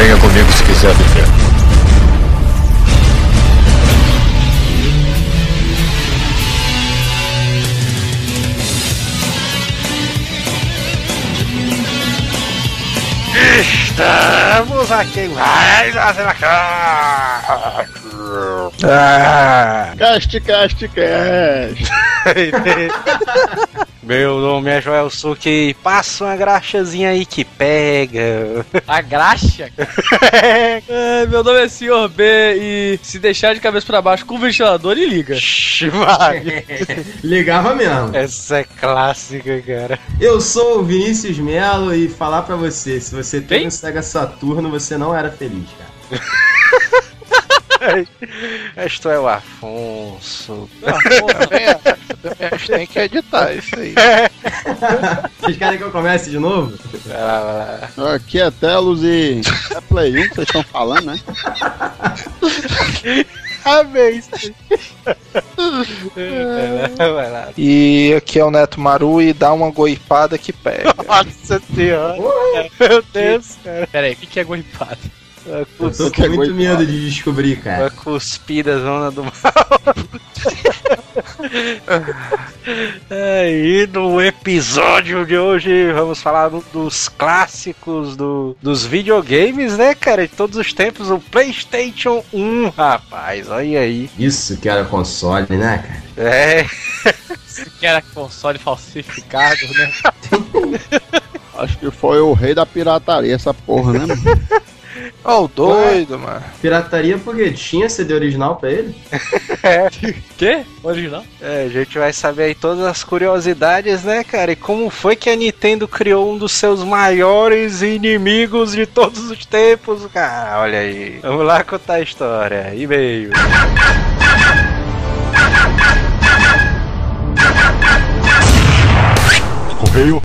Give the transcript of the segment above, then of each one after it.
Venha comigo se quiser viver. Estamos aqui mais Ah. Cast, cast, cast. Meu nome é Joel Suki. Passa uma graxazinha aí que pega. A graxa? é, meu nome é Sr. B e se deixar de cabeça pra baixo com o ventilador e liga. Ligava mesmo. Essa é clássica, cara. Eu sou o Vinícius Melo e falar pra você, se você tem um Sega Saturno, você não era feliz, cara. Isto é o Afonso. A gente tem que editar isso aí. Vocês querem que eu comece de novo? Aqui é Telos e é Play 1 que vocês estão falando, né? Amei isso. Lá. E aqui é o Neto Maru e dá uma goipada que pega. Nossa senhora. Meu Deus, cara. Pera aí, o que, que é goipada? Eu tô com muito medo de descobrir, cara. Uma cuspida zona do mal. Aí no episódio de hoje vamos falar do- dos clássicos do, dos videogames, né, cara? De todos os tempos, o PlayStation 1, rapaz, olha aí. Isso que era console, né, cara? É, Que era console falsificado, né? Acho que foi o rei da pirataria essa porra, né? mano? Ó, o doido, mano. Pirataria porque tinha CD original pra ele? Quê? Original? é, a gente vai saber aí todas as curiosidades, né, cara? E como foi que a Nintendo criou um dos seus maiores inimigos de todos os tempos, cara? Olha aí. Vamos lá contar a história. E-mail. Correio.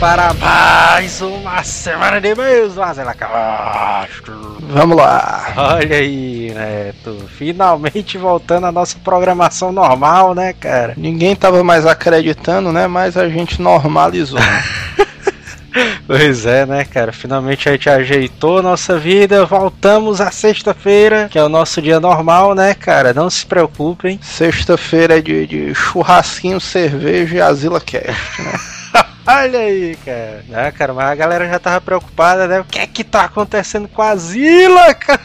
Para mais uma semana de e-mails, Mazela Castro. Vamos lá. Olha aí, Neto. Finalmente voltando à nossa programação normal, né, cara? Ninguém tava mais acreditando, né? Mas a gente normalizou. Pois é, né, cara? Finalmente a gente ajeitou a nossa vida. Voltamos à sexta-feira, que é o nosso dia normal, né, cara? Não se preocupem. Sexta-feira é de, de churrasquinho, cerveja e Asila Cast, né? Olha aí, cara. Ah, cara, mas a galera já tava preocupada, né? O que é que tá acontecendo com a Zila, cara?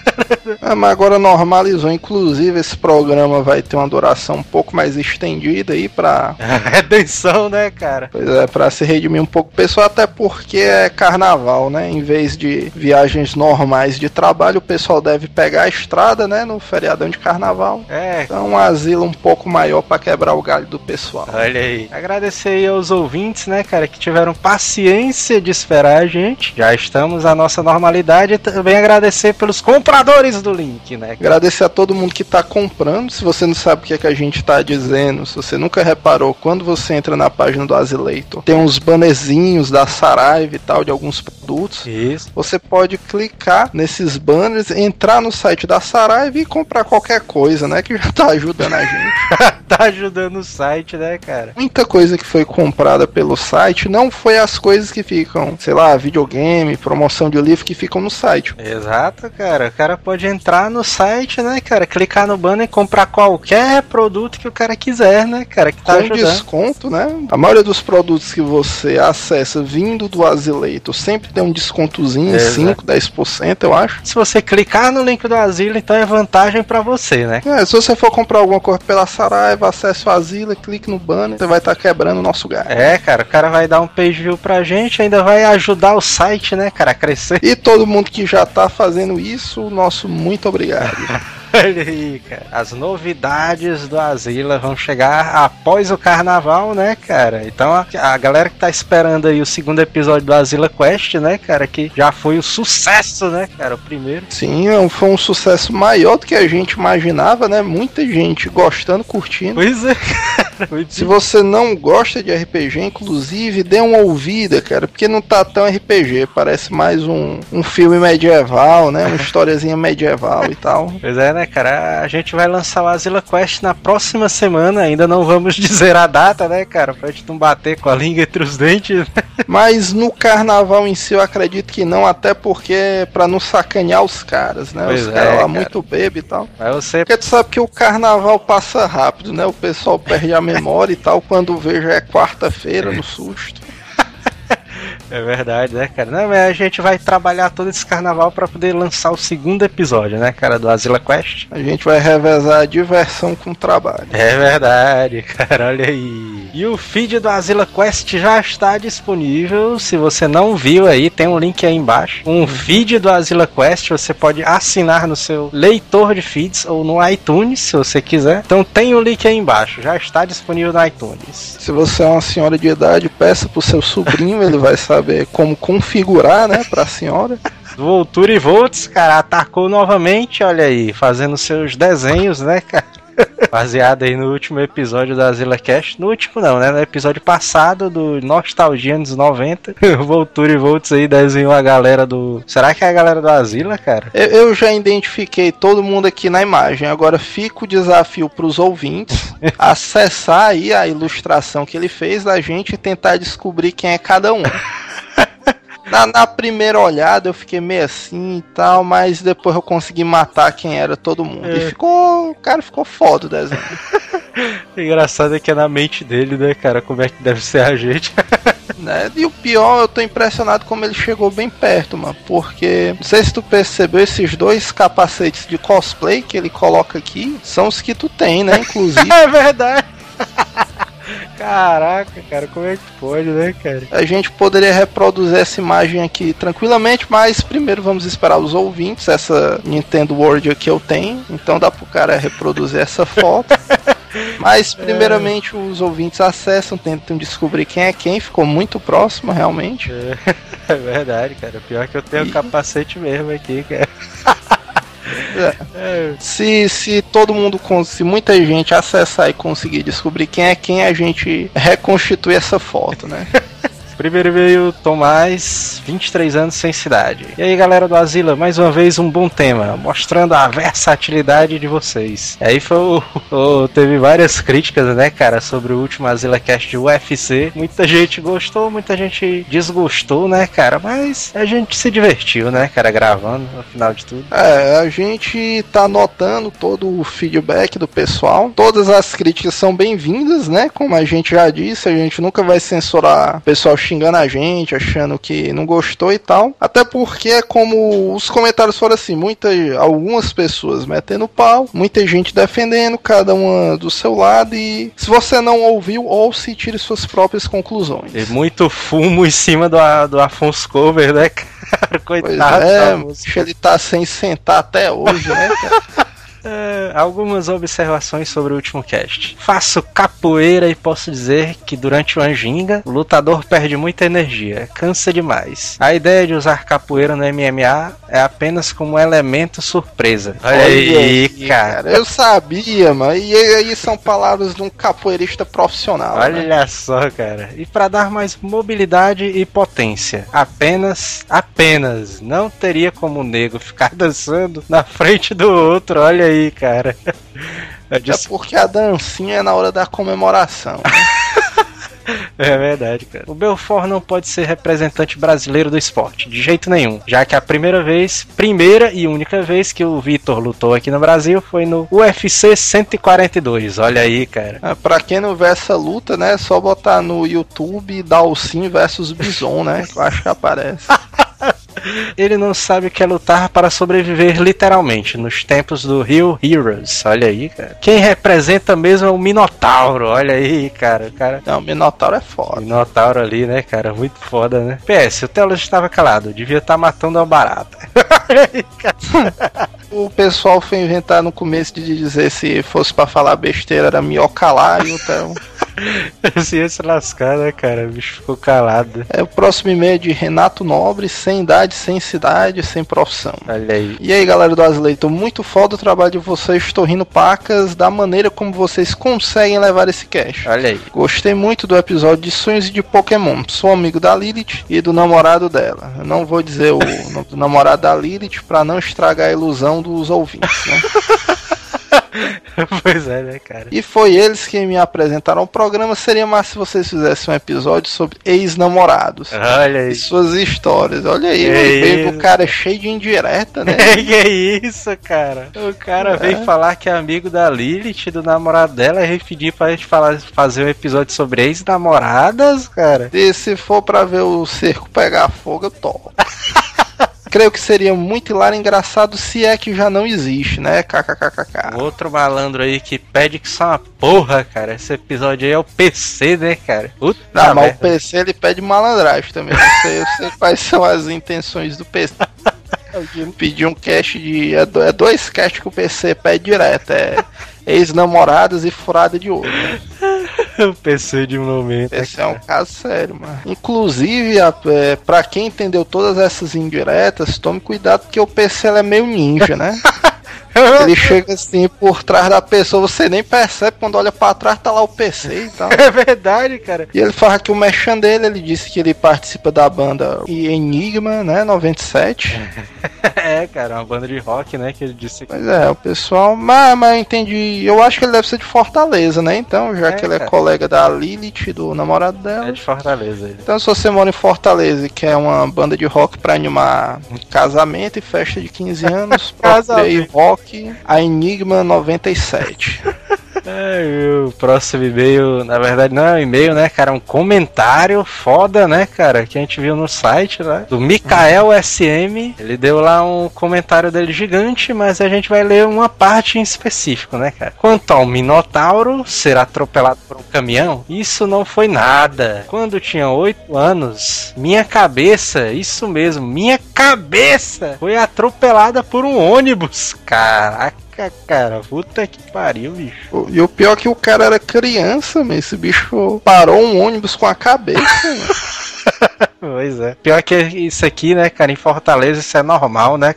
Ah, mas agora normalizou. Inclusive, esse programa vai ter uma duração um pouco mais estendida aí pra, Redenção, né, cara? pois é, pra se redimir um pouco pessoal, até porque é carnaval, né? Em vez de viagens normais de trabalho, o pessoal deve pegar a estrada, né? No feriadão de carnaval. É, Então, um asilo um pouco maior pra quebrar o galho do pessoal. Olha aí. Agradecer aí aos ouvintes, né, cara, que tiveram paciência de esperar a gente. Já estamos à nossa normalidade e também agradecer pelos compradores do link, né? Agradecer a todo mundo que tá comprando. Se você não sabe o que, é que a gente tá dizendo, se você nunca reparou, quando você entra na página do Azileitor, tem uns bannerzinhos da Saraiva e tal, de alguns produtos. Isso. Você pode clicar nesses banners, entrar no site da Saraiva e comprar qualquer coisa, né? Que já tá ajudando a gente. tá ajudando o site, né, cara? Muita coisa que foi comprada pelo site não foi as coisas que ficam, sei lá, videogame, promoção de livro que ficam no site. Exato, cara. O cara pode entrar no site, né, cara? Clicar no banner e comprar qualquer produto que o cara quiser, né, cara? Que tá com ajudando. desconto, né? A maioria dos produtos que você acessa vindo do Azileito sempre tem um descontozinho, Exato. 5, 10%, eu acho. Se você clicar no link do asilo, então é vantagem pra você, né? É, se você for comprar alguma coisa pela Saraiva, acesse o Asila, clique no banner, você vai estar quebrando o nosso galho. É, cara, o cara vai dar um page view pra gente, ainda vai ajudar o site, né, cara, a crescer. E todo mundo que já tá fazendo isso, nosso muito obrigado. Olha aí, cara. As novidades do Asila vão chegar após o carnaval, né, cara? Então a, a galera que tá esperando aí o segundo episódio do Asila Quest, né, cara, que já foi o sucesso, né, cara, o primeiro. Sim, é um- foi um sucesso maior do que a gente imaginava, né? Muita gente gostando, curtindo. Pois é. Se você não gosta de RPG, inclusive, dê uma ouvida, cara, porque não tá tão RPG, parece mais um, um filme medieval, né? Uma historiazinha medieval e tal. Pois é, né, cara? A gente vai lançar o Asila Quest na próxima semana, ainda não vamos dizer a data, né, cara? Pra gente não bater com a língua entre os dentes. Mas no carnaval em si eu acredito que não, até porque é pra não sacanear os caras, né? Pois os é, caras lá cara. muito bebem e tal. Mas você. Porque tu sabe que o carnaval passa rápido, né? O pessoal perde a memória e tal, quando vê já é quarta-feira no susto. É verdade, né, cara? Não, mas a gente vai trabalhar todo esse carnaval pra poder lançar o segundo episódio, né, cara, do Asila Quest. A gente vai revezar a diversão com o trabalho. É verdade, cara, olha aí. E o feed do Asila Quest já está disponível. Se você não viu aí, tem um link aí embaixo. Um feed do Asila Quest, você pode assinar no seu leitor de feeds ou no iTunes, se você quiser. Então tem o link aí embaixo, já está disponível no iTunes. Se você é uma senhora de idade, peça pro seu sobrinho, ele vai saber como configurar, né, pra senhora. Voltura e Volts, cara, atacou novamente, olha aí, fazendo seus desenhos, né, cara? Baseado aí no último episódio da Zilla Cast. No último não, né? No episódio passado do Nostalgia anos 90. Voltura e Volts aí desenhou a galera do. Será que é a galera do Asila, cara? Eu, eu já identifiquei todo mundo aqui na imagem. Agora fica o desafio pros ouvintes acessar aí a ilustração que ele fez da gente e tentar descobrir quem é cada um. Na, na primeira olhada eu fiquei meio assim e tal, mas depois eu consegui matar quem era todo mundo. E É. ficou. O cara ficou foda o desenho. Engraçado é que é na mente dele, né, cara? Como é que deve ser a gente. né? E o pior, eu tô impressionado como ele chegou bem perto, mano. Porque, não sei se tu percebeu, esses dois capacetes de cosplay que ele coloca aqui são os que tu tem, né? Inclusive. é verdade. Caraca, cara, como é que pode, né, cara? A gente poderia reproduzir essa imagem aqui tranquilamente, mas primeiro vamos esperar os ouvintes. Essa Nintendo World aqui eu tenho, então dá pro cara reproduzir essa foto. Mas primeiramente os ouvintes acessam, tentam descobrir quem é quem, ficou muito próximo realmente. É verdade, cara. Pior que eu tenho E- capacete mesmo aqui, cara. É. Se, se todo mundo, se muita gente acessar e conseguir descobrir quem é quem, a gente reconstitui essa foto, né? Primeiro veio Tomás, 23 anos sem cidade. E aí, galera do Asila, mais uma vez um bom tema, mostrando a versatilidade de vocês. E aí foi o, o- teve várias críticas, né, cara, sobre o último Asila Cast de UFC. Muita gente gostou, muita gente desgostou, né, cara, mas a gente se divertiu, né, cara, gravando, no final de tudo. É, a gente tá anotando todo o feedback do pessoal. Todas as críticas são bem-vindas, né? Como a gente já disse, a gente nunca vai censurar o pessoal xingando a gente, achando que não gostou e tal. Até porque é como os comentários foram assim, muita, algumas pessoas metendo pau, muita gente defendendo, cada uma do seu lado. E se você não ouviu, ouça e tire suas próprias conclusões. E muito fumo em cima do, do Afonso Cover, né, cara? Pois Coitado. é, música. bicho, ele tá sem sentar até hoje, né, cara? É, algumas observações sobre o último cast. Faço capoeira e posso dizer que durante o Anjinga, o lutador perde muita energia, cansa demais. A ideia de usar capoeira no MMA é apenas como elemento surpresa. Olha aí, cara. Eu sabia, mano. E aí são palavras de um capoeirista profissional. né? Olha só, cara. E para dar mais mobilidade e potência, apenas, apenas, não teria como o nego ficar dançando na frente do outro. Olha aí, cara. Eu É disse- porque a dancinha é na hora da comemoração. É verdade, cara. O Belfort não pode ser representante brasileiro do esporte, de jeito nenhum. Já que a primeira vez, primeira e única vez que o Vitor lutou aqui no Brasil foi no UFC 142. Olha aí, cara. É, pra quem não vê essa luta, né? É só botar no YouTube Dalcin versus Bison, né? Que eu acho que aparece. Ele não sabe o que é lutar para sobreviver literalmente nos tempos do Rio Heroes. Olha aí, cara. Quem representa mesmo é o Minotauro. Olha aí, cara. O cara. Não, Minotauro é foda. Minotauro ali, né, cara? Muito foda, né? PS, o Telos estava calado. Devia estar matando uma barata. O pessoal foi inventar no começo de dizer se fosse pra falar besteira era e então. Assim ia se lascar, né, cara? O bicho ficou calado. É o próximo e-mail é de Renato Nobre, sem idade, sem cidade, sem profissão. Olha aí. E aí, galera do Asleito, muito foda o trabalho de vocês, estou rindo pacas da maneira como vocês conseguem levar esse cast. Olha aí. Gostei muito do episódio de sonhos e de Pokémon. Sou amigo da Lilith e do namorado dela. Eu não vou dizer o nome do namorado da Lilith pra não estragar a ilusão dos ouvintes, né? pois é, né, cara? E foi eles que me apresentaram o programa. Seria massa se vocês fizessem um episódio sobre ex-namorados. Olha aí. E suas histórias. Olha aí, Que o cara é cheio de indireta, né? que é isso, cara? O cara veio falar que é amigo da Lilith, do namorado dela, e veio pedir pra gente falar, fazer um episódio sobre ex-namoradas, cara. E se for pra ver o cerco pegar fogo, eu topo. Creio que seria muito hilário e engraçado se é que já não existe, né? KKKKK. Outro malandro aí que pede que só uma porra, cara. Esse episódio aí é o PC, né, cara? Puta Não, mas o. PC ele pede malandragem também. Eu sei, eu sei quais são as intenções do PC. Pedir um cache de. É, é dois caches que o PC pede direto. É ex-namoradas e furada de ouro. né? o PC de momento. Esse é um caso sério, mano. Inclusive, a, é, pra quem entendeu todas essas indiretas, tome cuidado porque o PC é meio ninja, né? Ele chega assim por trás da pessoa, você nem percebe quando olha pra trás, tá lá o PC e tal. É verdade, cara. E ele fala que o merchan dele, ele disse que ele participa da banda Enigma, né, 97. É, cara, uma banda de rock, né, que ele disse que... Pois é, o pessoal, mas, mas entendi, eu acho que ele deve ser de Fortaleza, né, então, já É, que ele é cara. colega da Lilith, do namorado dela. É de Fortaleza ele. Então, se você mora em Fortaleza e quer uma banda de rock pra animar um casamento e festa de 15 anos, procure rock, a Enigma 97. É, o próximo e-mail, na verdade não é um e-mail, né, cara? É um comentário foda, né, cara? Que a gente viu no site lá. Do Mikael SM. Ele deu lá um comentário dele gigante, mas a gente vai ler uma parte em específico, né, cara? Quanto ao Minotauro ser atropelado por um caminhão, isso não foi nada. Quando tinha 8 anos, minha cabeça, isso mesmo, minha cabeça foi atropelada por um ônibus. Caraca. Cara, puta que pariu, bicho. E o pior é que o cara era criança, mas esse bicho parou um ônibus com a cabeça. mano. Pois é. Pior que isso aqui, né, cara, em Fortaleza isso é normal, né?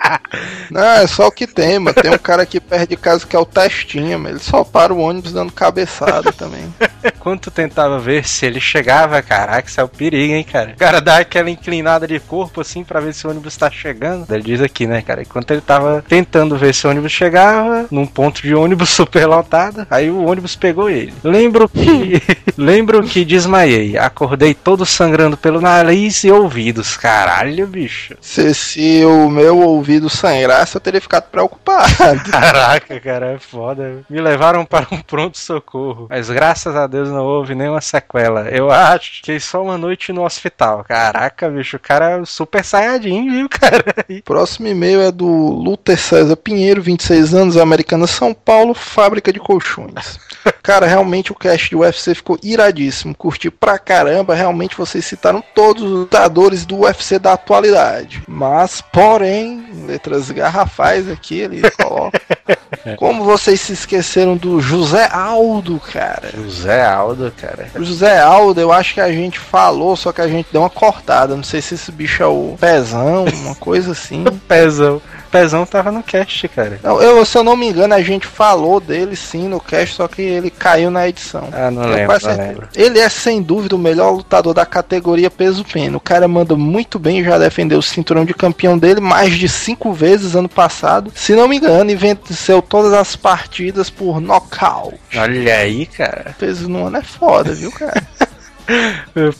Não, é só o que tem, mano. Tem um cara aqui perto de casa que é o Testinha, mas ele só para o ônibus dando cabeçada também. Quando tu tentava ver se ele chegava, caraca, isso é o perigo, hein, cara. O cara dá aquela inclinada de corpo assim pra ver se o ônibus tá chegando. Ele diz aqui, né, cara, enquanto ele tava tentando ver se o ônibus chegava, num ponto de ônibus super lotado, aí o ônibus pegou ele. Lembro que lembro que desmaiei, acordei todo sangrando pelo nariz e ouvidos. Caralho, bicho. Se, se o meu ouvido sangrasse, eu teria ficado preocupado. Caraca, cara, é foda. Me levaram para um pronto-socorro. Mas graças a Deus não houve nenhuma sequela. Eu acho que só uma noite no hospital. Caraca, bicho, o cara é super saiyajin, viu, cara? Próximo e-mail é do Luther César Pinheiro, 26 anos, Americana São Paulo, fábrica de colchões. Cara, realmente o cast de UFC ficou iradíssimo. Curti pra caramba. Realmente vocês citaram todos os lutadores do UFC da atualidade. Mas, porém, letras garrafais aqui, ele coloca. Como vocês se esqueceram do José Aldo, cara? José Aldo, cara. O José Aldo, eu acho que a gente falou, só que a gente deu uma cortada. Não sei se esse bicho é o Pezão, uma coisa assim. Pezão. Pezão tava no cast, cara. Não, eu, se eu não me engano, a gente falou dele sim no cast, só que ele caiu na edição. Ah, não Eu lembro, não lembro. Ele é sem dúvida o melhor lutador da categoria peso pena. O cara manda muito bem, já defendeu o cinturão de campeão dele mais de cinco vezes ano passado. Se não me engano, e venceu todas as partidas por nocaute. Olha aí, cara. Peso no ano é foda, viu, cara?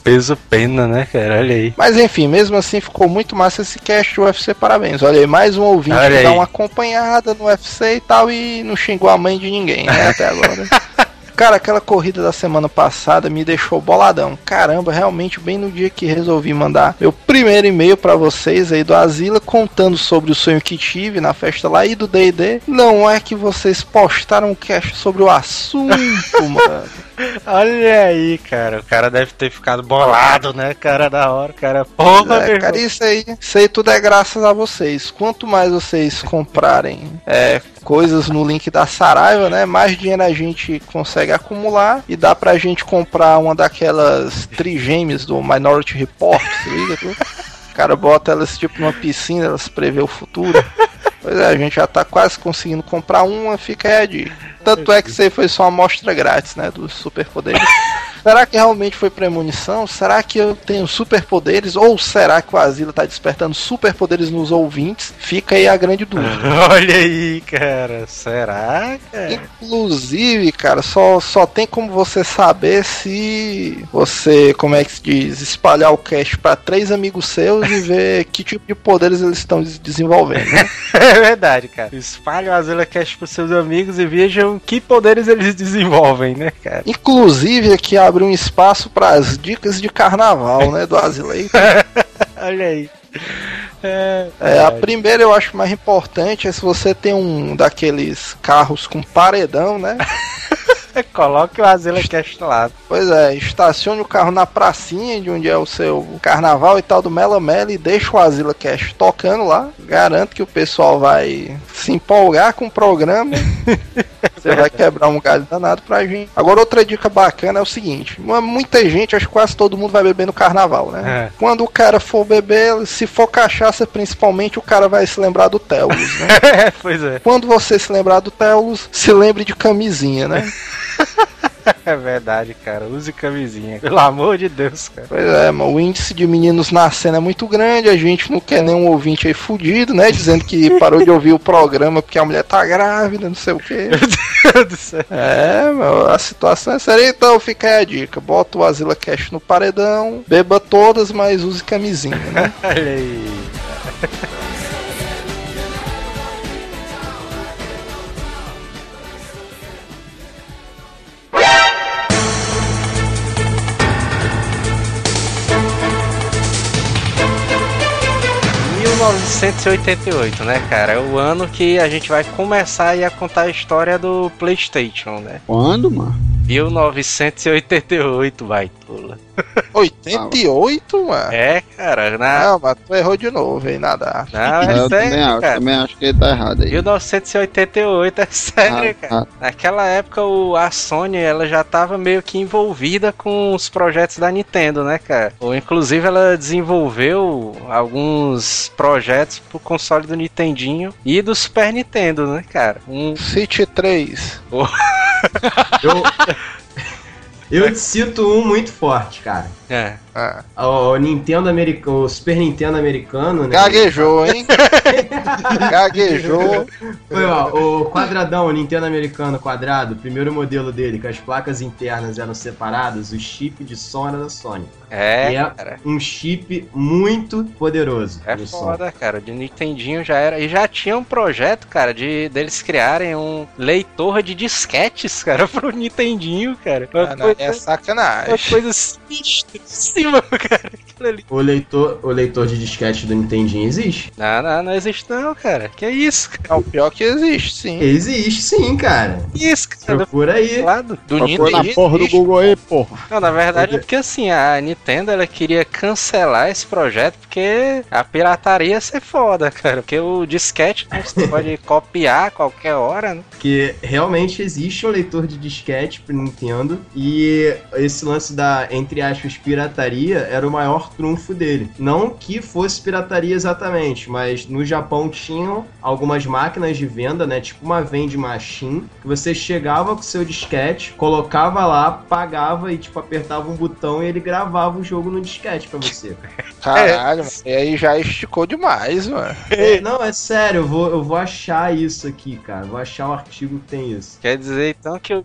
Peso pena, né, cara? Olha aí. Mas enfim, mesmo assim ficou muito massa esse cast do UFC, parabéns. Olha aí, mais um ouvinte Olha que dá aí. uma acompanhada no UFC e tal e não xingou a mãe de ninguém, né, até agora. Cara, aquela corrida da semana passada me deixou boladão. Caramba, realmente bem no dia que resolvi mandar meu primeiro e-mail pra vocês aí do Asila contando sobre o sonho que tive na festa lá e do D&D. Não é que vocês postaram um cast sobre o assunto, mano. Olha aí, cara. O cara deve ter ficado bolado, né, cara, da hora. Cara, porra, É, cara, irmão. isso aí, isso aí tudo é graças a vocês. Quanto mais vocês comprarem é, coisas no link da Saraiva, né? Mais dinheiro a gente consegue acumular e dá pra gente comprar uma daquelas trigêmeas do Minority Report, se liga? tu? O cara bota elas tipo numa piscina, elas prevê o futuro. Pois é, a gente já tá quase conseguindo comprar uma, fica aí a dica. Tanto é que isso aí foi só uma amostra grátis, né? Dos superpoderes. Será que realmente foi premonição? Será que eu tenho superpoderes? Ou será que o Asila tá despertando superpoderes nos ouvintes? Fica aí a grande dúvida. Olha aí, cara. Será, cara? Inclusive, cara, só, só tem como você saber se você, como é que se diz, espalhar o cast pra três amigos seus e ver que tipo de poderes eles estão des- desenvolvendo. né? É verdade, cara. Espalhe o Azula Cast pros seus amigos e vejam que poderes eles desenvolvem, né, cara? Inclusive, aqui abre um espaço para as dicas de carnaval, né, do Asilei. Olha aí. É, É, a primeira eu acho mais importante é se você tem um daqueles carros com paredão, né? Coloque o Cast lá. Pois é, estacione o carro na pracinha de onde é o seu carnaval e tal do Mela e deixa o Asila Cash tocando lá. Garanto que o pessoal vai se empolgar com o programa. Você vai quebrar um galho danado pra gente. Agora, outra dica bacana é o seguinte: mu- muita gente, acho que quase todo mundo vai beber no carnaval, né? É. Quando o cara for beber, se for cachaça, principalmente, o cara vai se lembrar do Telos, né? pois é. Quando você se lembrar do Telos, se lembre de camisinha, né? É verdade, cara. Use camisinha. Pelo amor de Deus, cara. Pois é, mano, o índice de meninos nascendo é muito grande, a gente não quer nenhum ouvinte aí fudido, né? Dizendo que parou de ouvir o programa porque a mulher tá grávida, não sei o quê. Meu Deus do céu. É, mano, a situação é séria, então fica aí a dica. Bota o Asila Cash no paredão, beba todas, mas use camisinha, né? Olha aí. ...1988, né, cara? É o ano que a gente vai começar a contar a história do Playstation, né? Quando, mano? 1988, vai. 88, mano? É, cara, na... Não, mas tu errou de novo, hein, nada. Não, É, eu também sério, acho, cara. também acho que ele tá errado aí. 1988, é sério, Ah, cara. Naquela época, o, a Sony ela já tava meio que envolvida com os projetos da Nintendo, né, cara? Ou, inclusive, ela desenvolveu alguns projetos pro console do Nintendinho e do Super Nintendo, né, cara? Um... City 3. Eu, eu cito um muito forte, cara. É. Ah, O Nintendo americano, o Super Nintendo americano, né? gaguejou, hein? gaguejou. Foi, ó, o quadradão, o Nintendo americano quadrado, o primeiro modelo dele, que as placas internas eram separadas, o chip de som era da Sony. É, E é cara. um chip muito poderoso É no som. foda, cara. De Nintendinho já era. E já tinha um projeto, cara, de deles criarem um leitor de disquetes, cara, pro Nintendinho, cara. Uma Ah, não, coisa- é Uma sacanagem. coisa sinistríssima, cara. Aquilo ali. O leitor, o leitor de disquete do Nintendinho existe? Não, não, não existe não, cara. Que isso, cara? É o pior que existe, sim. Existe sim, cara. Que isso, cara? Procura aí. lado do Procura na Nintendo. porra do Google aí, porra. Não, na verdade é porque assim, a Nintendo ela queria cancelar esse projeto porque a pirataria ia ser foda, cara. Porque o disquete né, você pode copiar a qualquer hora, né? Porque realmente existe um leitor de disquete pro Nintendo e esse lance da, entre aspas, pirataria era o maior trunfo dele. Não que fosse pirataria exatamente, mas no Japão tinham algumas máquinas de venda, né? Tipo uma vende machine, que você chegava com seu disquete, colocava lá, pagava e tipo apertava um botão e ele gravava o jogo no disquete pra você. Caralho, mano. E aí já esticou demais, mano. É, não, é sério, eu vou, eu vou achar isso aqui, cara. Vou achar o artigo que tem isso. Quer dizer então que o,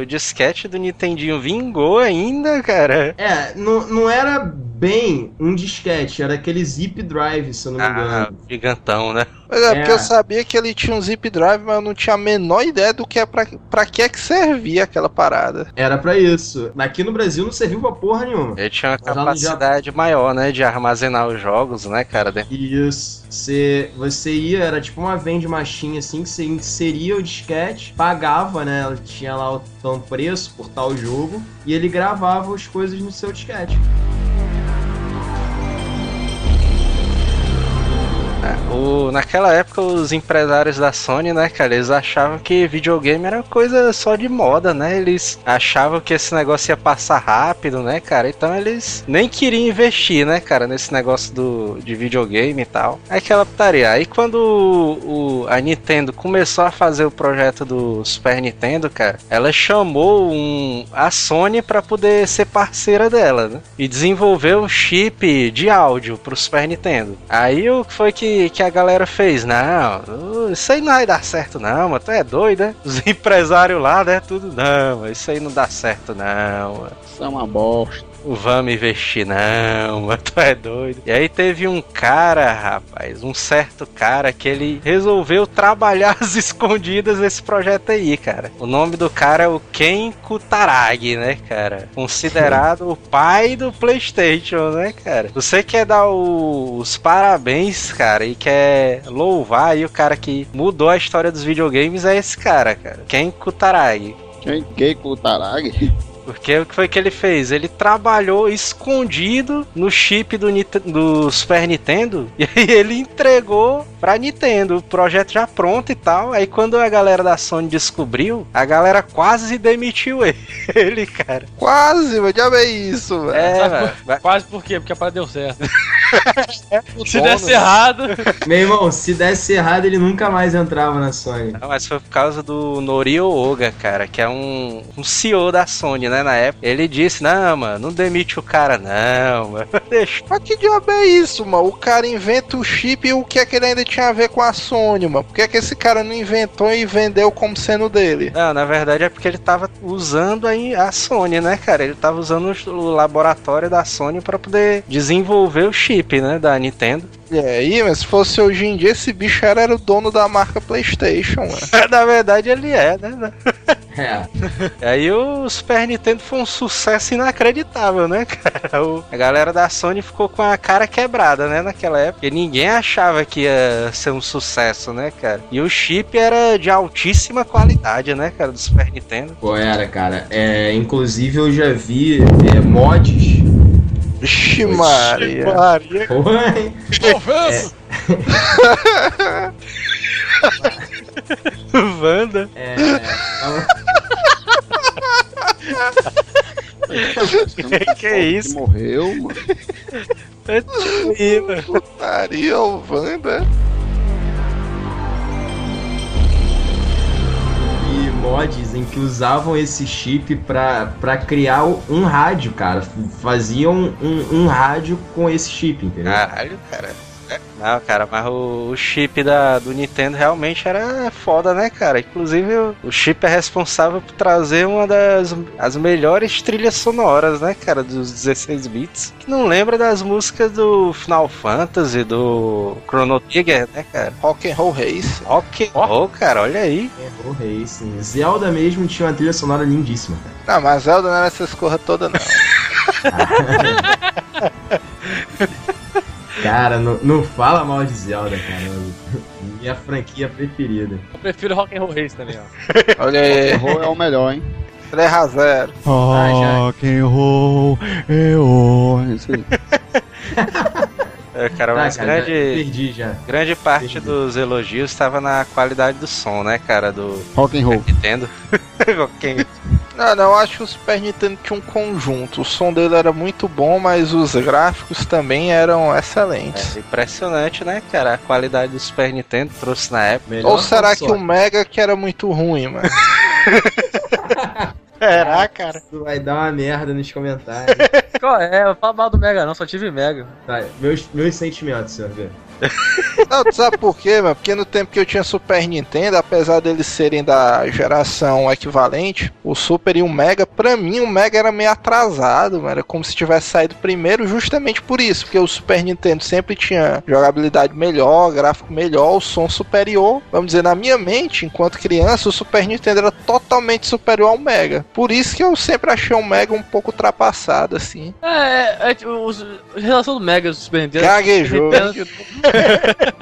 o disquete do Nintendinho vingou ainda, cara? É, não, não era bem um disquete, era aquele zip drive, se eu não me Ah, engano. gigantão, né? Mas é, É. porque eu sabia que ele tinha um zip drive, mas eu não tinha a menor ideia do que é pra, pra que é que servia aquela parada. Era pra isso. Aqui no Brasil não serviu pra porra nenhuma. Ele tinha uma Mas capacidade maior, né? De armazenar os jogos, né, cara? Isso. Você, você ia, era tipo uma vende machine assim, que você inseria o disquete, pagava, né? Ela Tinha lá o tal preço por tal jogo, e ele gravava as coisas no seu disquete. É, o, naquela época, os empresários da Sony, né, cara, eles achavam que videogame era coisa só de moda, né? Eles achavam que esse negócio ia passar rápido, né, cara? Então eles nem queriam investir, né, cara, nesse negócio do, de videogame e tal. Aí aquela putaria. Aí quando o, o- a Nintendo começou a fazer o projeto do Super Nintendo, cara, ela chamou um, a Sony pra poder ser parceira dela, né? E desenvolveu um chip de áudio pro Super Nintendo. Aí o que foi que, que a galera fez? Não, isso aí não vai dar certo não, mano. Tu é doido, né? Os empresários lá, né? Tudo, não, isso aí não dá certo não, mano. Isso é uma bosta. Vamos investir, não, mas tu é doido. E aí teve um cara, rapaz, um certo cara que ele resolveu trabalhar às escondidas nesse projeto aí, cara. O nome do cara é o Ken Kutaragi, né, cara? Considerado o pai do PlayStation, né, cara? Você quer dar os parabéns, cara, e quer louvar aí o cara que mudou a história dos videogames, é esse cara, cara. Ken Kutaragi. Com o Tarag? Porque o que foi que ele fez? Ele trabalhou escondido no chip do, Nite- do Super Nintendo e aí ele entregou pra Nintendo, o projeto já pronto e tal. Aí quando a galera da Sony descobriu, a galera quase demitiu ele, cara. Quase, mas já é isso, velho. É, Quase por quê? Porque a parada deu certo. Se dono, desse né? errado. Meu irmão, se desse errado, ele nunca mais entrava na Sony. Não, mas foi por causa do Norio Oga, cara, que é um, um CEO da Sony, né, na época. Ele disse, não, mano, não demite o cara, não, mano. Deixa. Mas que diabo é isso, mano? O cara inventa o chip e o que é que ele ainda tinha a ver com a Sony, mano? Por que é que esse cara não inventou e vendeu como sendo dele? Não, na verdade é porque ele tava usando aí a Sony, né, cara? Ele tava usando o laboratório da Sony pra poder desenvolver o chip, né, da Nintendo. E aí, mas se fosse hoje em dia, esse bicho era, era o dono da marca PlayStation, mano. na verdade ele é, né? É. Aí o Super Nintendo foi um sucesso inacreditável, né, cara? O- a galera da Sony ficou com a cara quebrada, né, naquela época. E ninguém achava que ia ser um sucesso, né, cara? E o chip era de altíssima qualidade, né, cara, do Super Nintendo. Pô, era, cara. É, inclusive eu já vi é, mods. Vixe, Maria. Oi. Wanda. É, que é isso? Que morreu, mano. Ih, mano. Putaria, o Wanda. Mods em que usavam esse chip pra criar um rádio, cara. Faziam um, um rádio com esse chip, entendeu? Caralho, cara. Não, cara, mas o, o chip da, do Nintendo realmente era foda, né, cara? Inclusive, o, o chip é responsável por trazer uma das as melhores trilhas sonoras, né, cara, dos 16 bits. Que não lembra das músicas do Final Fantasy, do Chrono Trigger, né, cara? Rock and Roll Race. Ok, oh, cara, olha aí. Errou Racing. Zelda mesmo tinha uma trilha sonora lindíssima, cara. Não, mas Zelda não era essas corras todas, não. Cara, não, não fala mal de Zelda, cara. Minha franquia preferida. Eu prefiro Rock and Roll Race também, ó. Olha aí, Errou é o melhor, hein? 3 a 0 Ah, já. Rock and roll, eu. Isso aí. É, cara, Tá, mas cara, já grande, perdi já. grande parte Entendi. dos elogios estava na qualidade do som, né, cara, do Rock and roll. Nintendo. Ok. Não, não, eu acho que o Super Nintendo tinha um conjunto. O som dele era muito bom, mas os gráficos também eram excelentes. É impressionante, né, cara? A qualidade do Super Nintendo trouxe na época. Melhor Ou será que o. Mega que era muito ruim, mano? Será, cara? Isso vai dar uma merda nos comentários. Qual é? Fala mal do Mega não, só tive Mega. Tá, meus, meus sentimentos, senhor. Não, tu sabe por quê, mano? Porque no tempo que eu tinha Super Nintendo, apesar deles serem da geração equivalente, o Super e o Mega, pra mim o Mega era meio atrasado, mano. Era como se tivesse saído primeiro justamente por isso, porque o Super Nintendo sempre tinha jogabilidade melhor, gráfico melhor, o som superior. Vamos dizer, na minha mente, enquanto criança, o Super Nintendo era totalmente superior ao Mega. Por isso que eu sempre achei o Mega um pouco ultrapassado, assim. É, é, é tipo, os- a relação do Mega e do Super Nintendo. Gaguejou.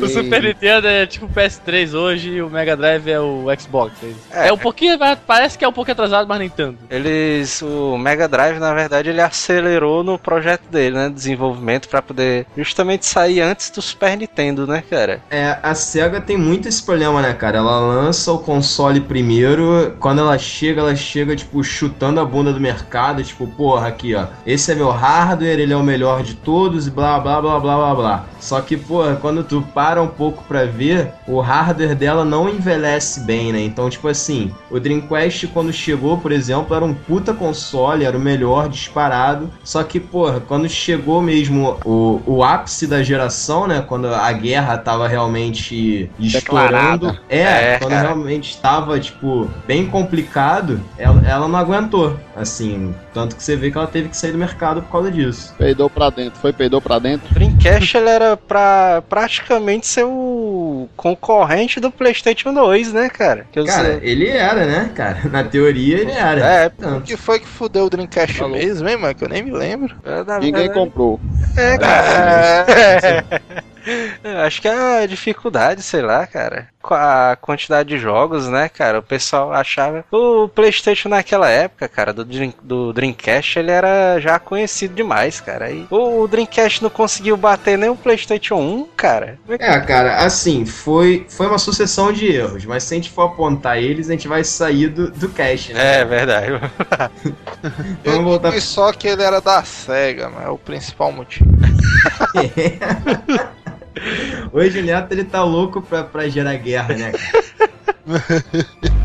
O Super Nintendo é tipo o PS3 hoje e o Mega Drive é o Xbox. É, É. um pouquinho, parece que é um pouco atrasado, mas nem tanto. Eles, o Mega Drive, na verdade, ele acelerou no projeto dele, né? Desenvolvimento pra poder justamente sair antes do Super Nintendo, né, cara? É, a SEGA tem muito esse problema, né, cara? Ela lança o console primeiro, quando ela chega, ela chega, tipo, chutando a bunda do mercado, tipo, porra, aqui, ó, esse é meu hardware, ele é o melhor de todos, e blá, blá, blá, blá, blá, blá. Só que, porra, quando tu para um pouco pra ver, o hardware dela não envelhece bem, né? Então, tipo assim, o Dreamcast, quando chegou, por exemplo, era um puta console, era o melhor disparado, só que, porra, quando chegou mesmo o, o ápice da geração, né, quando a guerra tava realmente estourando, é, É, quando cara. realmente estava, tipo, bem complicado, ela, ela não aguentou, assim, tanto que você vê que ela teve que sair do mercado por causa disso. Peidou pra dentro. Foi, peidou pra dentro. O Dreamcast ele era pra praticamente ser o concorrente do PlayStation 2, né, cara? Que Cara, sei- ele era, né, cara? Na teoria ele era. É, O que foi que fudeu o Dreamcast Falou. mesmo, hein, mano? Que eu nem me lembro. é, Ninguém verdade- comprou. É, cara. Eu Acho que é a dificuldade, sei lá, cara. A quantidade de jogos, né, cara? O pessoal achava. O PlayStation naquela época, cara, do, Dream- do Dreamcast, ele era já conhecido demais, cara. E o Dreamcast não conseguiu bater nem o PlayStation 1, cara. É que- É, cara, assim, foi, foi uma sucessão de erros, mas se a gente for apontar eles, a gente vai sair do, do cash, né? É verdade. Vamos voltar E só que ele era da SEGA, mas é o principal motivo. Hoje o Neto ele tá louco pra, pra gerar guerra, né? cara?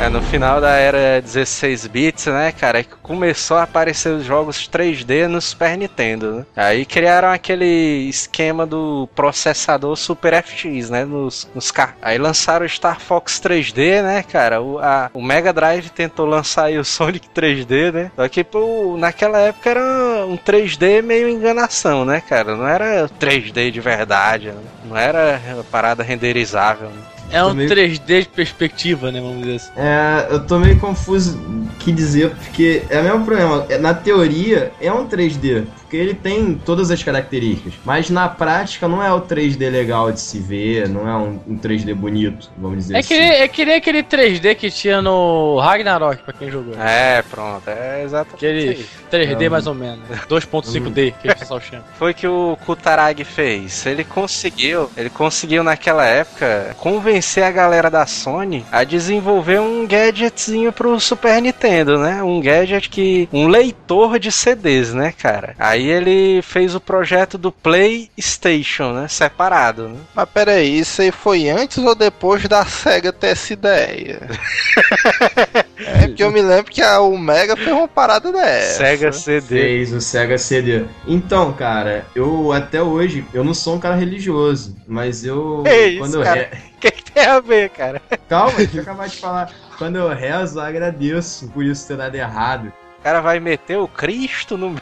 É, no final da era 16 bits, né, cara, é que começou a aparecer os jogos 3D no Super Nintendo, né? Aí criaram aquele esquema do processador Super FX, né, nos, nos carros. Aí lançaram o Star Fox 3D, né, cara, o, a- o Mega Drive tentou lançar aí o Sonic 3D, né, só que pô, naquela época era um 3D meio enganação, né, cara, não era 3D de verdade, né? não era parada renderizável, né? É um meio- 3D de perspectiva, né? Vamos dizer assim. É, eu tô meio confuso o que dizer, porque é o mesmo problema. É, Na teoria, é um 3D, porque ele tem todas as características, mas na prática não é o 3D legal de se ver, não é um, um 3D bonito, vamos dizer É que, assim. nem- é que nem aquele 3D que tinha no Ragnarok, pra quem jogou. É, pronto, é exatamente Aquele isso aí. 3D É, mais ou menos. né? 2.5D, que o pessoal chama. Foi que o Kutaragi fez. Ele conseguiu, ele conseguiu naquela época convencer a galera da Sony a desenvolver um gadgetzinho pro Super Nintendo, né? Um gadget que um leitor de CDs, né, cara? Aí ele fez o projeto do PlayStation, né, separado, né? Mas peraí, isso aí foi antes ou depois da SEGA ter essa ideia? é porque eu me lembro que a, o Mega fez uma parada dessa. Sega CD. Fez o Sega CD. Então, cara, eu até hoje, eu não sou um cara religioso, mas eu. É isso, quando eu cara. que, que tem a ver, cara? Calma, deixa eu acabar de falar. Quando eu rezo, eu agradeço por isso ter dado errado. O cara vai meter o Cristo no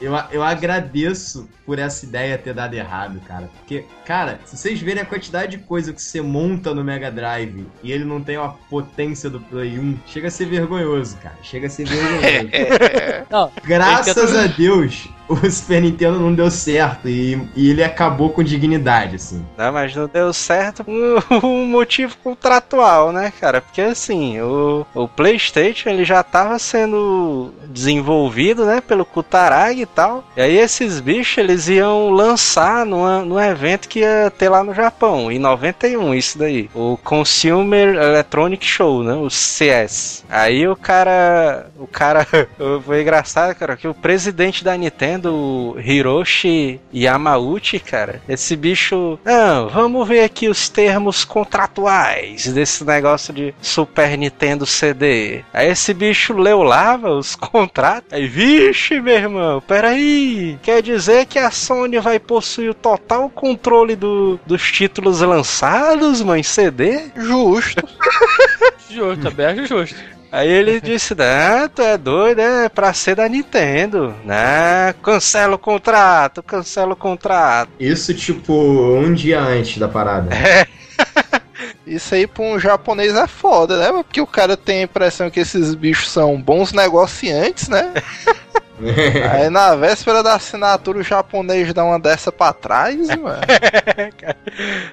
Eu, eu agradeço por essa ideia ter dado errado, cara. Porque, cara, se vocês verem a quantidade de coisa que você monta no Mega Drive e ele não tem a potência do Play 1, chega a ser vergonhoso, cara. Chega a ser vergonhoso. Não, Graças a Deus, o Super Nintendo não deu certo e, e ele acabou com dignidade, assim. Não, mas não deu certo por um motivo contratual, né, cara? Porque assim, o, o PlayStation ele já tava sendo desenvolvido, né, pelo Kutaragi e tal. E aí esses bichos eles iam lançar numa, num evento que ia ter lá no Japão, em 91, isso daí. O Consumer Electronic Show, né, o CS. Aí o cara, o cara, foi engraçado, cara, que o presidente da Nintendo Nintendo, o Hiroshi Yamauchi, cara. Esse bicho. Não, vamos ver aqui os termos contratuais desse negócio de Super Nintendo CD. Aí esse bicho leu lava os contratos. Aí, vixe, meu irmão, peraí. Quer dizer que a Sony vai possuir o total controle do, dos títulos lançados, mãe, CD? Justo. Justo, aberto justo. Aí ele disse, né, tu é doido, é pra ser da Nintendo. Né, cancela o contrato, cancela o contrato. Isso, tipo, um dia antes da parada. Isso aí pra um japonês é foda, né? Porque o cara tem a impressão que esses bichos são bons negociantes, né? Aí na véspera da assinatura o japonês dá uma dessa pra trás, mano.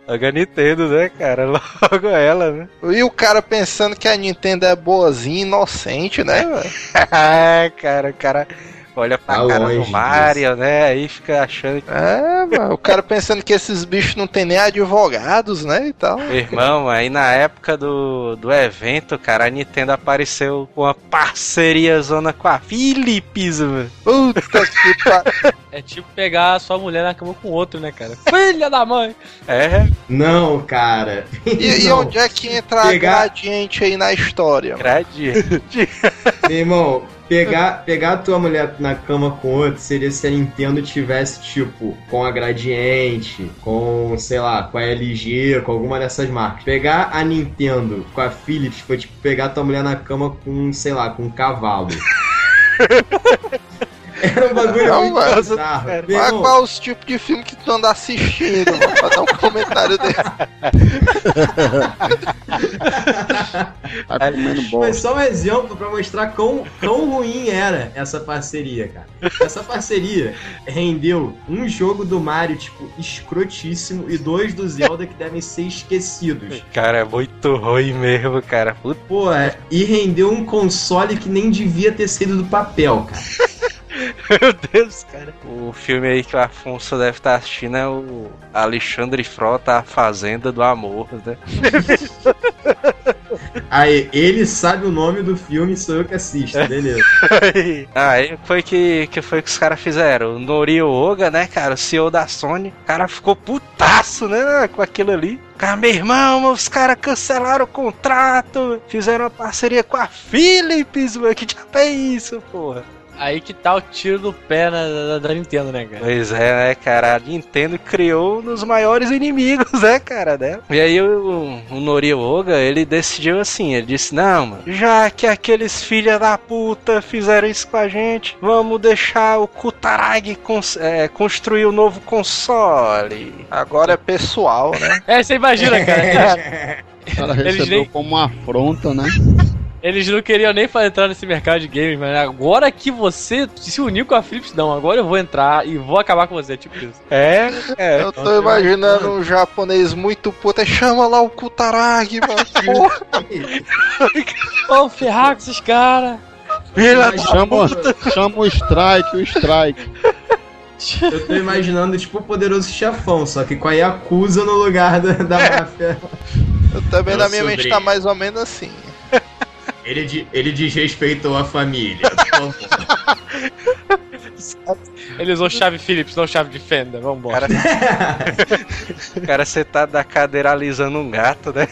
Logo a Nintendo, né, cara? Logo ela, né? E o cara pensando que a Nintendo é boazinha, inocente, né, velho? Ah, cara, o cara olha pra Tá cara longe do Mario, né? Aí fica achando que. É, mano. O cara pensando que esses bichos não tem nem advogados, né? E tal. Meu irmão, aí na época do, do evento, cara, a Nintendo apareceu com uma parceria zona com a Philips, mano. Puta que pariu. É tipo pegar a sua mulher na cama com outro, né, cara? Filha da mãe! É, Não, cara. E, e Não. onde é que entra Pegar- a gradiente aí na história? gradiente. Meu irmão, pegar, pegar a tua mulher na cama com outro seria se a Nintendo tivesse, tipo, com a Gradiente, com, sei lá, com a LG, com alguma dessas marcas. Pegar a Nintendo com a Philips foi, tipo, pegar a tua mulher na cama com, sei lá, com um cavalo. Era um bagulho Não, muito mano, bizarro. Meu Mas irmão, qual os tipos de filme que tu anda assistindo, mano? Pra dar um comentário desse. Tá comendo Foi só um exemplo pra mostrar quão, quão ruim era essa parceria, cara. Essa parceria rendeu um jogo do Mario, tipo, escrotíssimo e dois do Zelda que devem ser esquecidos. Cara, é muito ruim mesmo, cara. Puta Pô, é, e rendeu um console que nem devia ter saído do papel, cara. Meu Deus, cara. O filme aí que o Afonso deve estar assistindo é o Alexandre Frota, A Fazenda do Amor, né? Aí, ele sabe o nome do filme, sou eu que assisto, beleza. Aí foi que, que foi que os caras fizeram. O Norio Oga, né, cara, o CEO da Sony, o cara ficou putaço, né, com aquilo ali. Cara, meu irmão, os caras cancelaram o contrato, fizeram uma parceria com a Philips, mano, que diabo é isso, porra? Aí que tá o tiro do pé na, da, da Nintendo, né, cara? Pois é, né, cara? A Nintendo criou um dos maiores inimigos, né, cara, dela. E aí o, o Norioga, ele decidiu assim, ele disse, não, mano, já que aqueles filha da puta fizeram isso com a gente, vamos deixar o Kutaragi cons- é, construir o novo console. Agora é pessoal, né? É, você imagina, cara. Cara Eles recebeu nem- como uma afronta, né? Eles não queriam nem entrar nesse mercado de games, mas agora que você se uniu com a Philips, não, agora eu vou entrar e vou acabar com você, tipo isso. É, é. Eu tô imaginando um japonês muito puto. aí Chama lá o Kutaragi, mano. Porra. Vamos ferrar com esses caras. Chama, chama o strike, o strike. Eu tô imaginando, tipo, o poderoso chefão, só que com a Yakuza no lugar da, da máfia. Eu também Meu na minha mente tá mais ou menos assim. Ele, de- ele desrespeitou a família. Ele usou chave Philips, não chave de fenda. Vambora. Cara, o cara sentado na cadeira alisando um gato, né?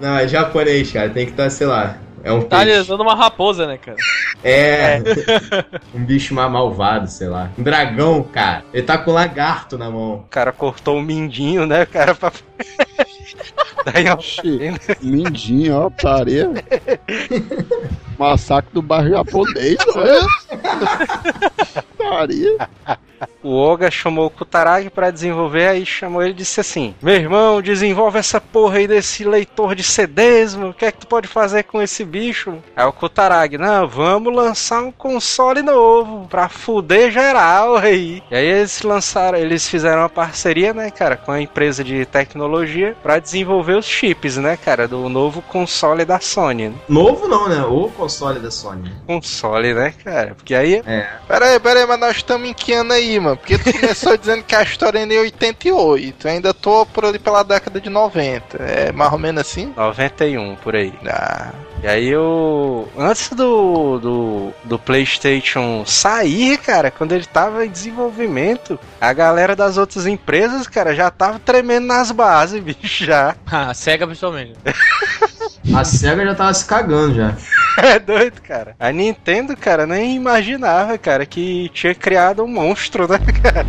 Não, é japonês, cara. Tem que estar, sei lá. É um Tá peixe. alisando uma raposa, né, cara? É. um bicho mais malvado, sei lá. Um dragão, cara. Ele tá com um lagarto na mão. O cara cortou o mindinho, né, cara, pra... Daí, mindinho, ó, putaria. Massacre do bairro japonês, ó. Putaria. O Oga chamou o Kutaragi pra desenvolver, aí chamou ele e disse assim: Meu irmão, desenvolve essa porra aí desse leitor de CDs, mano. O que é que tu pode fazer com esse bicho? Aí o Kutaragi, não, vamos lançar um console novo pra fuder geral aí. E aí eles lançaram, eles fizeram uma parceria, né, cara, com a empresa de tecnologia pra desenvolver os chips, né, cara, do novo console da Sony. Né? Novo não, né? O console da Sony. Console, né, cara? Porque aí Pera aí, pera aí, mas nós estamos em que ano aí, mano? Porque tu começou dizendo que a história é em 88. Eu ainda tô por ali pela década de 90. É mais ou menos assim? 91 por aí. Ah, E aí o. Antes do, do, do PlayStation sair, cara, quando ele tava em desenvolvimento, a galera das outras empresas, cara, já tava tremendo nas bases, bicho, já. Ah, cega pessoalmente. A SEGA já tava se cagando já. É doido, cara. A Nintendo, cara, nem imaginava, cara, que tinha criado um monstro, né, cara?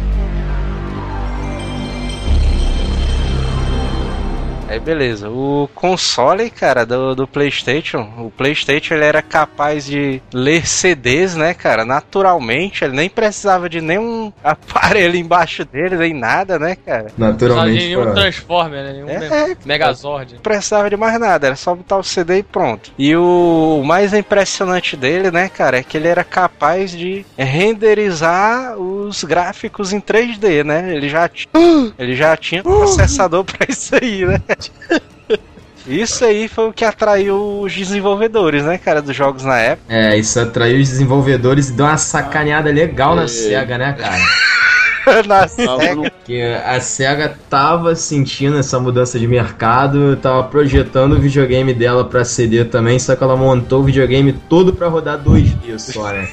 Aí beleza, o console, cara, do, do Playstation, o Playstation ele era capaz de ler CDs, né, cara, naturalmente, ele nem precisava de nenhum aparelho embaixo dele, nem nada, né, cara. Não Naturalmente. nenhum foi- Transformer, né? Nenhum É, Megazord. não precisava de mais nada, era só botar o CD e pronto. E o mais impressionante dele, né, cara, é que ele era capaz de renderizar os gráficos em 3D, né? Ele já, ti- ele já tinha processador pra isso aí, né? Isso aí foi o que atraiu os desenvolvedores, né, cara, dos jogos na época. É, isso atraiu os desenvolvedores e deu uma sacaneada legal na SEGA, né, cara? Na Tava no- Porque a SEGA tava sentindo essa mudança de mercado, tava projetando o videogame dela pra CD também, só que ela montou o videogame todo pra rodar 2D só, né?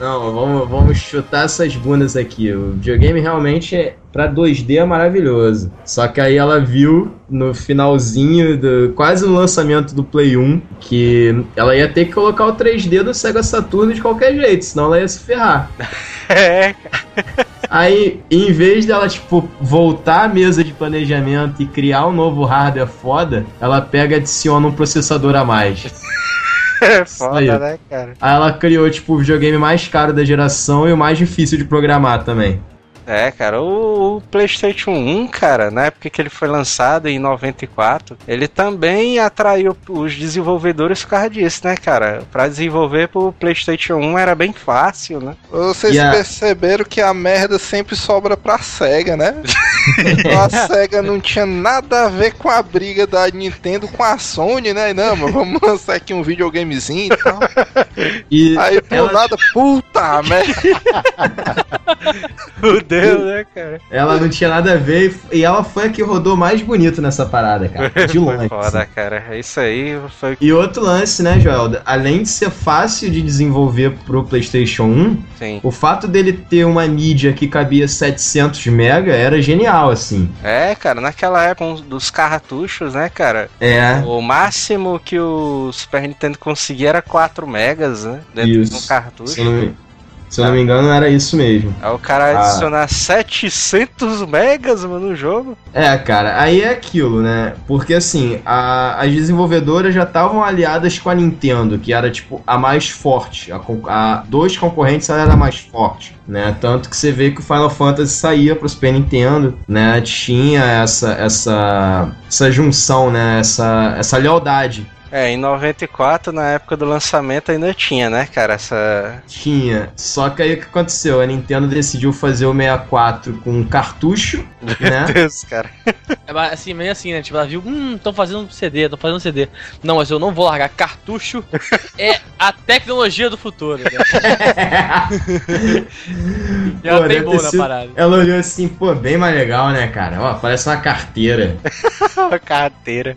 Não, vamos, vamos chutar essas bundas aqui. O videogame realmente é pra 2D é maravilhoso. Só que aí ela viu no finalzinho, do, quase no lançamento do Play 1, que ela ia ter que colocar o 3D do Sega Saturn de qualquer jeito, senão ela ia se ferrar. É, Aí, em vez dela, tipo, voltar à mesa de planejamento e criar um novo hardware foda, ela pega e adiciona um processador a mais. é aí. foda, né, cara? Aí ela criou, tipo, o videogame mais caro da geração e o mais difícil de programar também. É, cara, o, o PlayStation 1, cara, na época que ele foi lançado em 94, ele também atraiu os desenvolvedores por causa disso, né, cara? Pra desenvolver pro PlayStation 1 era bem fácil, né? Vocês a- perceberam que a merda sempre sobra pra SEGA, né? A SEGA não tinha nada a ver com a briga da Nintendo com a Sony, né? Não, mas vamos lançar aqui um videogamezinho e tal. E Aí por ela, nada, puta merda. Fudeu, né, cara? ela não tinha nada a ver e, ela foi a que rodou mais bonito nessa parada, cara. De longe. Foda, assim. cara. Isso aí foi. E outro lance, né, Joel? Além de ser fácil de desenvolver pro PlayStation 1, Sim. o fato dele ter uma mídia que cabia 700 mega era genial, assim. É, cara, naquela época dos cartuchos, né, cara? É. O máximo que o Super Nintendo conseguia era 4 megas, né? Dentro de Isso. um cartucho. Me, se eu não me engano, era isso mesmo. Aí o cara Ah. adicionar 700 megas, mano, no jogo. É, cara, aí é aquilo, né? Porque assim, a- as desenvolvedoras já estavam aliadas com a Nintendo, que era tipo a mais forte. A, a dois concorrentes ela era a mais forte, né? Tanto que você vê que o Final Fantasy saía pro Super Nintendo, né? Tinha essa essa essa junção, né? Essa essa lealdade. É, em 94, na época do lançamento, ainda tinha, né, cara, essa. Tinha. Só que aí o que aconteceu? A Nintendo decidiu fazer o 64 com um cartucho, né? Deus, cara. É mas, assim, meio assim, né? Tipo, ela viu, hum, tão fazendo um CD, tão fazendo um CD. Não, mas eu não vou largar. Cartucho é a tecnologia do futuro. Né? E ela Pô, tem boa ter na sido- parada. Ela olhou assim, pô, bem mais legal, né, cara? Ó, parece uma carteira. A carteira.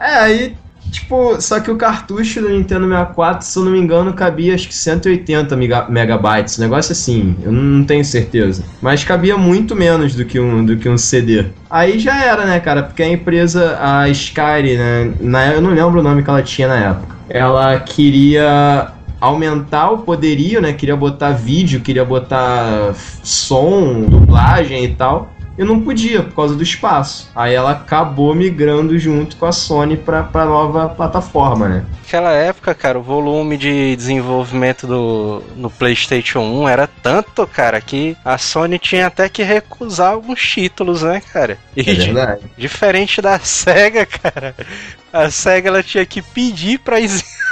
É, aí, tipo, só que o cartucho do Nintendo 64, se eu não me engano, cabia acho que 180 mega- megabytes. Um negócio assim, eu não tenho certeza. Mas cabia muito menos do que um, do que um CD. Aí já era, né, cara? Porque a empresa, a Skyrim, né? Na, eu não lembro o nome que ela tinha na época. Ela queria aumentar o poderio, né? Queria botar vídeo, queria botar som, dublagem e tal. E não podia por causa do espaço. Aí ela acabou migrando junto com a Sony pra, pra nova plataforma, né? Naquela época, cara, o volume de desenvolvimento do no PlayStation 1 era tanto, cara, que a Sony tinha até que recusar alguns títulos, né, cara? E É verdade. diferente da Sega, cara, a Sega ela tinha que pedir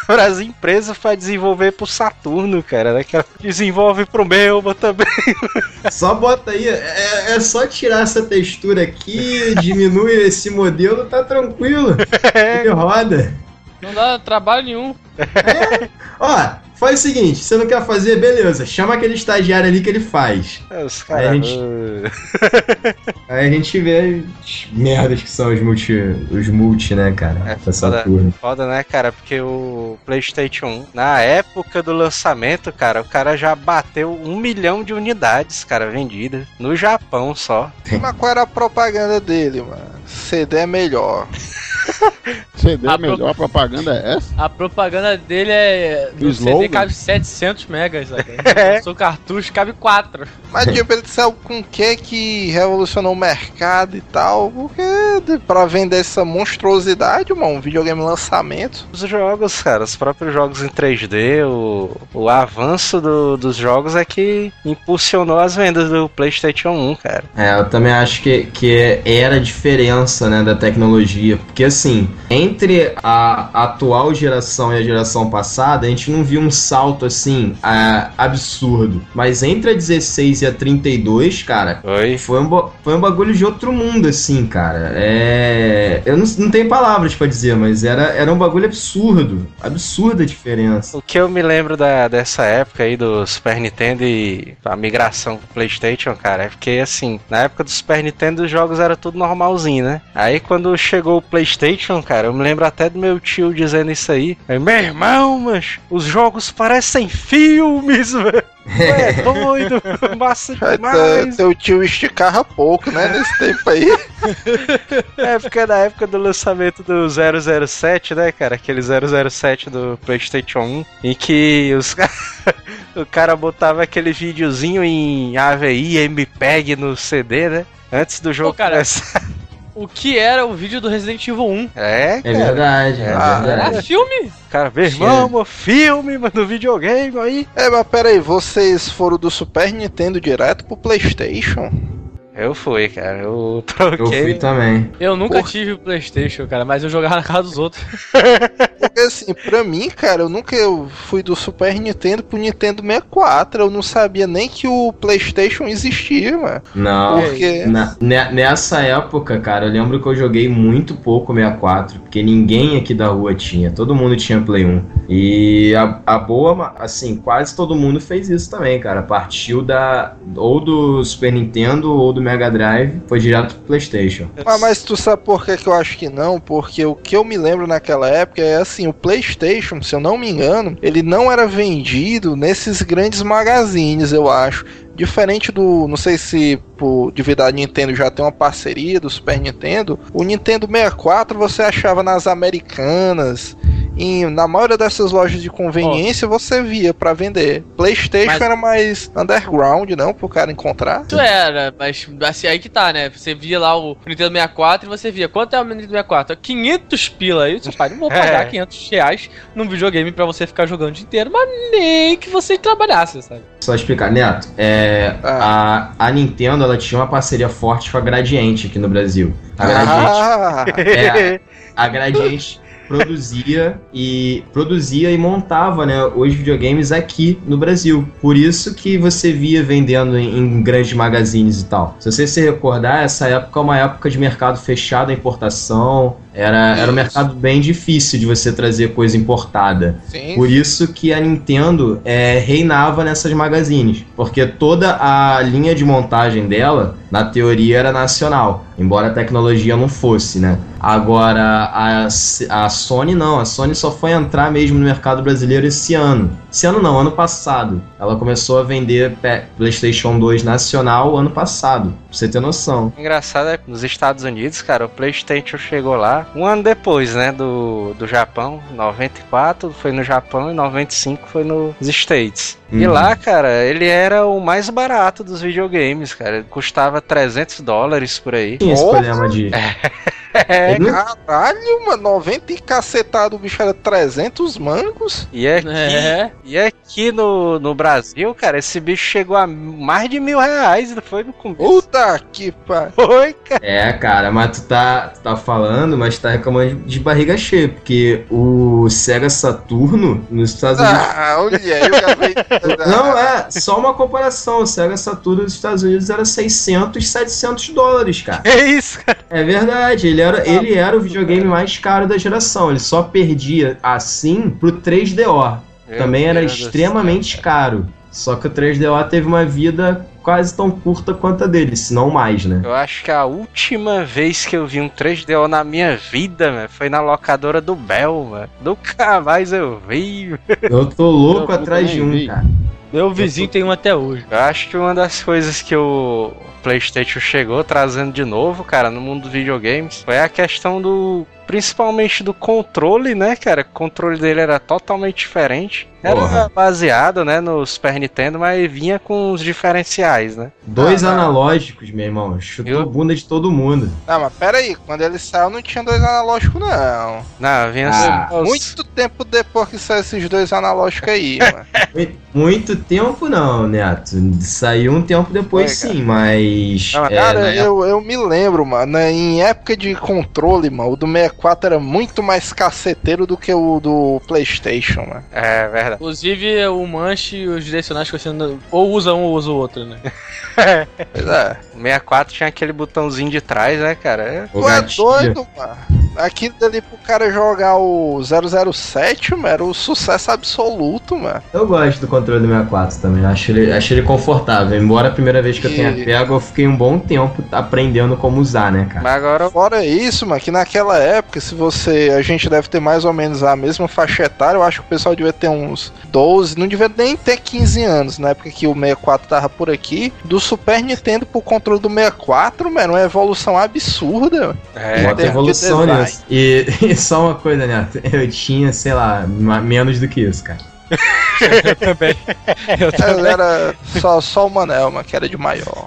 para as empresas para desenvolver pro Saturno, cara, né? Que ela desenvolve pro meu também. Só bota aí, é, é só tirar essa textura aqui, diminui esse modelo, tá tranquilo. Ele roda. Não dá trabalho nenhum. Ó, faz o seguinte: você não quer fazer, beleza, chama aquele estagiário ali que ele faz. É, Os Aí a caras. gente- Aí a gente vê as merdas que são os multi, os multi né, cara? É, pra foda. Saturno. Foda, né, cara? Porque o PlayStation 1, na época do lançamento, cara, o cara já bateu um milhão de unidades, cara, vendidas. No Japão só. Mas qual era a propaganda dele, mano? CD é melhor. CD A é melhor, a propaganda é essa? A propaganda dele é. Do No CD cabe 700 megas? É. O seu cartucho cabe 4. Mas tipo, ele saiu com o que que revolucionou o mercado e tal? Porque de- pra vender essa monstruosidade, mano, um videogame lançamento. Os jogos, cara, os próprios jogos em 3D, o, o avanço do- dos jogos é que impulsionou as vendas do PlayStation 1, cara. É, eu também acho que, que era a diferença, né, da tecnologia. Porque, assim, entre a atual geração e a geração passada, a gente não viu um salto, assim, ah, absurdo. Mas entre a 16 e a 32, cara, Oi? foi um, foi um bagulho de outro mundo, assim, cara. É. Eu não, não tenho palavras pra dizer, mas era, era um bagulho absurdo. Absurda a diferença. O que eu me lembro da, dessa época aí do Super Nintendo e a migração pro PlayStation, cara, é porque assim, na época do Super Nintendo os jogos era tudo normalzinho, né? Aí quando chegou o PlayStation, cara, eu me lembro até do meu tio dizendo isso aí. Meu irmão, mas os jogos parecem filmes, velho. É doido, massa demais. teu- tio esticava pouco, né? Nesse tempo aí. É porque na época do lançamento do 007, né, cara? Aquele 007 do PlayStation 1, em que os o cara botava aquele videozinho em AVI, MPEG no CD, né? Antes do jogo Pô, cara, começar. O que era o vídeo do Resident Evil 1? É, É cara. verdade, é, Ah, verdade. Era filme? Cara, meu irmão, mano, filme, mano, do videogame aí. É, mas peraí, vocês foram do Super Nintendo direto pro PlayStation? Eu fui, cara, eu Eu troquei. fui também. Eu nunca Porra. tive o PlayStation, cara, mas eu jogava na casa dos outros. Porque assim, pra mim, cara, eu nunca eu fui do Super Nintendo pro Nintendo 64. Eu não sabia nem que o PlayStation existia, mano. Não. Porque. Na- ne- nessa época, cara, eu lembro que eu joguei muito pouco 64, porque ninguém aqui da rua tinha, todo mundo tinha Play 1. E a, a boa, assim, quase todo mundo fez isso também, cara. Partiu da ou do Super Nintendo ou do Mega Drive, foi direto pro PlayStation. Mas, mas tu sabe por que, que eu acho que não? Porque o que eu me lembro naquela época é assim, o PlayStation, se eu não me engano, ele não era vendido nesses grandes magazines, eu acho. Diferente do, não sei se por devido a Nintendo já tem uma parceria do Super Nintendo, o Nintendo 64 você achava nas Americanas, em, na maioria dessas lojas de conveniência você via pra vender. PlayStation Mas- era mais underground, não, pro cara encontrar. Isso era, mas assim, aí que tá, né? Você via lá o Nintendo 64 e você via quanto é o Nintendo 64? 500 pila aí. Você pai, não vou pagar É. 500 reais num videogame pra você ficar jogando o dia inteiro, mas nem que você trabalhasse, sabe? Só explicar, Neto, é, a, a Nintendo ela tinha uma parceria forte com a Gradiente aqui no Brasil. A Gradiente Ah, É, a Gradiente produzia e produzia e montava né, os videogames aqui no Brasil. Por isso que você via vendendo em, em grandes magazines e tal. Se você se recordar, essa época é uma época de mercado fechado à importação. Era, era um mercado bem difícil de você trazer coisa importada. sim. Por isso que a Nintendo é, reinava nessas magazines, porque toda a linha de montagem dela, na teoria, era nacional, embora a tecnologia não fosse, né? Agora a, a Sony não, a Sony só foi entrar mesmo no mercado brasileiro esse ano. Esse ano não, ano passado. Ela começou a vender PlayStation 2 nacional ano passado, pra você ter noção. Engraçado é que nos Estados Unidos, cara, o PlayStation chegou lá um ano depois, né, do, do Japão. 94 foi no Japão e 95 foi nos States. E Uhum. lá, cara, ele era o mais barato dos videogames, cara. Ele custava 300 dólares por aí. Tinha esse problema de. É, Ele não- Caralho, mano, 90 e cacetado, o bicho era 300 mangos? e aqui, É. e aqui no, no Brasil, cara, esse bicho chegou a mais de mil reais, não foi no começo? Puta que pariu. Foi, cara. É, cara, mas tu tá, tu tá falando, mas tá reclamando de, de barriga cheia, porque o Sega Saturno nos Estados Unidos. Ah, olha aí, cara Não, é, só uma comparação. O Sega Saturno nos Estados Unidos era 600, 700 dólares, cara. Que isso, cara? É verdade, ele era, ele era o videogame mais caro da geração. Ele só perdia assim pro 3DO. Meu também era Deus extremamente caro. Só que o 3DO teve uma vida quase tão curta quanto a dele, se não mais, né? Eu acho que a última vez que eu vi um 3DO na minha vida, mano, foi na locadora do Bel, mano. Nunca mais eu vi. Eu tô louco Eu atrás de um, vi. cara. Meu vizinho tem um até hoje. Eu acho que uma das coisas que o PlayStation chegou trazendo de novo, cara, no mundo dos videogames, foi a questão do. Principalmente do controle, né, cara? O controle dele era totalmente diferente. Era baseado, né, no Super Nintendo, mas vinha com os diferenciais, né? Dois Ah, analógicos, meu irmão. Chutou Eu- a bunda de todo mundo. Não, mas pera aí, quando ele saiu não tinha dois analógicos, não. Não, vinha Ah, os- Muito tempo depois que saiu esses dois analógicos aí, mano. Mui- Muito tempo não, Neto. Saiu um tempo depois cara. sim, mas. Não, é, Cara, na eu, eu me lembro, mano, né, em época de controle, mano, o do 64 era muito mais caceteiro do que o do PlayStation, mano. É verdade. Inclusive, o manche e os direcionais que você não- ou usa um ou usa o outro, né? Pois é. O 64 tinha aquele botãozinho de trás, né, cara? É. Tu é doido, mano. Aquilo dali pro cara jogar o 007, mano, era o sucesso absoluto, mano. Eu gosto do controle do 64 também. Acho ele, acho ele confortável. Embora a primeira vez que eu tenha E- pego, eu fiquei um bom tempo aprendendo como usar, né, cara? Mas agora Fora isso, mano, que naquela época, se você. A gente deve ter mais ou menos a mesma faixa etária, eu acho que o pessoal devia ter uns 12, não devia nem ter 15 anos, na época que o 64 tava por aqui. Do Super Nintendo pro controle do 64, mano, uma evolução absurda. mano. É, de evolução design. E, e só uma coisa, Neto. Eu tinha, sei lá, menos do que isso, cara. Eu também. Eu Mas Era só, só o Manel, mano, que era de maior.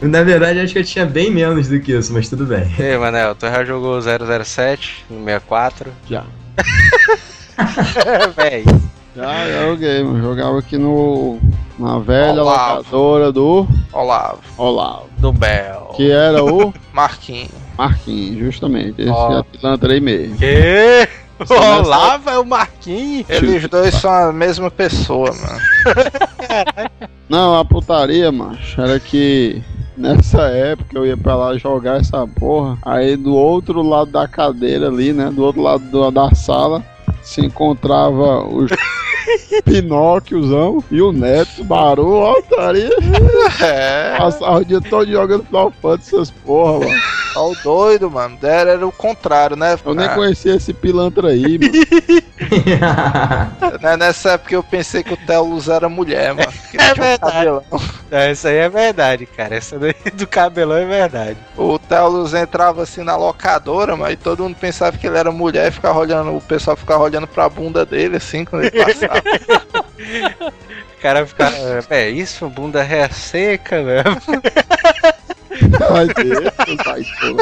Na verdade, acho que eu tinha bem menos do que isso, mas tudo bem. Ei, Manel, tu já jogou 007 no 64? Já. Véi. Já joguei, mano. Jogava aqui no. Na velha Olavo. locadora do Olavo, Olavo. Do Bel. Que era o Marquinhos. Marquinhos, justamente. Esse Ó. é pilantra aí mesmo. Que? Olavo é o Marquinhos. Eles dois são a mesma pessoa, mano. Não, a putaria, macho, era que nessa época eu ia pra lá jogar essa porra. Aí do outro lado da cadeira ali, né? Do outro lado do- da sala, se encontrava o Pinóquiozão e o Neto, Baru, altaria. É. Passava o dia todo jogando Final Fantasy essas porra, mano. Ó, o doido, mano. Dera era o contrário, né? Eu nem Ah, conhecia esse pilantra aí, mano. né, Nessa época eu pensei que o Telus era mulher, mano. Que É um verdade. cabelão. É, isso aí é verdade, cara. Essa daí do cabelão é verdade. O Telus entrava assim na locadora, mas todo mundo pensava que ele era mulher e ficava olhando, o pessoal ficava olhando pra bunda dele, assim, quando ele passava. O cara fica. É isso, bunda ré seca, velho. Vai ter, vai ter.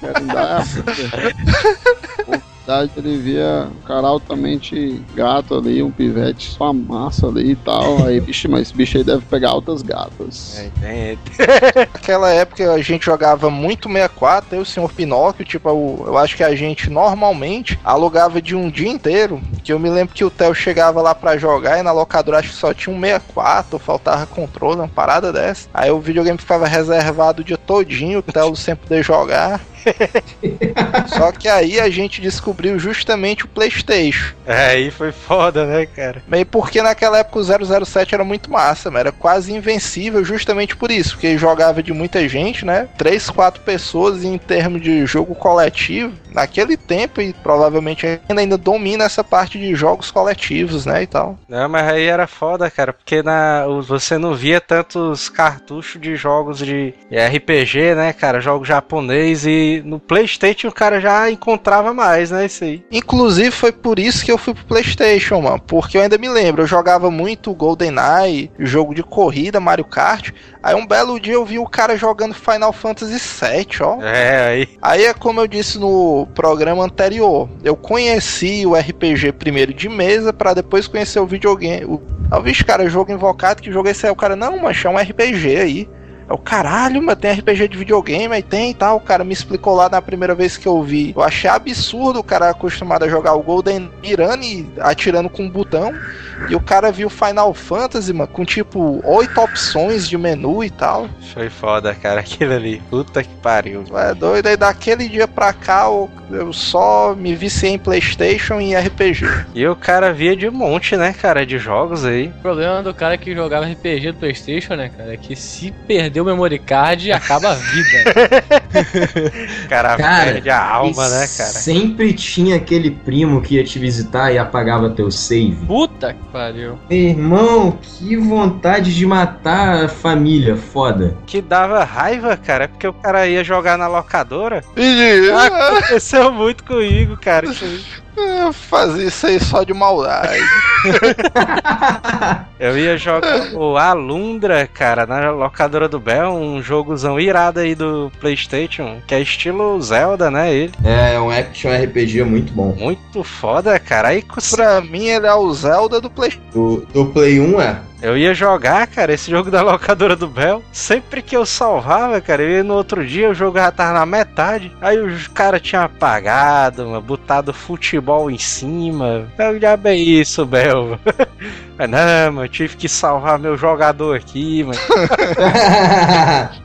Quero dar a verdade, ele via um cara altamente gato ali, um pivete só massa ali e tal. Aí, bicho, mas esse bicho aí deve pegar altas gatas. É, tem- Naquela época a gente jogava muito 64, eu e o Sr. Pinóquio, tipo, eu, eu acho que a gente normalmente alugava de um dia inteiro, que eu me lembro que o Theo chegava lá pra jogar e na locadora acho que só tinha um 64, faltava controle, uma parada dessa. Aí o videogame ficava reservado o dia todinho, o Theo sempre poder jogar. Só que aí a gente descobriu justamente o PlayStation. É, aí foi foda, né, cara? Meio porque naquela época o 007 era muito massa, mano. era quase invencível justamente por isso, porque jogava de muita gente, né? Três, quatro pessoas e em termos de jogo coletivo, naquele tempo e provavelmente ainda, ainda domina essa parte de jogos coletivos, né, e tal. Não, mas aí era foda, cara, porque na, você não via tantos cartuchos de jogos de RPG, né, cara? Jogos japonês e no PlayStation o cara já encontrava mais, né? Isso aí. Inclusive foi por isso que eu fui pro PlayStation, mano, porque eu ainda me lembro, eu jogava muito GoldenEye, jogo de corrida, Mario Kart. Aí um belo dia eu vi o cara jogando Final Fantasy VII, ó. É, aí. Aí é como eu disse no programa anterior. Eu conheci o RPG primeiro de mesa pra depois conhecer o videogame. O... Aí eu vi, cara, jogo invocado, que jogo é esse aí? O cara, não, mas é um RPG aí. É o caralho, mas tem RPG de videogame, aí tem e tal. O cara me explicou lá na primeira vez que eu vi. Eu achei absurdo o cara acostumado a jogar o Golden mirando e atirando com um botão. E o cara viu Final Fantasy, mano, com tipo oito opções de menu e tal. Foi foda, cara, aquilo ali. Puta que pariu. É doido, aí daquele dia pra cá eu, eu só me viciei em Playstation e RPG. E o cara via de um monte, né, cara, de jogos aí. O problema do cara que jogava RPG do Playstation, né, cara, é que se perder o memory card, acaba a vida. O cara, Cara, perde a alma, e né, cara? Sempre tinha aquele primo que ia te visitar e apagava teu save. Puta que pariu. Irmão, que vontade de matar a família, foda. Que dava raiva, cara, porque o cara ia jogar na locadora. E Aconteceu muito comigo, cara. Eu fazia isso aí só de maldade. Eu ia jogar o Alundra, cara, na locadora do Bel, um jogozão irado aí do PlayStation, que é estilo Zelda, né? Ele. É, é um action RPG muito bom. Muito foda, cara. Aí pra mim ele é o Zelda do Playstation. Do, do Play 1 é. Eu ia jogar, cara, esse jogo da locadora do Bel. Sempre que eu salvava, cara, eu ia no outro dia, o jogo já tava na metade. Aí os cara tinha apagado, mano, botado futebol em cima. Eu já bem isso, Bel. Mas não, mano, eu tive que salvar meu jogador aqui, mano.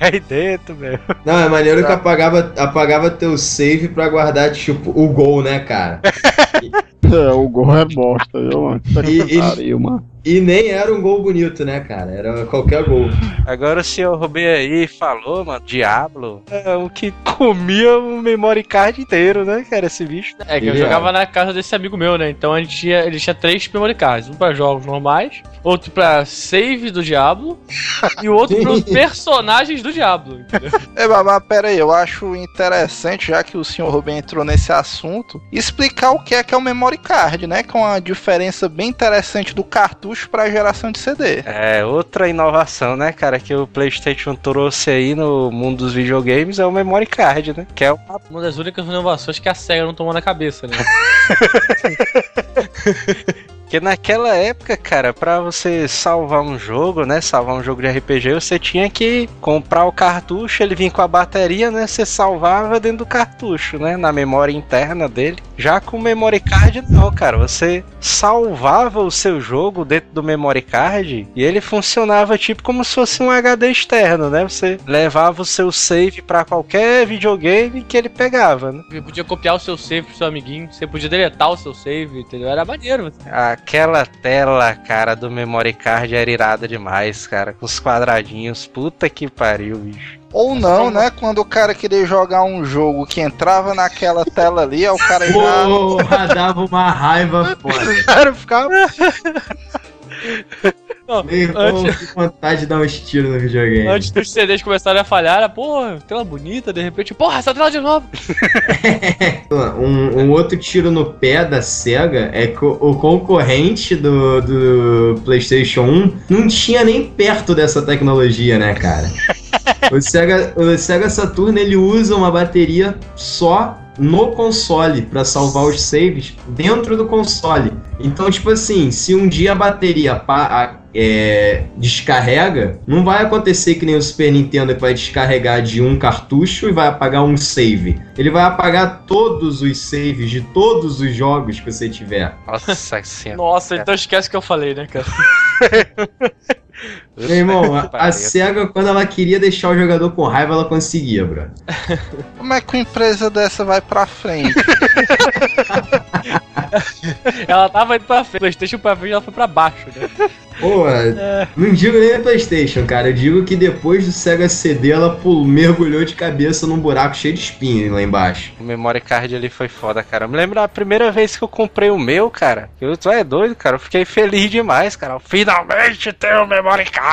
Aí dentro, meu. Não, é maneiro que apagava, apagava teu save pra guardar, tipo, o gol, né, cara? É, o gol é bosta, viu, mano? E- e- pariu, mano. E nem era um gol bonito, né, cara? Era qualquer gol. Agora o senhor Rubem aí falou, mano, Diablo. É um que comia um memory card inteiro, né, cara, esse bicho. É que eu é. jogava na casa desse amigo meu, né? Então a gente tinha, ele tinha três memory cards. Um pra jogos normais, outro pra save do Diablo e o outro pros personagens do Diablo. entendeu? É, mas, mas pera aí, eu acho interessante, já que o senhor Rubem entrou nesse assunto, explicar o que é que é o memory card, né? Que é uma diferença bem interessante do cartucho para geração de CD. É, outra inovação, né, cara, que o PlayStation trouxe aí no mundo dos videogames é o memory card, né? Que é uma Uma das únicas inovações que a SEGA não tomou na cabeça, né? Porque naquela época, cara, pra você salvar um jogo, né? Salvar um jogo de RPG, você tinha que comprar o cartucho, ele vinha com a bateria, né? Você salvava dentro do cartucho, né? Na memória interna dele. Já com o memory card, não, cara. Você salvava o seu jogo dentro do memory card e ele funcionava tipo como se fosse um HD externo, né? Você levava o seu save pra qualquer videogame que ele pegava, né? Você podia copiar o seu save pro seu amiguinho, você podia deletar o seu save, entendeu? Era maneiro. Aquela tela, cara, do memory card era irada demais, cara, com os quadradinhos. Puta que pariu, bicho. Ou não, né? Quando o cara queria jogar um jogo que entrava naquela tela ali, aí o cara já. Porra, dava uma raiva foda. Cara, ficava. Não, Meu irmão, antes, que vontade de dar uns tiros no videogame. antes dos CDs começarem a falhar, era, porra, tela bonita, de repente, porra, essa tela de novo. Um, um outro tiro no pé da SEGA é que o, o concorrente do, do PlayStation 1 não tinha nem perto dessa tecnologia, né, cara? O Sega, o Sega Saturn ele usa uma bateria só no console pra salvar os saves dentro do console. Então, tipo assim, se um dia a bateria pa- a- é, descarrega, não vai acontecer que nem o Super Nintendo que vai descarregar de um cartucho e vai apagar um save. Ele vai apagar todos os saves de todos os jogos que você tiver. Nossa senhora. Nossa, então esquece o que eu falei, né, cara? Meu irmão, a. SEGA, quando ela queria deixar o jogador com raiva, ela conseguia, bro. Como é que uma empresa dessa vai pra frente? Ela tava indo pra frente, Playstation pra frente, ela foi pra baixo, né? Pô, não digo nem a PlayStation, cara. Eu digo que depois do Sega CD, ela pul- mergulhou de cabeça num buraco cheio de espinho lá embaixo. O memory card ali foi foda, cara. Eu me lembro da primeira vez que eu comprei o meu, cara. Eu, tu é doido, cara. Eu fiquei feliz demais, cara. Finalmente tem o memory card.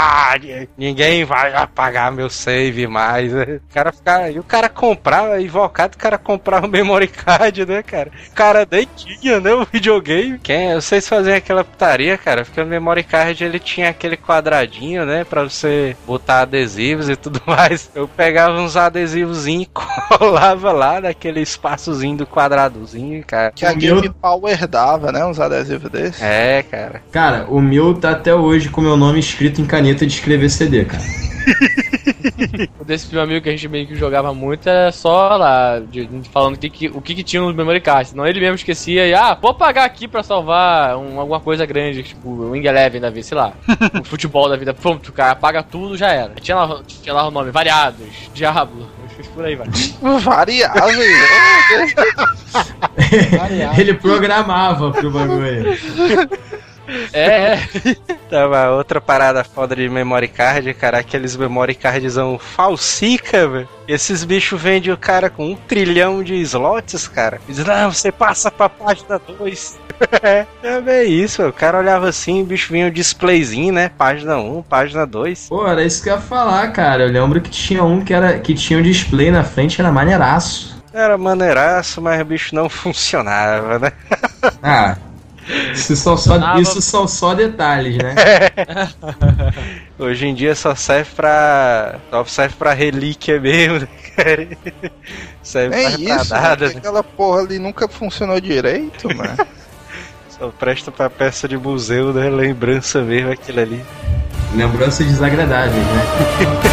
Ninguém vai apagar meu save mais. né? O cara ficar, e o cara comprava, invocado, o cara comprava o memory card, né, cara? O cara nem tinha, né, o videogame. Quem, vocês fazem aquela putaria, cara, porque o memory card ele tinha aquele quadradinho, né? Pra você botar adesivos e tudo mais. Eu pegava uns adesivozinhos e colava lá naquele espaçozinho do quadradozinho, cara. Que a O meu- Game Power dava, né? Uns adesivos desses. É, cara. Cara, o meu tá até hoje com meu nome escrito em caneta de escrever CD, cara. O desse meu amigo que a gente meio que jogava muito era só lá, de, falando que, que- o que, que tinha no memory card. Senão ele mesmo esquecia e, ah, vou pagar aqui pra salvar um- alguma coisa grande, tipo o Wing Eleven da vida, sei lá, o futebol da vida. Pronto, o cara apaga tudo, já era. Tinha lá, tinha lá o nome, variados, Diablo, por aí vai. Variável. Ele programava pro bagulho. É, é. Tava outra parada foda de memory card, cara, aqueles memory cardzão falsica, velho. Esses bichos vendem o cara com um trilhão de slots, cara. Diz, não, você passa pra página 2. é bem isso, o cara olhava assim, o bicho vinha o displayzinho, né? Página 1, página 2. Pô, era isso que eu ia falar, cara. Eu lembro que tinha um que, era, que tinha um display na frente, era maneiraço. Era maneiraço, mas o bicho não funcionava, né? Ah, isso são só, Funcionava. isso são só detalhes, né? Hoje em dia só serve pra. Só serve pra relíquia mesmo, né, cara? Serve É pra isso, né? né? Aquela porra ali nunca funcionou direito, mano. Só presta pra peça de museu, né? Lembrança mesmo aquilo ali. Lembranças desagradáveis, né?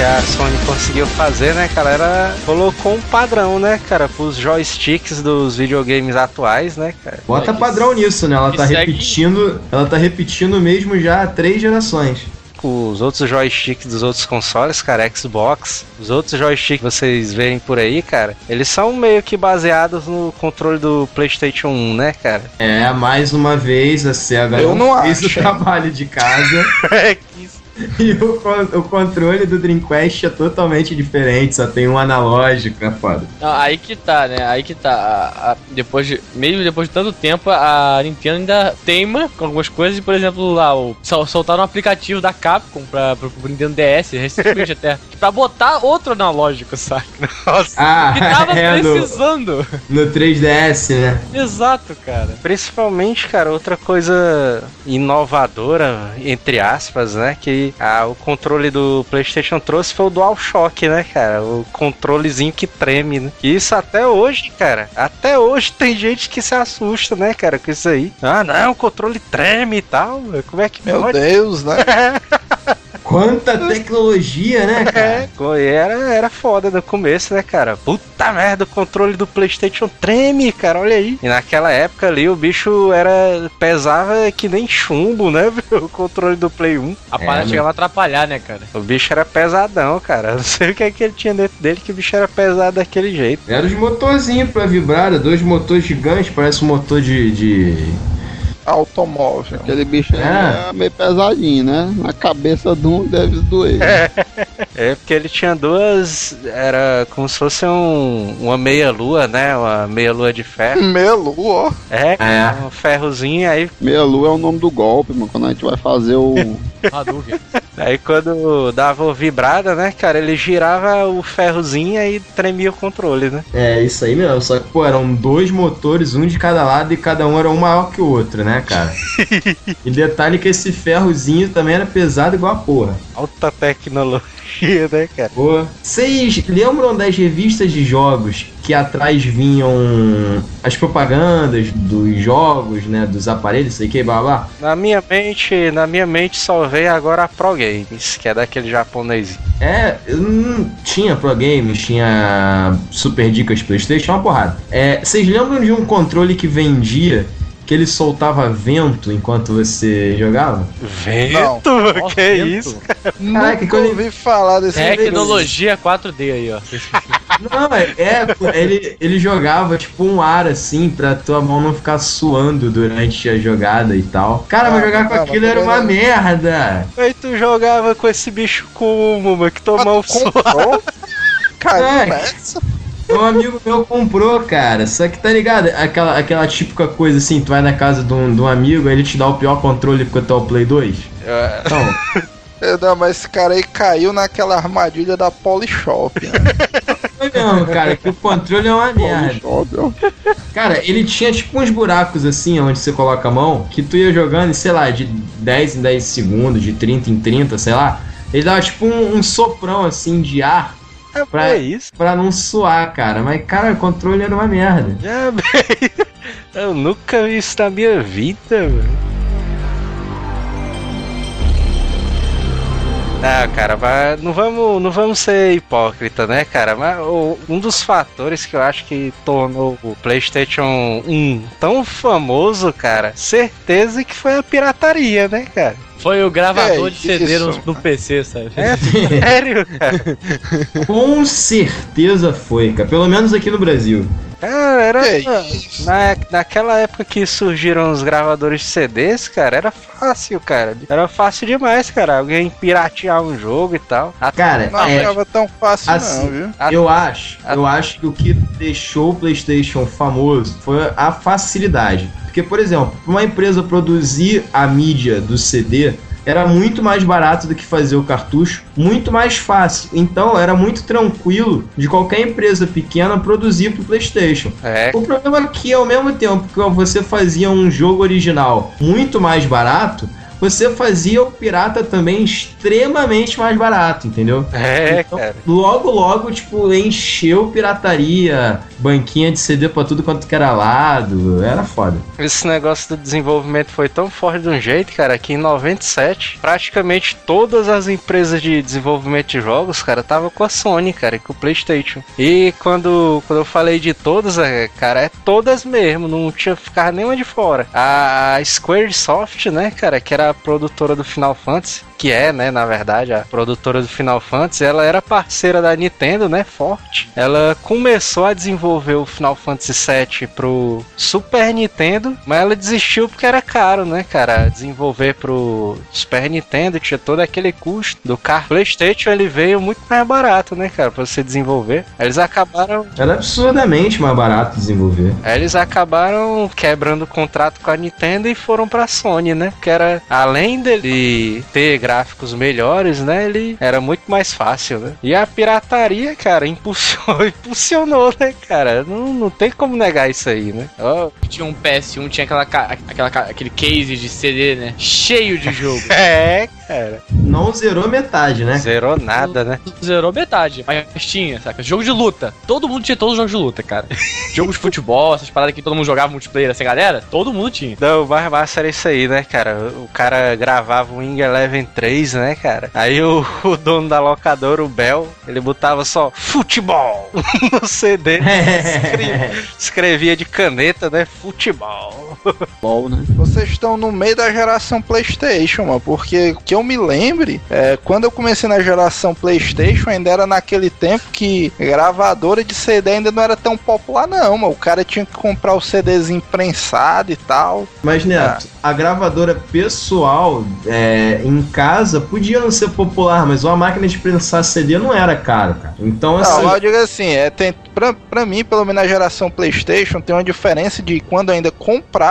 que a Sony conseguiu fazer, né, cara? Ela colocou um padrão, né, cara, pros joysticks dos videogames atuais, né, cara? Bota que- padrão nisso, né? Ela tá segue- repetindo. Ela tá repetindo mesmo já há três gerações. Os outros joysticks dos outros consoles, cara, Xbox, os outros joysticks que vocês veem por aí, cara, eles são meio que baseados no controle do PlayStation 1, né, cara? É, mais uma vez a SEGA Eu não fez acho, o trabalho de casa. É que isso. E o, o controle do Dreamcast é totalmente diferente, só tem um analógico, é foda. Não, aí que tá, né? Aí que tá. A- a- depois de, mesmo depois de tanto tempo, a Nintendo ainda teima com algumas coisas. E, por exemplo, lá, o, sol- soltaram um aplicativo da Capcom pra, pro, pro Nintendo DS, recentemente até. Pra botar outro analógico, saca? Nossa. Ah, Que tava é no, precisando. no 3DS, né? Exato, cara. Principalmente, cara, outra coisa inovadora, entre aspas, né? Que ah, o controle do PlayStation trouxe foi o DualShock, né, cara? O controlezinho que treme, né? E isso até hoje, cara. Até hoje tem gente que se assusta, né, cara, com isso aí. Ah, não, o controle treme e tal. Como é que Meu pode? Deus, né? Quanta tecnologia, né, cara? É, era, era foda no começo, né, cara? Puta merda, o controle do PlayStation treme, cara, olha aí. E naquela época ali o bicho era pesava que nem chumbo, né, o controle do Play 1. A parada né? chegava a atrapalhar, né, cara? O bicho era pesadão, cara. Não sei o que é que ele tinha dentro dele que o bicho era pesado daquele jeito. Era os motorzinhos pra vibrar, dois motores gigantes, parece um motor de. de... Automóvel. Aquele bicho aí É. é meio pesadinho, né? Na cabeça de um deve doer. É porque ele tinha duas. Era como se fosse um, uma meia-lua, né? Uma meia-lua de ferro. Melu, ó. É, É. um ferrozinho aí Meia lua é o nome do golpe, mano. Quando a gente vai fazer o. Hadouken. Aí quando dava o vibrada, né, cara, ele girava o ferrozinho e tremia o controle, né? É, isso aí mesmo. Só que, pô, eram dois motores, um de cada lado, e cada um era um maior que o outro, né, cara? e detalhe que esse ferrozinho também era pesado igual a porra. Alta tecnologia, né, cara? Pô. Vocês lembram das revistas de jogos que atrás vinham as propagandas dos jogos, né? Dos aparelhos, sei que, blá? Na minha mente, na minha mente só veio agora a Pro Games, que é daquele japonês. É, hum, tinha Pro Games, tinha Super Dicas Playstation, uma porrada. É, vocês lembram de um controle que vendia que ele soltava vento enquanto você jogava? Vento? Ó, que vento. isso? Caraca, Nunca quando- ouvi falar desse Tecnologia 4D aí, ó. Não, é, é, ele, ele jogava tipo um ar assim pra tua mão não ficar suando durante a jogada e tal. Cara, mas Ah, jogar com não, aquilo mas era uma não- merda. Aí tu jogava com esse bicho como, mano, que tomou um suor. Comprou? Cara, É. nessa. Um amigo meu comprou, cara. Só que tá ligado? Aquela, aquela típica coisa assim, tu vai na casa de um, de um amigo, aí ele te dá o pior controle porque tu é o Play 2. Então, É, Não, mas esse cara aí caiu naquela armadilha da Polishop. Né? mesmo, cara, que o controle é uma merda. Cara, ele tinha tipo uns buracos assim, onde você coloca a mão, que tu ia jogando, sei lá, de 10 em 10 segundos, de 30 em 30, sei lá. Ele dava tipo um, um soprão assim de ar É, Pra- é isso. pra não suar, cara. Mas, cara, o controle era uma merda. Já, bem. Eu nunca vi isso na minha vida, velho. Ah, cara, mas não vamos, não vamos ser hipócrita, né, cara? Mas o- um dos fatores que eu acho que tornou o PlayStation 1 tão famoso, cara, certeza que foi a pirataria, né, cara? Foi o gravador É, de CD no, PC, sabe? É sério, cara. Com certeza foi, cara. Pelo menos aqui no Brasil. Cara, era. Isso? Na, naquela época que surgiram os gravadores de CDs, cara, era fácil, cara. Era fácil demais, cara. Alguém piratear um jogo e tal. A- Cara, Não é, ficava tão fácil assim, não, viu? eu acho, a- eu acho que o que deixou o PlayStation famoso foi a facilidade. Porque, por exemplo, uma empresa produzir a mídia do CD era muito mais barato do que fazer o cartucho, muito mais fácil. Então era muito tranquilo de qualquer empresa pequena produzir pro PlayStation. É, O problema é que ao mesmo tempo que você fazia um jogo original muito mais barato, você fazia o pirata também extremamente mais barato, entendeu? é, Então, cara. Logo, logo, tipo, encheu pirataria, banquinha de CD pra tudo quanto que era lado, era foda. Esse negócio do desenvolvimento foi tão forte de um jeito, cara, que em 97, praticamente todas as empresas de desenvolvimento de jogos, cara, tava com a Sony, cara, e com o PlayStation. E quando, quando eu falei de todas, é, cara, é todas mesmo, não tinha ficar nenhuma de fora. A Squaresoft, né, cara, que era a produtora do Final Fantasy, que é, né, na verdade, a produtora do Final Fantasy, ela era parceira da Nintendo, né, forte. Ela começou a desenvolver o Final Fantasy VII pro Super Nintendo, mas ela desistiu porque era caro, né, cara, desenvolver pro Super Nintendo, tinha todo aquele custo do carro. PlayStation, ele veio muito mais barato, né, cara, pra você desenvolver. Eles acabaram Era absurdamente mais barato desenvolver. Eles acabaram quebrando o contrato com a Nintendo e foram pra Sony, né? Que era, além dele ter gráficos melhores, né? Ele era muito mais fácil, né? E a pirataria, cara, impulsionou, impulsionou né, cara? Não, não tem como negar isso aí, né? Ó, Tinha um PS1, tinha aquela, aquela, aquele case de CD, né? Cheio de jogo. é, cara. Não zerou metade, né? Zerou nada, né? Zerou metade. Mas tinha, saca? Jogo de luta. Todo mundo tinha todos os jogos de luta, cara. Jogo de futebol, essas paradas que todo mundo jogava multiplayer, essa galera, todo mundo tinha. Não, o mais massa era isso aí, né, cara? O cara gravava o Wing Eleven 3, né, cara? Aí o, o dono da locadora, o Bel, ele botava só futebol no CD. escrevia, escrevia de caneta, né? Futebol. Bom, né? Vocês estão no meio da geração PlayStation, mano. Porque que eu me lembre, é, quando eu comecei na geração PlayStation, ainda era naquele tempo que gravadora de CD ainda não era tão popular, não, mano. O cara tinha que comprar o CDs imprensado e tal. Mas, Neto, a gravadora pessoal é, em casa podia não ser popular, mas uma máquina de prensar CD não era caro, cara. Então, assim. Não, eu digo assim, é, tem, pra, pra mim, pelo menos na geração PlayStation, tem uma diferença de quando eu ainda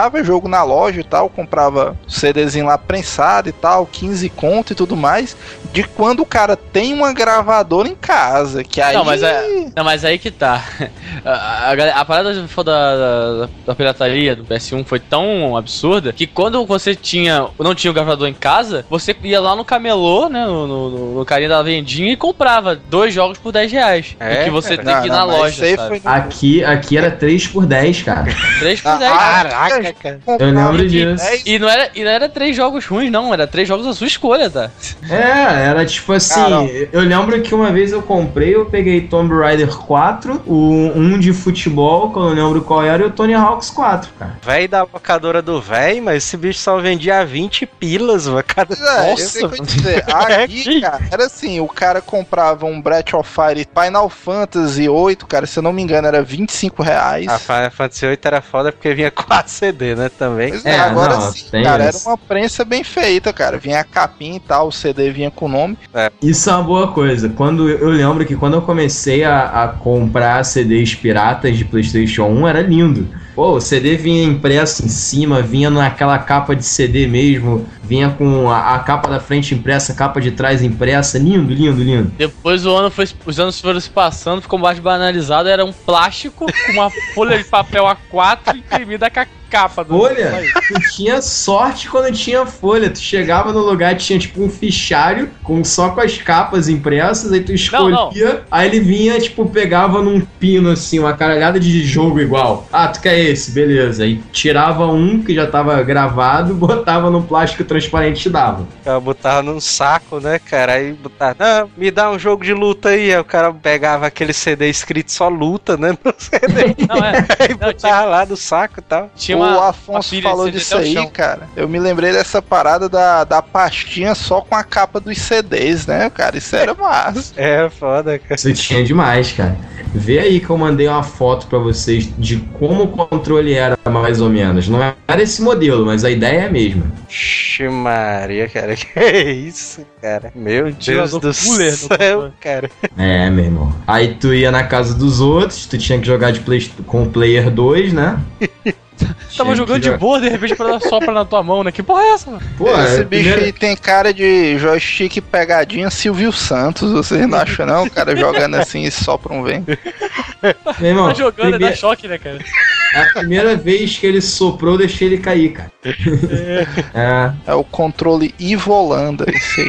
comprava jogo na loja e tal, comprava CDzinho lá prensado e tal, 15 conto e tudo mais, de quando o cara tem uma gravadora em casa, que aí... Não, mas é- Não, mas aí que tá. A, a- a parada da, da, da pirataria do PS1 foi tão absurda que quando você tinha não tinha o gravador em casa, você ia lá no camelô, né? No, no, no carinha da vendinha e comprava dois jogos por 10 reais. É, e que você cara. tem que ir Não, na não, loja. no- Aqui, aqui era 3 por 10, cara. 3 por Ah, 10. Caraca, cara. Eu lembro disso. E não, era, e não era três jogos ruins, não. Era três jogos à sua escolha, tá? É, era tipo assim. Caramba. eu lembro que uma vez eu comprei, eu peguei Tomb Raider 4, o um de futebol, que eu não lembro qual era, e o Tony Hawks 4, cara. Véi da locadora do véi, mas esse bicho só vendia 20 pilas, mano. Cada... É, Nossa, eu sei o que eu mano. ia dizer. É, Aqui, cara, era assim, o cara comprava um Breath of Fire Final Fantasy 8, cara, se eu não me engano, era 25 reais. A Final Fantasy VIII era foda porque vinha 4 CD, né, também. Pois é, É, agora não, sim, tem cara, era esse. uma prensa bem feita, cara. Vinha a capinha e tal, o CD vinha com o nome. Isso é uma boa coisa. Quando eu lembro que quando eu comecei a, a comprar CDs piratas de PlayStation 1 era lindo. Pô, o CD vinha impresso em cima, vinha naquela capa de CD mesmo, vinha com a, a capa da frente impressa, a capa de trás impressa, lindo, lindo, lindo. Depois o ano foi, os anos foram se passando, ficou mais banalizado, era um plástico com uma folha de papel A4 imprimida com a capa do. Folha, tu tinha sorte quando tinha folha. Tu chegava no lugar tinha tipo um fichário com só com as capas impressas, aí tu escolhia, Não, aí ele vinha, tipo, pegava num pino assim, uma caralhada de jogo igual. Ah, tu quer esse, beleza. Aí tirava um que já tava gravado, botava no plástico transparente e dava. Cara botava num saco, né, cara? Aí botava, não, me dá um jogo de luta aí. Aí o cara pegava aquele CD escrito só luta, né? No CD. Não, é. Aí Não, botava tinha, lá do saco e tal. tinha o uma, uma Afonso pilha falou disso aí, chão. cara. Eu me lembrei dessa parada da, da pastinha só com a capa dos CDs, né, cara? Isso era massa. É, foda, cara. Isso tinha demais, cara. Vê aí que eu mandei uma foto pra vocês de como controle era, mais ou menos. Não era esse modelo, mas a ideia é a mesma. Ixi, Maria, cara. Que isso, cara? Meu Deus do céu, controle. cara. É, meu irmão. Aí tu ia na casa dos outros, tu tinha que jogar de play, com o Player 2, né? Tava jogando de boa, de repente para sopra na tua mão, né? Que porra é essa, mano? Pô, Esse é, bicho primeiro- aí tem cara de joystick pegadinha Silvio Santos, vocês não acham não? O cara jogando assim e sopra um vento. meu irmão, Tá jogando, prime- é da choque, né, cara? A primeira vez que ele soprou, eu deixei ele cair, cara. É. É o controle Ivolanda, esse aí.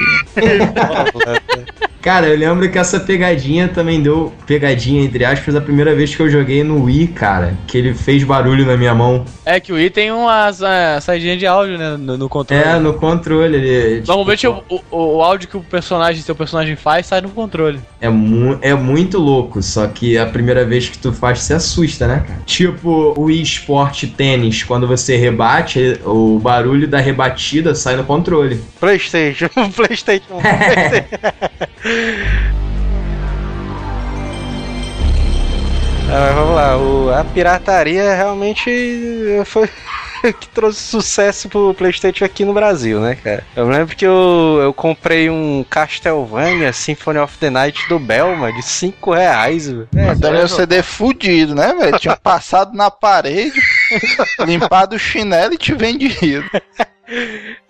Cara, eu lembro que essa pegadinha também deu pegadinha, entre aspas, a primeira vez que eu joguei no Wii, cara. Que ele fez barulho na minha mão. É que o Wii tem umas é, saidinha de áudio, né, no, no controle. É, no controle. Ele, tipo, Normalmente o, o, o áudio que o personagem, seu personagem faz, sai no controle. É, mu é muito louco, só que a primeira vez que tu faz, você assusta, né, cara? Tipo o eSport tênis, quando você rebate, o barulho da rebatida sai no controle. Playstation, Playstation. Ah, mas vamos lá, o- a pirataria realmente foi que trouxe sucesso pro Playstation aqui no Brasil, né, cara? Eu lembro que eu, eu comprei um Castlevania Symphony of the Night do Belma de 5 reais, velho. Também o CD fudido, né, velho? Tinha passado na parede, limpado o chinelo e te vendido.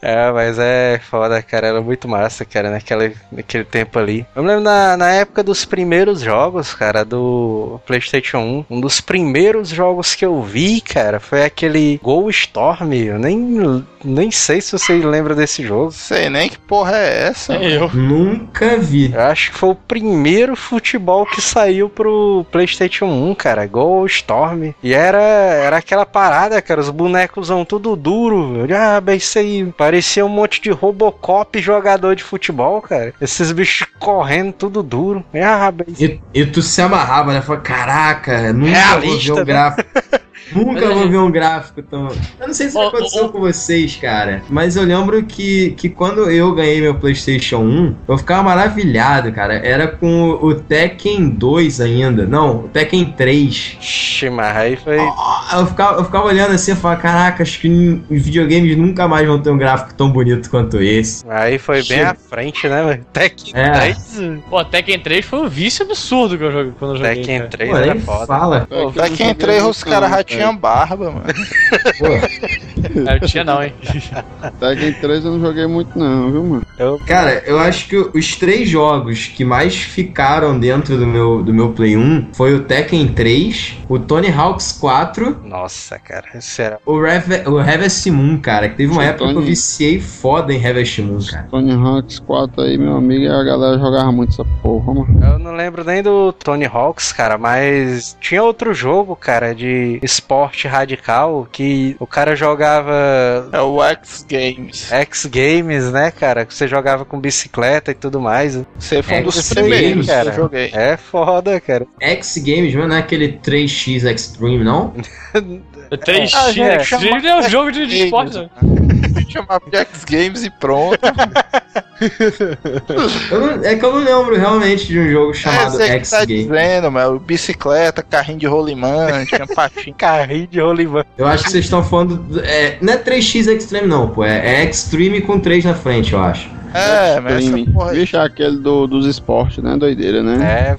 É, mas é foda, cara. Era muito massa, cara, naquele, naquele tempo ali. Eu me lembro na, na época dos primeiros jogos, cara, do PlayStation 1. Um dos primeiros jogos que eu vi, cara, foi aquele Go Storm. Eu nem, nem sei se você lembra desse jogo. Sei nem que porra é essa. É eu. Nunca vi. Eu acho que foi o primeiro futebol que saiu pro PlayStation 1, cara. Go Storm. E era, era aquela parada, cara. Os bonecos são tudo duro. velho. Ah, bem, isso aí. Parecia um monte de Robocop jogador de futebol, cara. Esses bichos correndo tudo duro. Ah, bem, E, e tu se amarrava, né? Falei, caraca, nunca Realista, vou ver né? um gráfico. nunca Mas vou é- ver um gráfico tão. Eu não sei se Ô, aconteceu ô. com vocês, cara. Mas eu lembro que, que quando eu ganhei meu PlayStation 1, eu ficava maravilhado, cara. Era com o, o Tekken 2 ainda. Não, o Tekken 3. Ixi, mas aí foi. Ó, Eu ficava, eu ficava olhando assim e falava, caraca, acho que os videogames nunca mais vão ter um gráfico tão bonito quanto esse. Aí foi bem Chega. à frente, né, velho? Tekken É. 3. Pô, Tekken 3 foi um vício absurdo que eu joguei quando eu joguei. Tekken cara. 3 Pô, era nem foda. fala. Pô, que entrei, os caras já tinham barba, mano. Pô, eu tinha não, hein? Tekken 3 eu não joguei muito não, viu, mano? Eu, Cara, eu acho que os três jogos que mais ficaram dentro do meu, do meu Play 1 foi o Tekken 3, o Tony Hawk's 4, nossa, cara. Era. o, Rev o Harvest Moon, cara. Que teve uma Sim, época que eu Tony. viciei foda em Harvest Moon, cara. Tony Hawks 4 aí, meu amigo, e a galera jogava muito essa porra, mano. Eu não lembro nem do Tony Hawks, cara, mas tinha outro jogo, cara, de esporte radical que o cara jogava É o X Games. X Games, né, cara? Que você jogava com bicicleta e tudo mais. Você foi um É, dos primeiros que cara. eu joguei. É foda, cara. X Games, mano, não é aquele 3X Extreme, não? 3x Ah, gente, Extreme é um jogo de, esporte, né? Chamava de X Games e pronto. Não- é que eu não lembro realmente de um jogo chamado é, X tá Game. dizendo, mano. Bicicleta, carrinho de rolimã, tinha patinho. Carrinho de rolimã. Eu acho que vocês estão falando. do- é, não é 3x Extreme, não, pô. É, é Extreme com 3 na frente, eu acho. É, mas porra. Vixe, é aquele do, dos esportes, né? Doideira, né? É,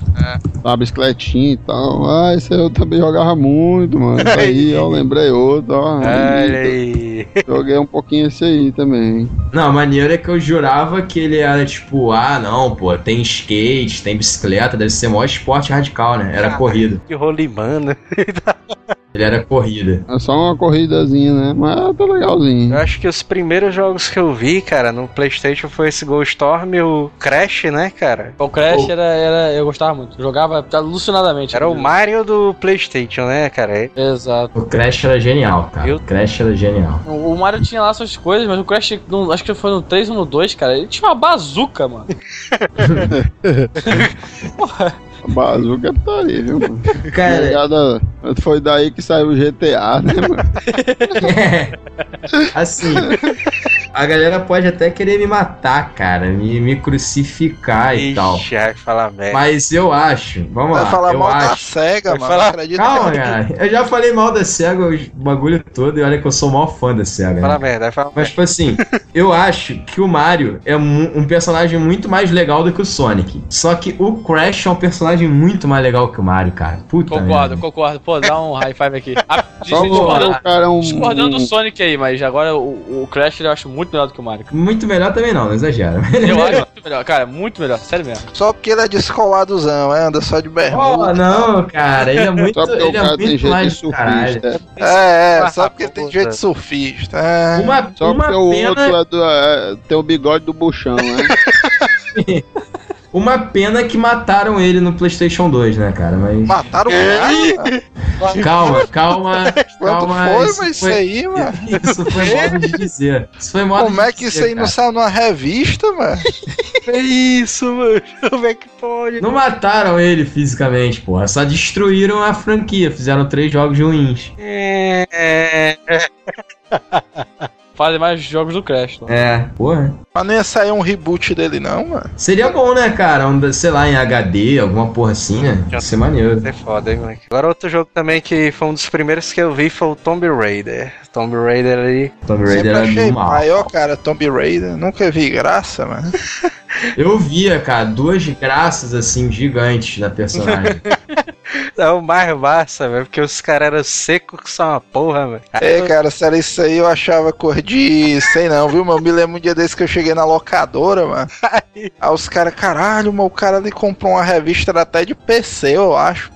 A bicicletinha e tal. Ah, esse aí eu também jogava muito, mano. Isso aí, eu lembrei outro, ó. olha aí. Joguei um pouquinho esse aí também. Não, a maneira é que eu jurava que ele era tipo, ah, não, pô, tem skate, tem bicicleta, deve ser maior esporte radical, né? Era Caralho. corrida. De rolimã, né? Ele era corrida. É só uma corridazinha, né? Mas tá legalzinho. Eu acho que os primeiros jogos que eu vi, cara, no Playstation foi esse Ghost Storm e o Crash, né, cara? O Crash Oh. era, era. Eu gostava muito. Jogava alucinadamente. Era o Mario do Playstation, né, cara? Exato. O Crash era genial, cara. Eu- O Crash era genial. O o Mario tinha lá suas coisas, mas o Crash, no- acho que foi no 3 ou no 2, cara. Ele tinha uma bazuca, mano. A bazuca é putaria, viu, mano? Cara, Foi daí que saiu o GTA, né, mano? É. Assim, a galera pode até querer me matar, cara, me, me crucificar e tal. Ixi, vai falar merda. Mas eu acho, vamos Vai lá, falar eu mal da acho. SEGA, Vai mano. falar- Calma, que- cara. Eu já falei mal da SEGA o bagulho todo e olha que eu sou o maior fã da SEGA. Fala Né? merda, vai falar Mas, tipo assim, eu acho que o Mario é um personagem muito mais legal do que o Sonic. Só que o Crash é um personagem muito mais legal que o Mario, cara. Puta Concordo, merda. concordo. Pô, dá um high five aqui. Ah, Só porque discordando, cara é um. discordando do Sonic aí, mas agora o, o Crash eu acho muito melhor do que o Mario. Muito melhor também não, não exagera. Eu acho muito melhor, cara, muito melhor, sério mesmo. Só porque ele é descoladozão, é, anda só de bermuda. Oh, não, cara, ele é muito, Só porque o ele é cara tem muito jeito de mais surfista. É, é, Ah, só porque ele tem jeito de surfista. É. Uma, Só uma porque o pena, outro é do, é, tem o bigode do buchão, né? uma pena que mataram ele no PlayStation 2, né, cara? Mas Mataram o cara? calma, calma, Quando calma. foi, isso mas isso foi- aí, mano? Isso foi modo de dizer. Isso foi modo Como de é que dizer, isso aí não cara. saiu numa revista, mano? É isso, mano. Como é que pode? Não mataram ele fisicamente, porra. Só destruíram a franquia. Fizeram três jogos ruins. É, Fale mais jogos do Crash. Então. É, porra. Mas não ia sair um reboot dele, não, mano. Seria bom, né, cara? Um, sei lá, em HD, alguma porra assim, né? Ia ser maneiro. é foda, hein, moleque. Agora outro jogo também que foi um dos primeiros que eu vi foi o Tomb Raider. Tomb Raider ali. Tomb Sempre Raider era achei maior, cara, Tomb Raider. Nunca vi graça, mano. Eu via, cara, duas graças assim gigantes na personagem. É o mais massa, velho, porque os caras eram secos que são uma porra, velho. É, cara, se era isso aí, eu achava cor de. sei não, viu, mano? Me lembro um dia desse que eu cheguei na locadora, mano. Aí os caras, caralho, mano, o cara ali comprou uma revista até de PC, eu acho.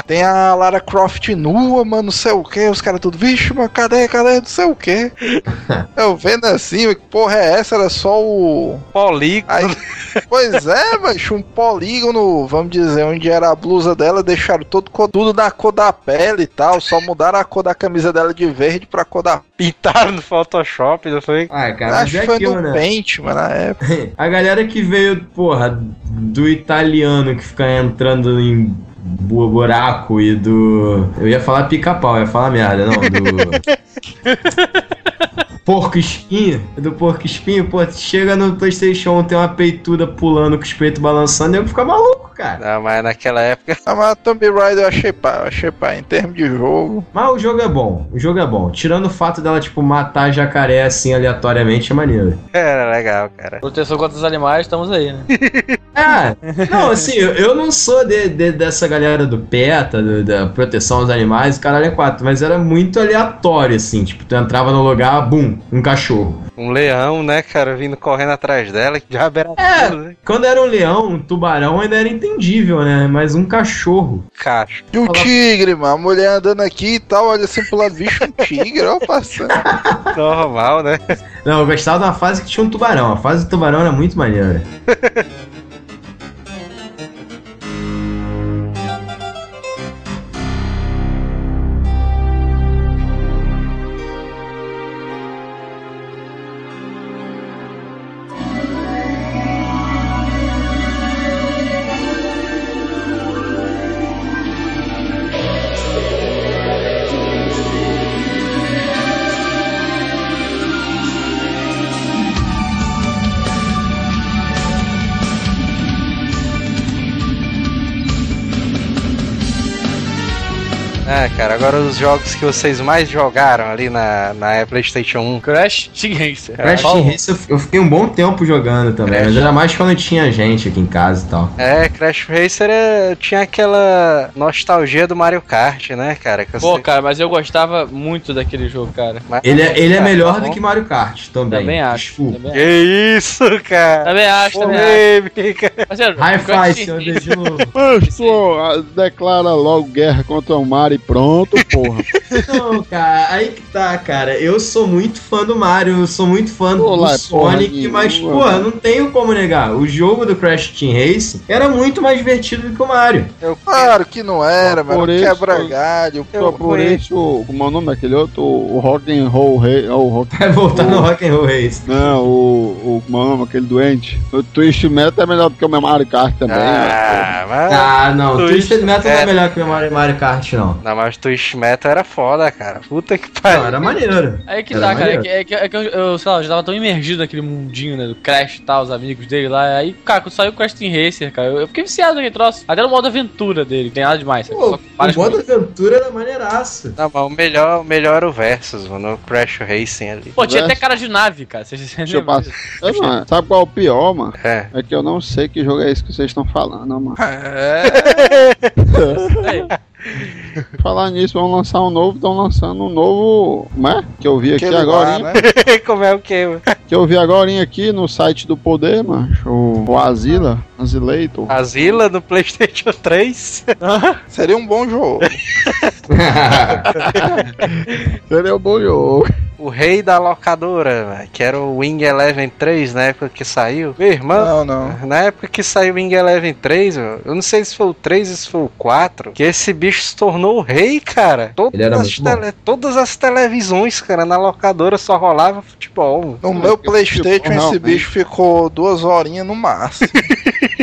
Tem a Lara Croft nua, mano, não sei o que. Os caras tudo, vixe, mano, cadê, cadê, não sei o que. Eu vendo assim, que porra é essa? Era só o. Polígono. Aí, pois é, mas um polígono, vamos dizer, onde era a blusa dela, deixaram todo, tudo da cor da pele e tal, só mudaram a cor da camisa dela de verde pra cor da. Pintaram no Photoshop, não foi? Ah, cara, Acho é que foi aquilo, no né? Paint, mano, na época. A galera que veio, porra, do italiano que fica entrando em buraco e do. Eu ia falar pica-pau, ia falar merda, não, do. Porco espinho, do porco espinho, pô, chega no PlayStation 1, tem uma peituda pulando com os peitos balançando, eu ficar maluco, cara. Não, mas naquela época. Ah, Mas Tomb Raider eu achei pá, eu achei pá, em termos de jogo. Mas o jogo é bom, o jogo é bom. Tirando o fato dela, tipo, matar jacaré assim aleatoriamente, é maneiro. Era legal, cara. Proteção contra os animais, estamos aí, né? É, não, assim, eu, eu não sou de, de- dessa galera do PETA, do- da proteção aos animais, caralho é quatro, mas era muito aleatório, assim, tipo, tu entrava no lugar, bum, um cachorro. Um leão, né, cara, vindo correndo atrás dela, que já era É. tudo, né? Quando era um leão, um tubarão ainda era entendível, né? Mas um cachorro. Cacho. E o tigre, mano, a mulher andando aqui e tal, olha assim pro lado, bicho, um tigre, ó, passando. Normal, né? Não, eu gostava de uma fase que tinha um tubarão. A fase do tubarão era muito maneira. cara, agora os jogos que vocês mais jogaram ali na, na PlayStation 1. Crash Team Racer. Crash. Team Racer eu- fiquei um bom tempo jogando também, Crash. mas era mais quando tinha gente aqui em casa e tal. É, Crash Racer é, tinha aquela nostalgia do Mario Kart, né, cara? Que Pô, você- cara, mas eu gostava muito daquele jogo, cara. Mas- Ele é, ele é Tá melhor bom. do que Mario Kart também. Também acho. Desculpa. Também, Que isso, cara? também acho, também acho. Polêmica. Parceiro, Hi-Fi, Crash seu de novo. Declara logo guerra contra o Mario e pronto, porra. Não, cara, aí que tá, cara. Eu sou muito fã do Mario, eu sou muito fã Pô, do lá, porra Sonic, nenhuma, mas, pô, não tenho como negar. O jogo do Crash Team Race era muito mais divertido do que o Mario. Eu, Claro que não era, Por mano. isso- Quebra galho. Eu por isso, como é o nome daquele outro? O Rock and Roll Rei. O rock, Vai voltar no Rock and Roll Race. não, o, o. Como é o nome? Aquele doente. O Twist Metal é melhor do que o meu Mario Kart também. né? ah, mas... Ah, não, Twist Twisted Metal não é. é melhor que o Mario, Mario Kart, não. Não, mas o Twist Metal era foda, cara. Puta que Não, pariu. era maneiro. Aí que Era tá, cara. É maneiro. que, é que, é que eu, eu, sei lá, eu já tava tão imergido naquele mundinho, né? Do Crash e tal, os amigos dele lá. Aí, cara, quando saiu o Crash Team Racer, cara, eu, eu fiquei viciado naquele troço. Até no modo aventura dele, tem nada demais. Pô, o modo coisas. aventura era maneiraço. Não, mas o melhor, o melhor era o Versus, mano. O Crash Racing ali. Pô, tinha até cara de nave, cara. Vocês Deixa eu passar. não- sabe qual é o pior, mano? É. É que eu não sei que jogo é esse que vocês estão falando, mano. Aí, Falar nisso, vão lançar um novo, estão lançando um novo. Como é? Que eu vi aqui Aquele agora, lá, né? Como é o que, mano? Que eu vi agora aqui no site do Poder, mano. O, o Asila, Asileito. Asila no PlayStation 3. Seria um bom jogo. Seria um bom jogo. O rei da locadora, velho, que era o Wing Eleven 3 na época que saiu. Meu irmão, Não, não. na época que saiu o Wing Eleven 3, ó, eu não sei se foi o 3 ou se foi o 4, que esse bicho se tornou o rei, cara. Todas, Ele era as, muito bom. tele- todas as televisões, cara, na locadora só rolava futebol. No meu Playstation futebol, esse bicho ficou duas horinhas no máximo.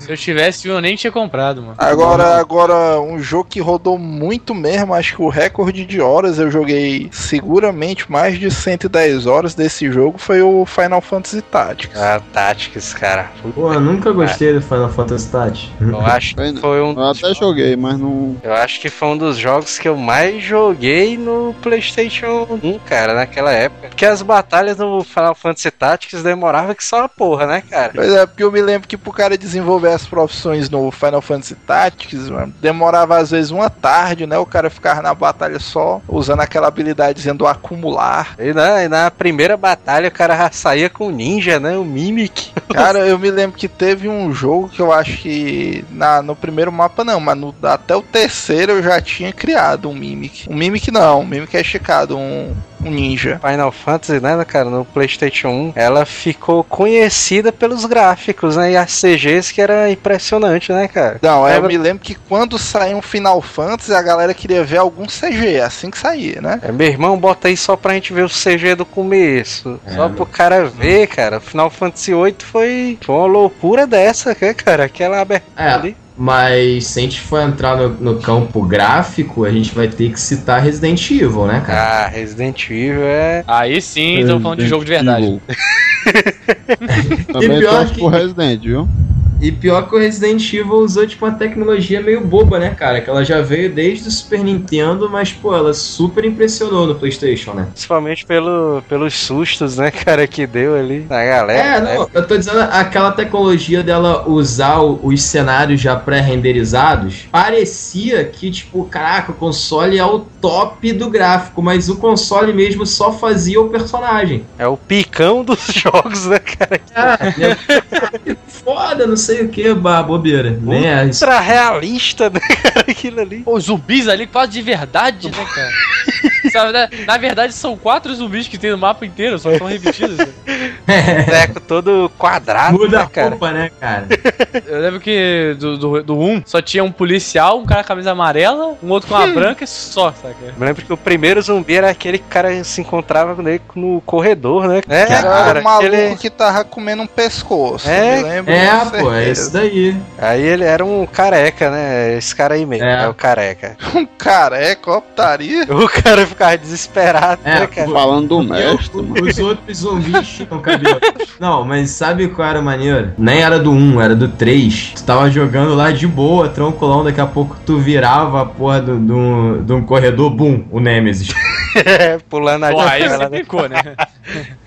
se eu tivesse, eu nem tinha comprado, mano. Agora, agora, um jogo que rodou muito mesmo, acho que o recorde de horas eu joguei seguramente mais de 110 horas desse jogo foi o Final Fantasy Tactics. Ah, Tactics, cara. Pô, eu nunca gostei do Final Fantasy Tactics. Eu acho que foi um. Eu até joguei, mas não. Eu acho que foi um dos jogos que eu mais joguei no PlayStation 1, cara, naquela época. Porque as batalhas no Final Fantasy Tactics demoravam que só a porra, né, cara? Pois é, porque eu me lembro que pro cara desenvolver as profissões no Final Fantasy Tactics, mano, demorava às vezes uma tarde, né? O cara ficava na batalha só usando aquela habilidadezinha do acumular. E na, e na primeira batalha o cara já saía com o ninja, né? O Mimic. Cara, eu me lembro que teve um jogo que eu acho que na, no primeiro mapa não, mas no- até o terceiro eu já tinha criado um Mimic. Um Mimic não, um Mimic é esticado, um, um ninja. Final Fantasy, né, cara, no PlayStation 1, ela ficou conhecida pelos gráficos, né? E as CGs que era impressionante, né, cara? Não, é, eu me lembro que quando saiu um Final Fantasy, a galera queria ver algum CG, assim que saía, né? É, meu irmão, bota aí só pra gente ver o CG do começo. só pro cara ver, cara. Final Fantasy VIII foi, foi uma loucura dessa, né, cara? Aquela abertura É, ali. Mas se a gente for entrar no, no campo gráfico, a gente vai ter que citar Resident Evil, né, cara? Ah, Resident Evil é. Aí sim, estamos falando de jogo de verdade. Também pior torço que- pro Resident, viu? E pior que o Resident Evil usou tipo uma tecnologia meio boba, né, cara? Que ela já veio desde o Super Nintendo, mas pô, ela super impressionou no PlayStation, né? Principalmente pelo, pelos sustos, né, cara, que deu ali na galera. É, né? não, eu tô dizendo aquela tecnologia dela usar os cenários já pré-renderizados, parecia que, tipo, caraca, o console é o top do gráfico, mas o console mesmo só fazia o personagem. É o picão dos jogos, né, cara? É- foda, não sei o que, bobeira. Nem é isso. Ultra realista, né, cara, aquilo ali. Os zumbis ali quase de verdade, né, cara? Sabe, né? Na verdade, são quatro zumbis que tem no mapa inteiro, só estão repetidos. né? Teco todo quadrado, Muda né, a cara? roupa, né, cara? Eu lembro que do, do, do 1 só tinha um policial, um cara com camisa amarela, um outro com uma branca e só, saca? Eu lembro que o primeiro zumbi era aquele que o cara se encontrava no corredor, né? É, Que era o maluco aquele... que tava comendo um pescoço. É, lembro É, pô, é isso daí. Aí ele era um careca, né? Esse cara aí mesmo, É. é, o careca. Um careca, ó, putaria. O cara ficava ficava desesperado, É, né, cara? Falando do mestre, mano. Os outros zumbis tinham cabelo. Não, mas sabe qual era o maneiro? Nem era do 1, era do 3. Tu tava jogando lá de boa, tranquilão, daqui a pouco tu virava a porra de do, do, de um corredor, bum, o Nemesis. Pulando a Pô, aí você né? ficou, né?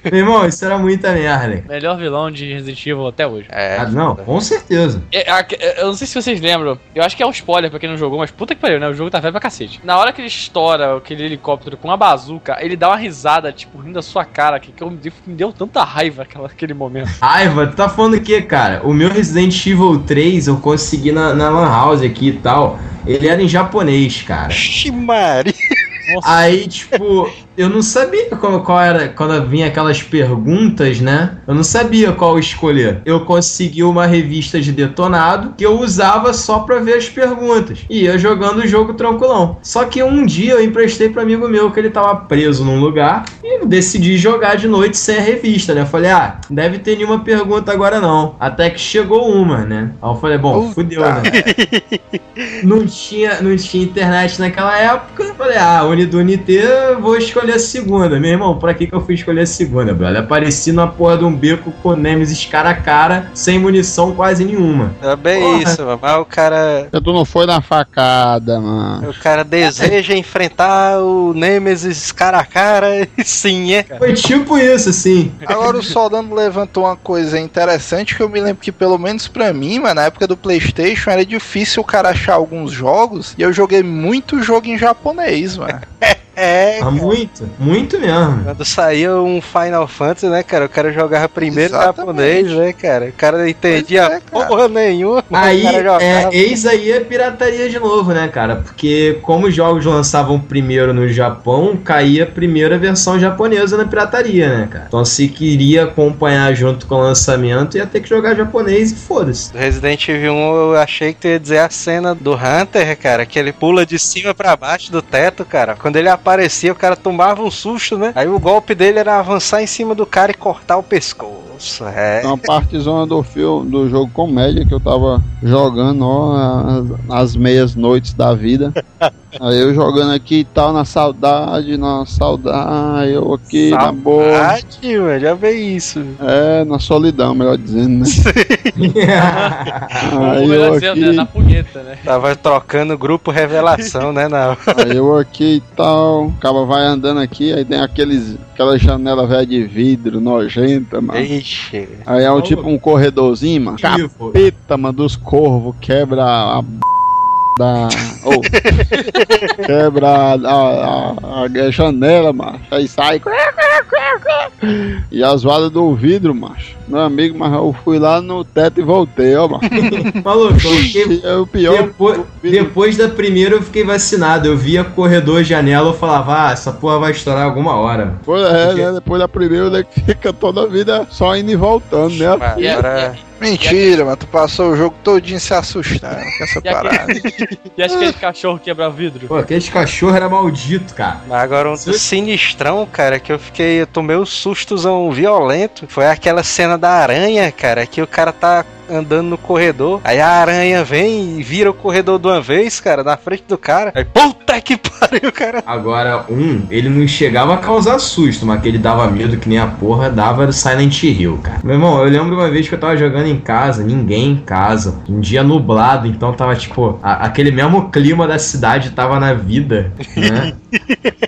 Meu irmão, isso era muita merda. Melhor vilão de Resident Evil até hoje. É, Ah, não, com certeza. É, a- é, eu não sei se vocês lembram, eu acho que é um spoiler pra quem não jogou, mas puta que pariu, né? O jogo tá velho pra cacete. Na hora que ele estoura aquele helicóptero com uma bazuca, ele dá uma risada, tipo, rindo da sua cara, que, que eu- me deu tanta raiva aquela, aquele momento. Raiva, tu tá falando o que, cara? O meu Resident Evil 3 eu consegui na, na Lan House aqui e tal. Ele era em japonês, cara. Nossa, Aí, tipo, eu não sabia qual, qual era. Quando vinha aquelas perguntas, né? Eu não sabia qual escolher. Eu consegui uma revista de detonado que eu usava só pra ver as perguntas. E ia jogando o jogo tranquilão. Só que um dia eu emprestei pra amigo meu que ele tava preso num lugar e decidi jogar de noite sem a revista, né? Eu falei, ah, deve ter nenhuma pergunta agora não. Até que chegou uma, né? Aí eu falei, bom, fudeu, né? não tinha, não tinha internet naquela época. Eu Falei, ah, Unidunité, vou escolher a segunda. Meu irmão, pra que, que eu fui escolher a segunda, brother? Apareci na porra de um beco com Nemesis cara a cara, sem munição quase nenhuma. É bem Porra. isso, mano. Mas o cara. Tu não foi na facada, mano. O cara deseja enfrentar o Nemesis cara a cara e sim, é. Foi tipo isso, assim. Agora o Soldano levantou uma coisa interessante que eu me lembro que, pelo menos pra mim, mano, na época do Playstation era difícil o cara achar alguns jogos e eu joguei muito jogo em japonês, mano. É, Ah, muito, muito mesmo. Quando saía um Final Fantasy, né, cara? O cara jogava primeiro Exatamente. japonês, né, cara? O cara não entendia é, cara. porra nenhuma. Aí, é, eis aí a pirataria de novo, né, cara? Porque como os jogos lançavam primeiro no Japão, caía a versão japonesa na pirataria, né, cara? Então se queria acompanhar junto com o lançamento, ia ter que jogar japonês e foda-se. Resident Evil 1 eu achei que tu ia dizer a cena do Hunter, cara, que ele pula de cima pra baixo do teto, cara. Quando ele aparecia, o cara tomava um susto, né? Aí o golpe dele era avançar em cima do cara e cortar o pescoço. É. Uma partezona do filme, do jogo comédia que eu tava jogando, ó, as, as meias noites da vida. Aí eu jogando aqui e tal, na saudade, na saudade, eu aqui na boa. Saudade, mano, já veio isso. É, na solidão, melhor dizendo, né? Aí eu dizendo, né, aqui, na punheta, né? Tava trocando grupo revelação, né? Na... aí eu aqui e tal, o cara vai andando aqui, aí tem aqueles, aquela janela velha de vidro, nojenta, mano. Ixi. Aí é um tipo um corredorzinho, mano. Capeta, mano, dos corvos, quebra a b... da. Oh. quebra a, a, a- a janela, macho. Aí sai. E as varas do vidro, macho. Meu amigo, mas eu fui lá no teto e voltei, ó, macho. maluco, eu fiquei- é o pior. Depois, depois da primeira eu fiquei vacinado. Eu via corredor janela, eu falava, ah, essa porra vai estourar alguma hora. Pois é, Porque- né? Depois da primeira, né, fica toda a vida só indo e voltando, né? Agora. Mentira, mano, tu passou o jogo todinho se assustando com essa E aquele- parada. E acho que aquele cachorro quebra vidro. Pô, aquele cachorro era maldito, cara. Mas agora um Sim. sinistrão, cara, que eu fiquei, eu tomei um sustozão violento. Foi aquela cena da aranha, cara, que o cara tá andando no corredor. Aí a aranha vem e vira o corredor de uma vez, cara, na frente do cara. Aí, puta que pariu, cara. Agora, um, ele não chegava a causar susto, mas que ele dava medo que nem a porra dava Silent Hill, cara. Meu irmão, eu lembro uma vez que eu tava jogando em casa, ninguém em casa, um dia nublado, então tava tipo, a- aquele mesmo clima da cidade tava na vida, né?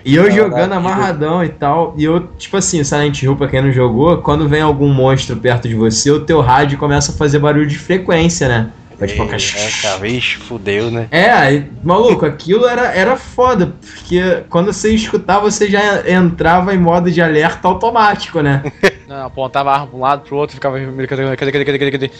E eu jogando amarradão e tal, e eu, tipo assim, Silent Hill, pra quem não jogou, quando vem algum monstro perto de você, o teu rádio começa a fazer barulho de frequência, né? Vai tipo, é, cara, vixe, fudeu, né? é, aí, maluco, aquilo era, era foda, porque quando você escutava, você já entrava em modo de alerta automático, né? Não, apontava a arma pra um lado, pro outro, ficava. Cadê, cadê, cadê, cadê, cadê, cadê?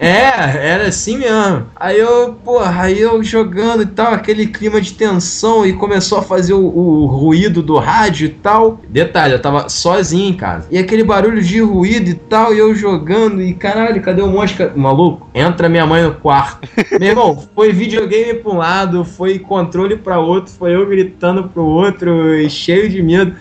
É, era assim mesmo. Aí eu, porra, aí eu jogando e tal, aquele clima de tensão e começou a fazer o, o ruído do rádio e tal. Detalhe, eu tava sozinho em casa. E aquele barulho de ruído e tal, e eu jogando, e caralho, cadê o mosca? Maluco, entra minha mãe no quarto. Meu irmão, foi videogame pra um lado, foi controle pra outro, foi eu gritando pro outro, e cheio de medo.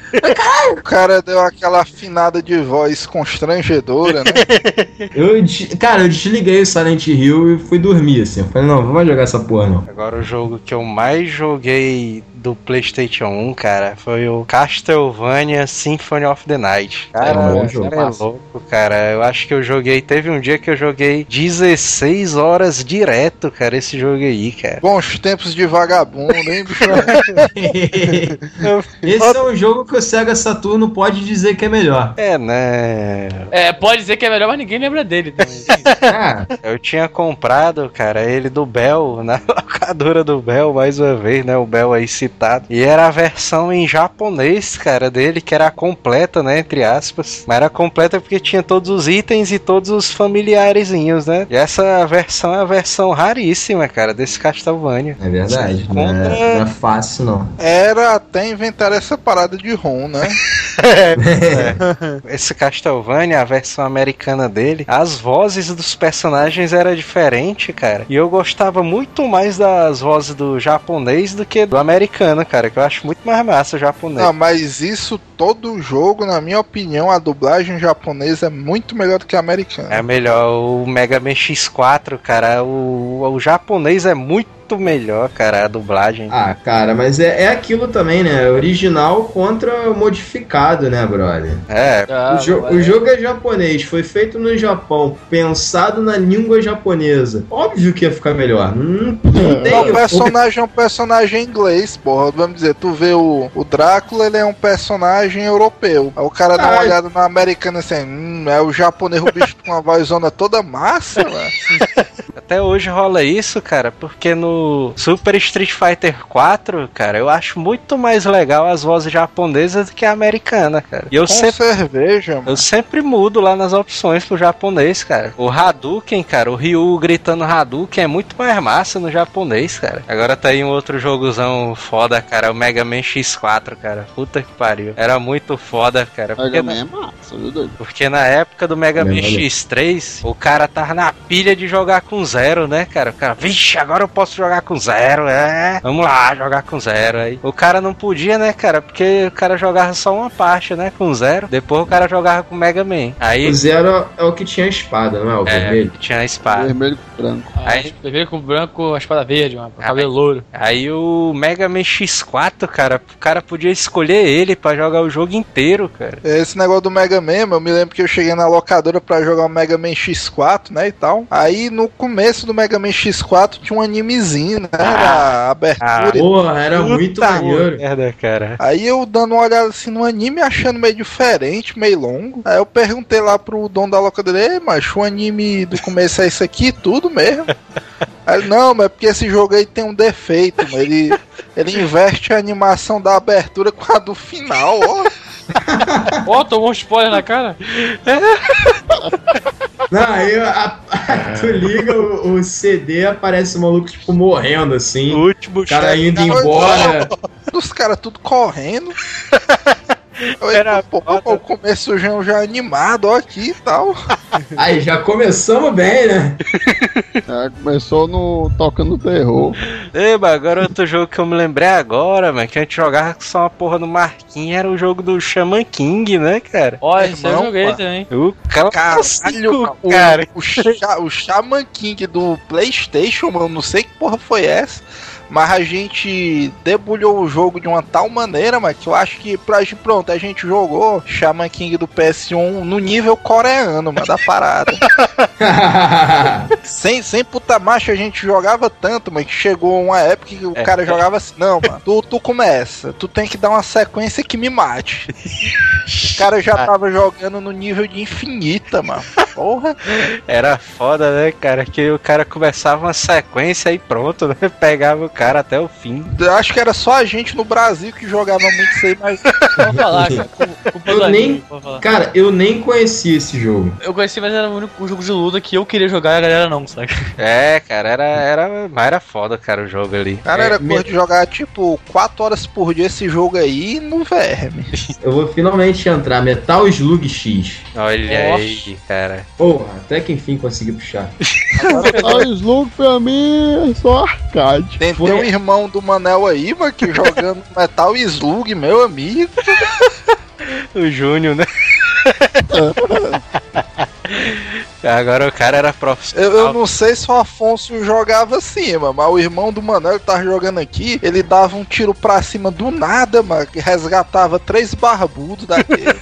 O cara deu aquela afinada de voz constrangedora, né? Eu, cara, eu desliguei o Silent Hill e fui dormir, assim. Eu falei, não, não vai jogar essa porra, não. Agora o jogo que eu mais joguei do PlayStation 1, cara, foi o Castlevania Symphony of the Night. Cara, É um jogo. é louco, cara. Eu acho que eu joguei. Teve um dia que eu joguei 16 horas direto, cara, esse jogo aí, cara. Bons tempos de vagabundo, hein, bicho? Esse é um jogo que o Sega Saturno pode dizer que é melhor. É, né? É, pode dizer que é melhor, mas ninguém lembra dele também. Ah, Eu tinha comprado, cara, ele do Bell, na locadora do Bell, mais uma vez, né? O Bell aí citado. E era a versão em japonês, cara, dele, que era completa, né? Entre aspas. Mas era completa porque tinha todos os itens e todos os familiarezinhos, né? E essa versão é a versão raríssima, cara, desse Castlevania. é verdade. Não Contra- é, não é fácil, não. Era até inventar essa parada de ROM, né? Esse Castlevania, a versão americana dele, as vozes dos personagens era diferente, cara. E eu gostava muito mais das vozes do japonês do que do americano, cara. Que eu acho muito mais massa o japonês. Não, mas isso todo jogo, na minha opinião, a dublagem japonesa é muito melhor do que a americana. É melhor o Mega Man X4, cara. O, o japonês é muito melhor, cara, a dublagem. Ah, cara, mas é, é aquilo também, né? Original contra modificado, né, brother? É, Ah, o, jo- mas- o jogo é japonês, foi feito no Japão, pensado na língua japonesa. Óbvio que ia ficar melhor. Não, não tem. Não, o personagem é um personagem inglês, porra. Vamos dizer, tu vê o, o Drácula, ele é um personagem europeu. Aí o cara dá uma Ah, olhada no americano assim, hum, é o japonês, o bicho com uma vozona toda massa, velho. até hoje rola isso, cara, porque no Super Street Fighter 4, cara, eu acho muito mais legal as vozes japonesas do que a americana, cara. E eu Com sempre cerveja, mano. Eu sempre mudo lá nas opções pro japonês, cara. O Hadouken, cara, o Ryu gritando Hadouken é muito mais massa no japonês, cara. Agora tá aí um outro jogozão foda, cara, o Mega Man X4, cara. Puta que pariu. Era muito foda, cara. Porque, Mega Man é massa, viu, doido? porque na época do Mega Man Valeu, valeu. X3, o cara tava na pilha de jogar com zero, né, cara? O cara, vixe, agora eu posso jogar com zero, é. Vamos lá, jogar com zero. Aí o cara não podia, né, cara? Porque o cara jogava só uma parte, né, com zero. Depois o cara jogava com Mega Man. Aí O zero é o que tinha a espada, não é? O é, vermelho. tinha a espada. Vermelho com branco. Ah, Aí- vermelho com branco, a espada verde, mano, Ah, cabelo louro. Aí o Mega Man X4, cara, o cara podia escolher ele pra jogar o jogo inteiro, cara. Esse negócio do Mega Man, eu me lembro que eu cheguei na locadora pra jogar o Mega Man X4, né, e tal. Aí no começo do Mega Man X4 tinha um animezinho, né, era abertura e Porra, era muito Puta maneiro. merda, cara. Aí eu dando uma olhada assim no anime, achando meio diferente, meio longo. Aí eu perguntei lá pro dono da locadora, ei, macho, o anime do começo é isso aqui, tudo mesmo? Aí ele, não, mas é porque esse jogo aí tem um defeito, mano. Ele, ele inverte a animação da abertura com a do final, ó. Ó, tomou um spoiler na cara. Não, aí a- a- tu liga o, o CD, aparece o maluco, tipo, morrendo assim. O último cara indo embora. Os caras tudo correndo. Era pô, foda. o começo já, já animado, ó, aqui e tal. Aí já começamos bem, né? É, começou no tocando terror. Mas agora outro jogo que eu me lembrei agora, mano, que a gente jogava com só uma porra no Marquinhos, era o jogo do Shaman King, né, cara? Ó, esse eu joguei também. O Caralho, clássico, o, cara. o, Sha- o Shaman King do PlayStation, mano, não sei que porra foi essa. Mas a gente debulhou o jogo de uma tal maneira, mas que eu acho que pra gente, pronto, a gente jogou Shaman King do PS1 no nível coreano, mano, da parada. sem, sem puta marcha a gente jogava tanto, mas que chegou uma época que o É. cara jogava assim, não, mano, tu, tu começa, tu tem que dar uma sequência que me mate. O cara já tava jogando no nível de infinita, mano. Porra. Era foda, né, cara? Que o cara começava uma sequência e pronto, né? Pegava o cara até o fim. Eu acho que era só a gente no Brasil que jogava muito isso aí, mas Pode falar, cara. Com, com Eu nem- falar. Cara, eu nem conhecia esse jogo. Eu conheci, mas era o único jogo de luta que eu queria jogar e a galera não, sabe? É, cara, era, era, mas era foda, cara, o jogo ali. cara É, era me- coisa de jogar tipo 4 horas por dia esse jogo aí no verme. Eu vou finalmente entrar. Metal Slug X. Olha Nossa. aí, cara. Porra, até que enfim consegui puxar. Metal Slug pra mim é só arcade. Tem, tem um irmão do Manel aí, mano, que jogando Metal Slug, meu amigo. O Júnior, né? Agora o cara era profissional. Eu, eu não sei se o Afonso jogava acima, mas o irmão do Manuel que tava jogando aqui, ele dava um tiro pra cima do nada, mano, que resgatava três barbudos daquele.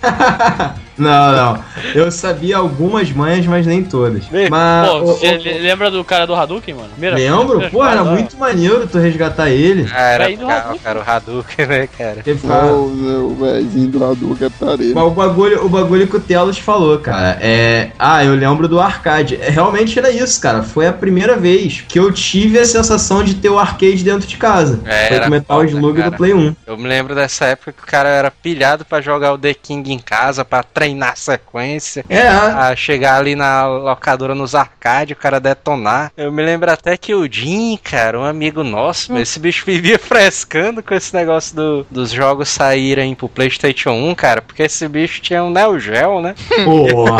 Não, não. Eu sabia algumas manhas, mas nem todas. Mas. Pô, o- você o- le- lembra do cara do Hadouken, mano? Primeira- Lembro? Pô, era muito maneiro tu resgatar ele. Ah, era Hadouken. cara, o Hadouken, né, cara? Ficava- O, o velhinho do Hadouken é tarefa. Mas o bagulho, o bagulho que o Telos falou, cara, é. Ah, eu lembro do arcade. É, realmente era isso, cara. Foi a primeira vez que eu tive a sensação de ter o arcade dentro de casa. É, Foi com o Metal foda, Slug cara. do Play 1. Eu me lembro dessa época que o cara era pilhado pra jogar o The King em casa, pra treinar sequência. É, A chegar ali na locadora nos arcades, o cara detonar. Eu me lembro até que o Jim, cara, um amigo nosso, esse bicho vivia frescando com esse negócio do- dos jogos saírem pro PlayStation 1, cara, porque esse bicho tinha um Neo Geo, né? porra.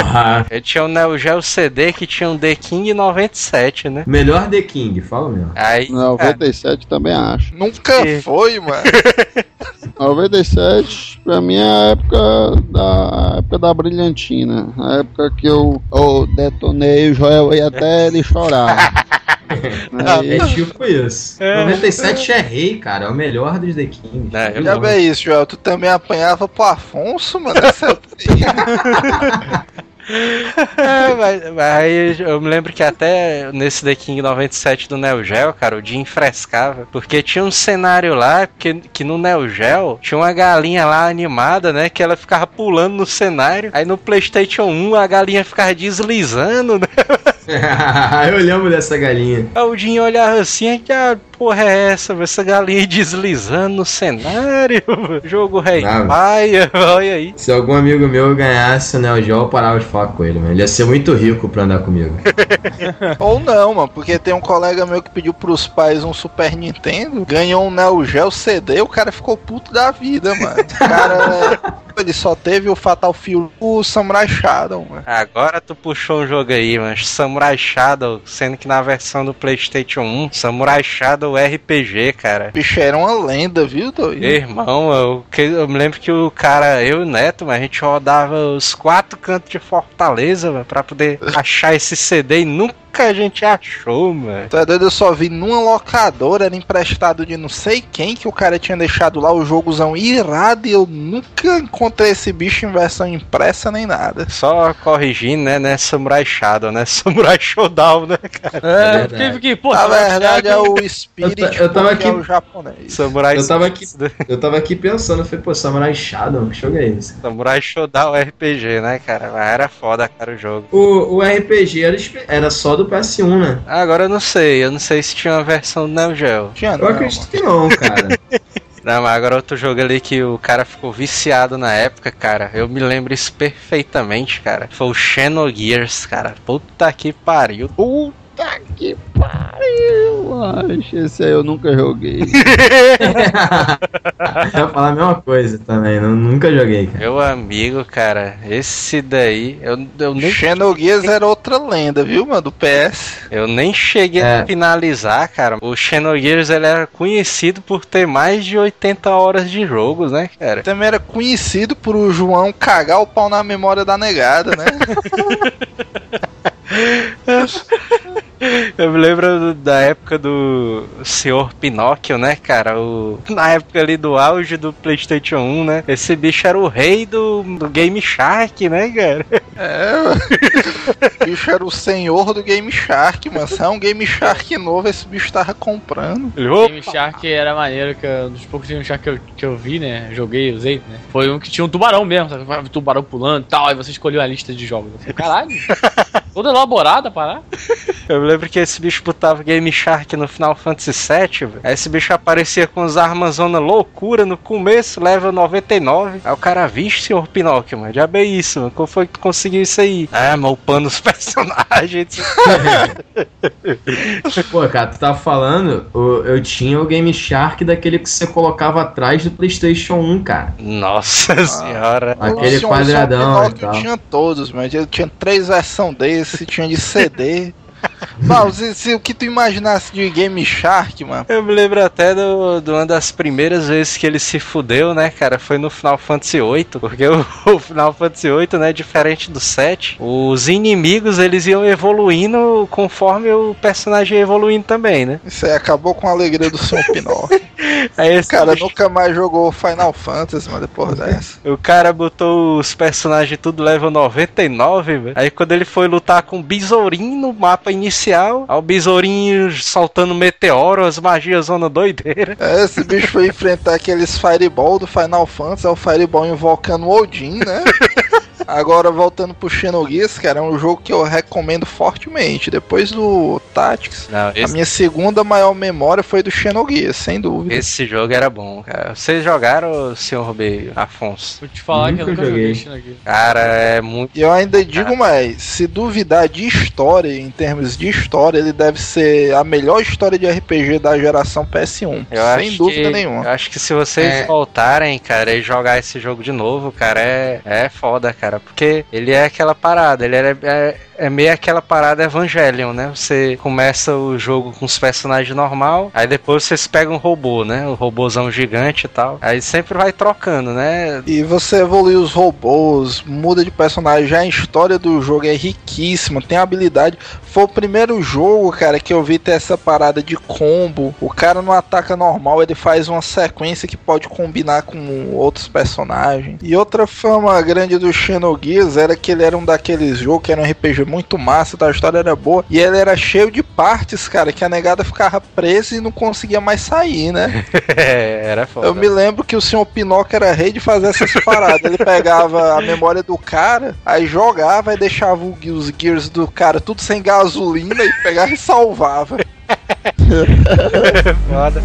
Ele tinha um Neo Geo CD que tinha um The King 97, né? Melhor The King, fala mesmo. Aí, cara, 97 também acho. Nunca Que- foi, mano. 97 pra mim é a época da a época da brilhantina. A época que eu, eu detonei o Joel e até ele chorar. Aí, É tipo isso. 97 é rei, cara. É o melhor dos The Kings. É, eu Já é isso, Joel. Tu também apanhava pro Afonso, mano. Essa aí. É, mas, mas aí eu me lembro que até nesse The King 97 do Neo Geo, cara, o Jim frescava. Porque tinha um cenário lá que, que no Neo Geo tinha uma galinha lá animada, né? Que ela ficava pulando no cenário. Aí no PlayStation 1 a galinha ficava deslizando, né? eu lembro dessa galinha. O Jim olhava assim, que a porra é essa? Essa galinha deslizando no cenário. Jogo rei Ah, paia, olha aí. Se algum amigo meu ganhasse o Neo Geo, eu parava de falar com ele, mano. Ele ia ser muito rico pra andar comigo. Ou não, mano, porque tem um colega meu que pediu pros pais um Super Nintendo, ganhou um Neo Geo CD, o cara ficou puto da vida, mano. O cara, ele só teve o Fatal Fury, o Samurai Shadow, mano. Agora tu puxou um jogo aí, mas Samurai Shadow, sendo que na versão do PlayStation 1, Samurai Shadow RPG, cara. Bicho era uma lenda, viu, doido? Irmão, eu, eu me lembro que o cara, eu e o Neto, mas a gente rodava os quatro cantos de Fortaleza, mano, pra poder achar esse CD e nunca a gente achou, mano. Tu é doido, eu só vi numa locadora, era emprestado de não sei quem, que o cara tinha deixado lá o jogozão irado e eu nunca encontrei esse bicho em versão impressa nem nada. Só corrigindo, né, né, Samurai Shadow, né, Samurai Showdown, né, cara. É, verdade. fiquei, fiquei, pô, Na verdade é o Spirit, Eu ta- eu tava porque é aqui- o japonês. Samurai Eu tava aqui- Spirit, Eu tava aqui pensando, eu falei, pô, Samurai Shadow, que jogo é esse? Samurai Showdown RPG, né, cara? Mas era foda, cara, o jogo. O, o RPG era, era só do PS1, né? Agora eu não sei, eu não sei se tinha uma versão do Neo Geo. Tinha Eu não, acredito que não, cara. Não, mas agora outro jogo ali que o cara ficou viciado na época, cara. Eu me lembro isso perfeitamente, cara. Foi o Xenogears, cara. Puta que pariu. puta que pariu! Acho, esse aí eu nunca joguei. eu ia falar a mesma coisa também, não, nunca joguei, cara. Meu amigo, cara, esse daí, eu, eu, nem, Xenogears era outra lenda, viu, mano, do PS. eu nem cheguei É. a finalizar, cara. O Xenogears, ele era conhecido por ter mais de 80 horas de jogos, né, cara? Também era conhecido por o João cagar o pau na memória da negada, né? Eu me lembro da época do Senhor Pinóquio, né, cara? O, na época ali do auge do PlayStation 1, né? Esse bicho era o rei do, do Game Shark, né, cara? É, mano. o bicho era o senhor do Game Shark, mano. Se é um Game Shark novo, esse bicho tava comprando. Ele, opa, Game Shark era maneiro, que eu- um dos poucos Game Shark que eu, que eu vi, né? Joguei, usei, né? Foi um que tinha um tubarão mesmo, sabe? Um tubarão pulando e tal, aí você escolheu a lista de jogos. Eu falei, Caralho, toda elaborada, parar. Eu me lembro que esse bicho botava Game Shark no Final Fantasy VII, velho. Aí esse bicho aparecia com as armas zona loucura no começo, level 99. Aí o cara, vixe, senhor Pinóquio, mano, já é isso, mano. Como foi que tu conseguiu isso aí? Ah, mas upando os personagens. Pô, cara, tu tava falando, o- eu tinha o Game Shark daquele que você colocava atrás do PlayStation 1, cara. Nossa senhora. Aquele quadradão e tal. tinha todos, mas ele tinha três versões desse, tinha de CD. Mal, se, se o que tu imaginasse de Game Shark, mano. Eu me lembro até do, de uma das primeiras vezes que ele se fudeu, né, cara? Foi no Final Fantasy VIII, porque o, o Final Fantasy VIII, né, diferente do 7, os inimigos eles iam evoluindo conforme o personagem ia evoluindo também, né? Isso aí acabou com a alegria do Sr. Pinóquio. Aí O cara nunca mais jogou Final Fantasy, mano, depois dessa. O cara botou os personagens tudo level 99, velho. Aí quando ele foi lutar com o Besourinho no mapa inicial, aí o Besourinho soltando meteoro, as magias zona doideira. É, esse bicho foi enfrentar aqueles Fireball do Final Fantasy, é o Fireball invocando o Odin, né? Agora, voltando pro Xenogears, cara, é um jogo que eu recomendo fortemente. Depois do Tactics, Não, a esse, minha segunda maior memória foi do Xenogears, sem dúvida. esse jogo era bom, cara. Vocês jogaram, senhor B, Afonso? Vou te falar que eu Nunca nunca joguei joguei. Cara, é muito. E eu ainda digo mais, se duvidar de história, em termos de história, ele deve ser a melhor história de RPG da geração PS1. Eu sem dúvida que, nenhuma. Eu acho que se vocês É. voltarem, cara, e jogar esse jogo de novo, cara, é, é foda, cara. Porque ele é aquela parada, ele é, é, é meio aquela parada Evangelion, né? Você começa o jogo com os personagens normal, aí depois vocês pegam um robô, né? O robôzão gigante e tal. Aí sempre vai trocando, né? E você evolui os robôs, muda de personagem, já a história do jogo é riquíssima, tem habilidade. Foi o primeiro jogo, cara, que eu vi ter essa parada de combo. O cara não ataca normal, ele faz uma sequência que pode combinar com outros personagens. E outra fama grande do Xenogears era que ele era um daqueles jogos que era um RPG muito massa, tá? a história era boa. E ele era cheio de partes, cara, que a negada ficava presa e não conseguia mais sair, né? era foda. Eu me lembro que o senhor Pinóquio era rei de fazer essas paradas. Ele pegava a memória do cara, aí jogava e deixava os gears do cara tudo sem gasolina e pegava e salvava. foda.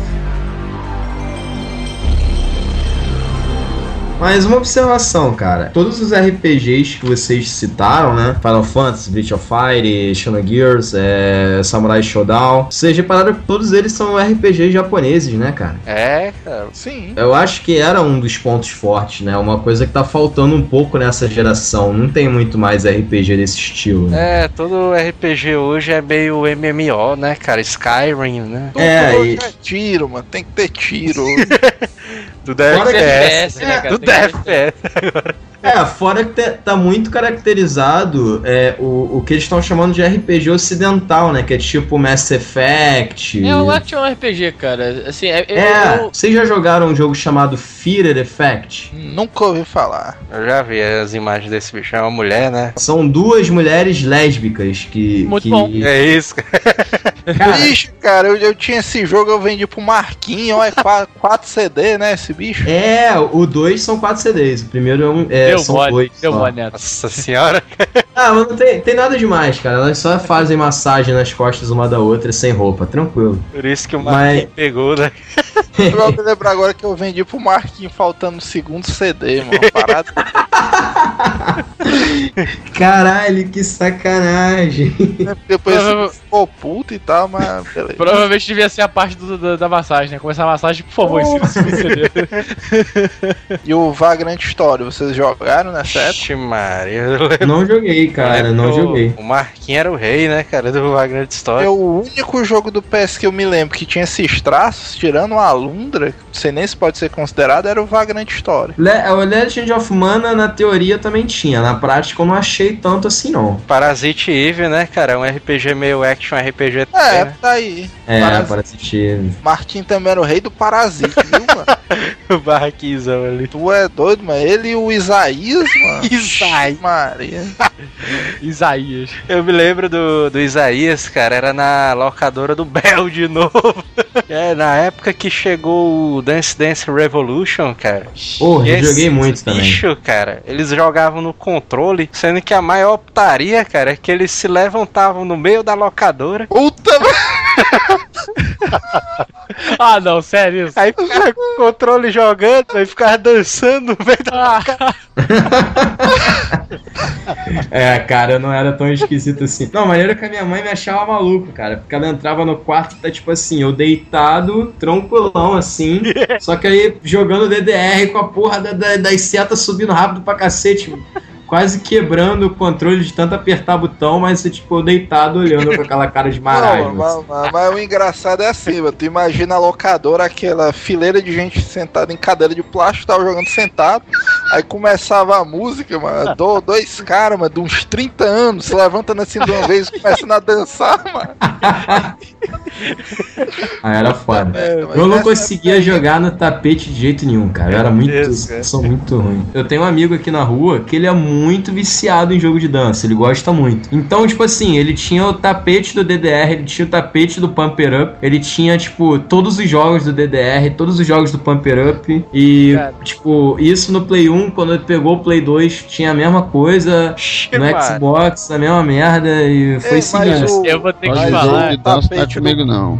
Mas uma observação, cara. Todos os RPGs que vocês citaram, né? Final Fantasy, Breath of Fire, Xenogears, é, Samurai Showdown. Vocês repararam que todos eles são RPGs japoneses, né, cara? É, cara. Sim. Eu acho que era um dos pontos fortes, né? Uma coisa que tá faltando um pouco nessa geração. Não tem muito mais RPG desse estilo. né? É, todo RPG hoje é meio MMO, né, cara? Skyrim, né? É, e- é tiro, mano. Tem que ter tiro. Fora que DFS, FPS, né, cara? Tem que- DFS. É, fora que tá muito caracterizado é, o, o que eles estão chamando de RPG ocidental, né? Que é tipo Mass Effect. É o Action RPG, cara. Assim, é, eu- É, eu- vocês já jogaram um jogo chamado Fear Effect? Nunca ouvi falar. Eu já vi as imagens desse bicho. É uma mulher, né? São duas mulheres lésbicas que. Muito que- bom. É isso, cara. Cara, Bicho, cara, eu, eu tinha esse jogo, eu vendi pro Marquinho, olha, 4 CD, né, esse bicho. É, o dois são quatro CDs. O primeiro é um. É, deu são mole, dois. deu mole, Neto. Nossa senhora. Ah, mas não tem, tem nada demais, cara. Elas só fazem massagem nas costas uma da outra sem roupa, tranquilo. Por isso que o Mas- Marquinhos pegou, né? Eu me lembro agora que eu vendi pro Marquinho faltando o segundo CD, mano. Parado. Caralho, que sacanagem. Depois Prova- ficou puto e tal, mas beleza. Provavelmente devia ser a parte do- da, da massagem, né? Começar a massagem, por favor, CD. E o Vagrant Story, vocês jogaram nessa época? Maria. Não joguei, cara, não que o- joguei. O Marquinhos era o rei, né, cara, do Vagrant Story. É o único jogo do PS que eu me lembro que tinha esses traços, tirando a Alundra, não sei nem se pode ser considerado, era o Vagrant Story. Le o Legend of Mana, na teoria, também tinha. Na prática, eu não achei tanto assim, não. Parasite Eve, né, cara? Um RPG meio action RPG. É, né? tá aí. É, Parasite. para assistir. Marquinhos também era o rei do Parasite, viu, mano? O Barraquizão ali. Tu é doido, mano. Ele e o Isaías, mano. Isaías. Maria. Isaías. Eu me lembro do, do Isaías, cara, era na locadora do Bel de novo. É, na época que chegou o Dance Dance Revolution, cara. Porra, E eu joguei muito também. bicho, cara, eles jogavam no controle, sendo que a maior putaria, cara, é que eles se levantavam no meio da locadora, Puta, Ah, não, sério isso. aí ficava com o controle jogando, aí ficava dançando no meio da Ah, É, cara, eu não era tão esquisito assim. Não, a maneira que a minha mãe me achava maluco, cara. Porque ela entrava no quarto e tá tipo assim, eu deitado, tranquilão assim. só que aí jogando DDR com a porra da, da- das setas subindo rápido pra cacete. Quase quebrando o controle de tanto apertar botão, mas você, tipo, deitado olhando com aquela cara de marasmo. Não, mas, mas- mas o engraçado é assim, mano. Tu imagina a locadora, aquela fileira de gente sentada em cadeira de plástico, tava jogando sentado. Aí começava a música, mano. do- dois caras, mano, de uns 30 anos, se levantando assim de uma vez e começando a dançar, mano. Ah, era foda. É, Eu não essa- conseguia jogar no tapete de jeito nenhum, cara. Eu era muito. Deus, cara. sou muito ruim. Eu tenho um amigo aqui na rua que ele é muito viciado em jogo de dança. Ele gosta muito. Então, tipo assim, ele tinha o tapete do DDR, ele tinha o tapete do Pumper Up, ele tinha, tipo, todos os jogos do DDR, todos os jogos do Pumper Up. E, Cara. tipo, isso no Play 1, quando ele pegou o Play 2, tinha a mesma coisa. No Mano, Xbox, a mesma merda. E foi Ei, seguindo. mas o, Eu vou ter que Mas Mas jogo falar. de dança é do- comigo, não.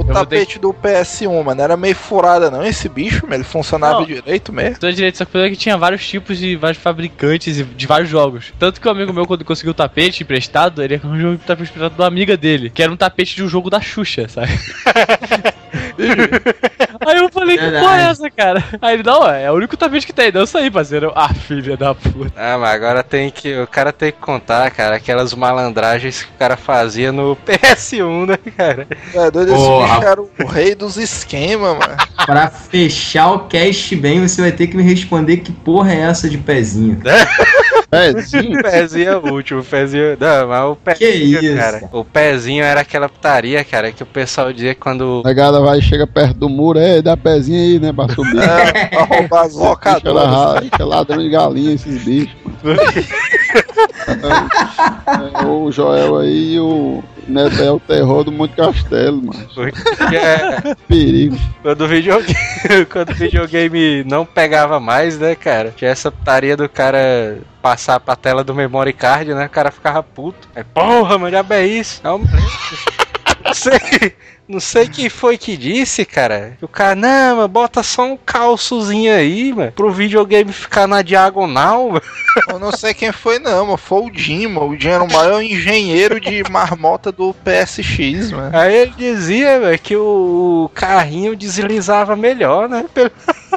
O ter tapete do PS1, mano, era meio furada, não? Esse bicho, mano, ele funcionava Não. direito mesmo. Tô direito, só que o problema é que tinha vários tipos de vários fabricantes e de vários jogos. Tanto que o amigo meu, quando conseguiu o tapete emprestado, ele arranjou um tapete emprestado da amiga dele, que era um tapete de um jogo da Xuxa, sabe? Aí eu falei, que porra é essa, cara? Aí ele, não, é o único tapete que tem, dança aí, parceiro. Ah, filha da puta. Ah, mas agora tem que. O cara tem que contar, cara, aquelas malandragens que o cara fazia no PS1, né, cara? É, doido, esse bicho era o rei dos esquemas, mano. Pra fechar o cast bem, você vai ter que me responder que porra é essa de pezinho. Pezinho? O pezinho é o último, o pezinho. Não, mas o Que pezinho, isso? cara. O pezinho era aquela putaria, cara, que o pessoal dizia quando. A negada vai, chega perto do muro, é, dá pezinho aí, né, pra subir. É, pra roubar as locadoras. ra- que é ladrão de galinha esses bichos. É, o Joel aí e o Neto é o terror do Monte Castelo, mano. porque é- Perigo. quando o videogame. quando o videogame não pegava mais, né, cara? Tinha essa putaria do cara passar pra tela do memory card, né? O cara ficava puto. É, porra, mano, já é isso. Não, não sei. Não sei quem foi que disse, cara. Que o cara, não, mas bota só um calçozinho aí, mano. Pro videogame ficar na diagonal, mano. Eu não sei quem foi, não, mas foi o Jim, mano. O Jim era o maior engenheiro de marmota do PSX, mano. Aí ele dizia, velho, que o carrinho deslizava melhor, né?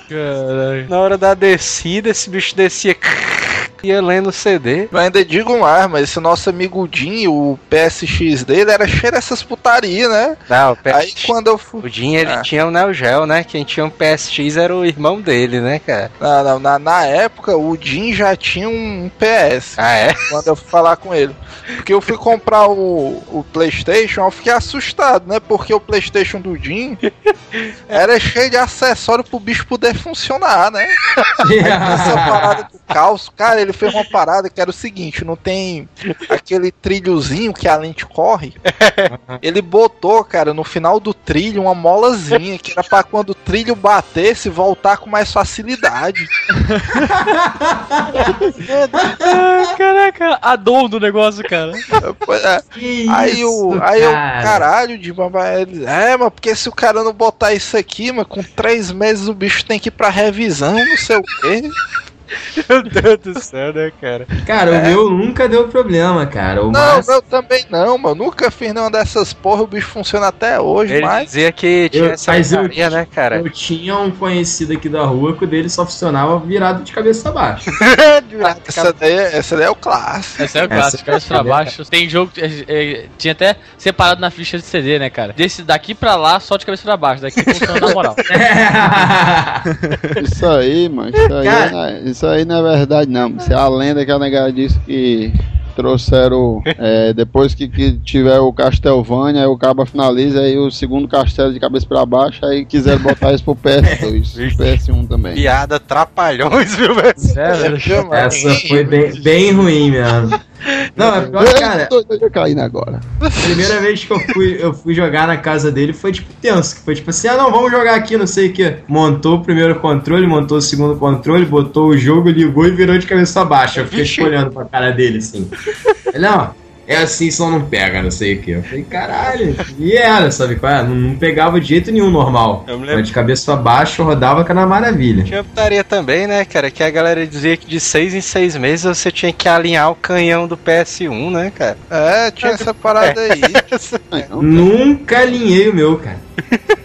Caralho. Na hora da descida, esse bicho descia. Ia lendo o CD. Eu ainda digo mais, mas esse nosso amigo Jim, o PSX dele, era cheio dessas putaria, né? Não, o, PS... Aí quando eu fui. o Jim, ele Ah. tinha o Neo Geo, né? Quem tinha um PSX era o irmão dele, né, cara? Não, não, na, na época, o Jim já tinha um PS. Ah, é? Quando eu fui falar com ele. Porque eu fui comprar o, o PlayStation, eu fiquei assustado, né? Porque o PlayStation do Jim era cheio de acessório pro bicho poder funcionar, né? Essa parada do calço, cara, ele fez uma parada que era o seguinte: não tem aquele trilhozinho que a lente corre. Ele botou, cara, no final do trilho uma molazinha que era pra quando o trilho batesse voltar com mais facilidade. Ah, caraca, a dom do negócio, cara. Pois é. Que Aí o. isso, Aí eu, cara? caralho, de ele, é, mas porque se o cara não botar isso aqui, mas com três meses o bicho tem que ir pra revisão, não sei o quê. Meu Deus do céu, né, cara? Cara, o meu nunca deu problema, cara. O Não, máximo- eu também não, mano. Nunca fiz nenhuma dessas porra, o bicho funciona até hoje, Ele mas. dizia que tinha Eu- essa eu- putaria, né, cara? Eu tinha um conhecido aqui da rua que o dele só funcionava virado de cabeça abaixo. Essa daí, essa daí é o clássico. Essa é o clássico, cabeça pra é baixo. Tem jogo, é, é, tinha até separado na ficha de CD, né, cara? Desse daqui pra lá, só de cabeça pra baixo. Daqui funciona na moral. Isso aí, mano. Isso aí, Cara. é- isso aí não é verdade, não. Isso é a lenda que a negada disse que trouxeram. é, depois que, que tiver o Castlevania, aí o Caba finaliza, aí o segundo castelo de cabeça pra baixo, aí quiseram botar isso pro PS2, PS1 também. Piada trapalhões, viu, velho? É? Essa foi bem, bem ruim mesmo. Não, é pior, que, cara. Eu tô, tô caindo agora. A primeira vez que eu fui, eu fui jogar na casa dele foi tipo tenso. que Foi tipo assim, ah não, vamos jogar aqui, não sei o que. Montou o primeiro controle, montou o segundo controle, botou o jogo, ligou e virou de cabeça baixa. Eu fiquei olhando pra cara dele assim. Ele, não, é assim, só não pega, não sei o que. Eu falei, caralho. E era, sabe qual é? Não, não pegava de jeito nenhum normal. Eu me lembro. Mas de cabeça baixa rodava que era uma maravilha. Tinha putaria também, né, cara? Que a galera dizia que de seis em seis meses você tinha que alinhar o canhão do PS1, né, cara? É, tinha essa parada aí. Nunca alinhei o meu, cara.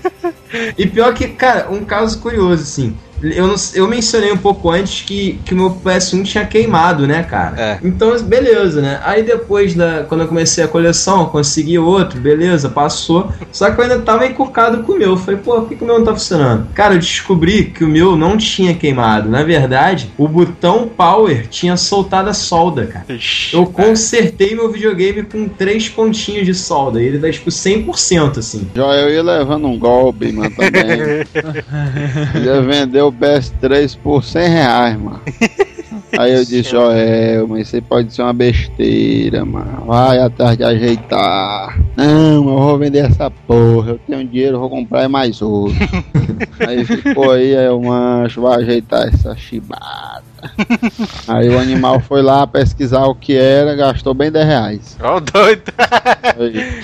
e pior que, cara, um caso curioso, assim. Eu, não- eu mencionei um pouco antes que que o meu PS1 tinha queimado, né, cara? É. Então, beleza, né? Aí depois da. Quando eu comecei a coleção, consegui outro, beleza, passou. Só que eu ainda tava encucado com o meu. Eu falei, pô, por que, que o meu não tá funcionando? Cara, eu descobri que o meu não tinha queimado. Na verdade, o botão power tinha soltado a solda, cara. Ixi, Eu consertei meu videogame com três pontinhos de solda. E ele tá tipo 100% assim. Já eu ia levando um golpe, mano, também. ia vender o PS3 por 100 reais, mano. Aí eu disse, Joel, mas isso pode ser uma besteira, mano. Vai atrás de ajeitar. Não, eu vou vender essa porra. Eu tenho dinheiro, eu vou comprar mais outro. aí ficou aí, aí o mancho vai ajeitar essa chibata. Aí o animal foi lá pesquisar o que era, gastou bem 10 reais. Ó o doido. Aí,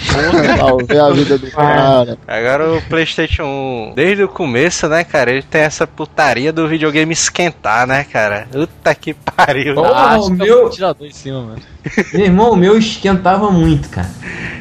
salvei a vida do cara. Agora o PlayStation 1, desde o começo, né, cara, ele tem essa putaria do videogame esquentar, né, cara? Puta que pariu. Porra, o acho que meu- em cima, mano. Meu irmão, o meu esquentava muito, cara.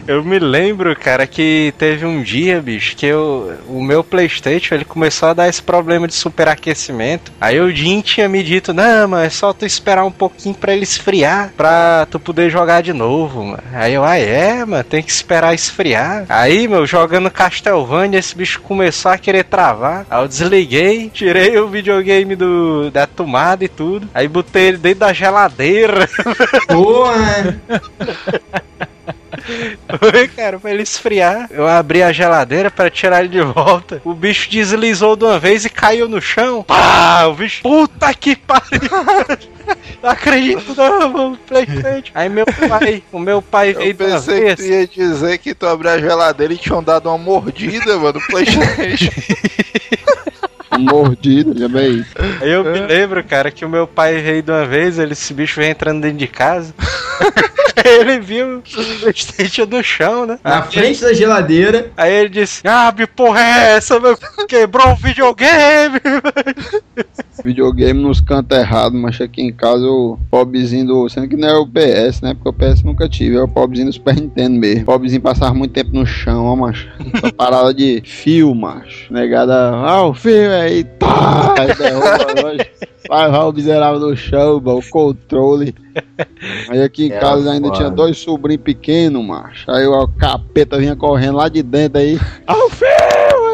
Eu me lembro, cara, que teve um dia, bicho, que eu, o meu PlayStation ele começou a dar esse problema de superaquecimento. Aí o Jim tinha me dito: Não, mas é só tu esperar um pouquinho pra ele esfriar, pra tu poder jogar de novo, mano. Aí eu, ah, é, mano, tem que esperar esfriar. Aí, meu, jogando Castlevania, esse bicho começou a querer travar. Aí eu desliguei, tirei o videogame do, da tomada e tudo. Aí botei ele dentro da geladeira. Foi, cara, pra ele esfriar. Eu abri a geladeira pra tirar ele de volta. O bicho deslizou de uma vez e caiu no chão. Pá! O bicho. Puta que pariu! Não acredito, não, mano. Playstation. Aí meu pai, o meu pai veio Eu pensei que tu ia dizer que tu abriu a geladeira e tinham dado uma mordida, mano, no Playstation. Mordido. Aí eu me lembro, cara, que o meu pai veio de uma vez, ele, esse bicho veio entrando dentro de casa. Aí ele viu o Playstation no chão, né? Na frente da geladeira. Aí ele disse: Ah, porra é essa, meu? Quebrou o videogame! Videogame nos cantos errados, mas aqui em casa o pobrezinho do. Sendo que não é o PS, né? Porque o PS nunca tive, é o pobrezinho do Super Nintendo mesmo. O pobrezinho passava muito tempo no chão, ó, macho. Essa parada de fio, macho. Negada, ah, o fio aí, tá! Aí derruba nós. Vai, vai o miserável no chão, mano, o controle. Aí aqui em É, casa ainda foda. tinha dois sobrinhos pequenos, macho. Aí o capeta vinha correndo lá de dentro aí. Ah, o fio!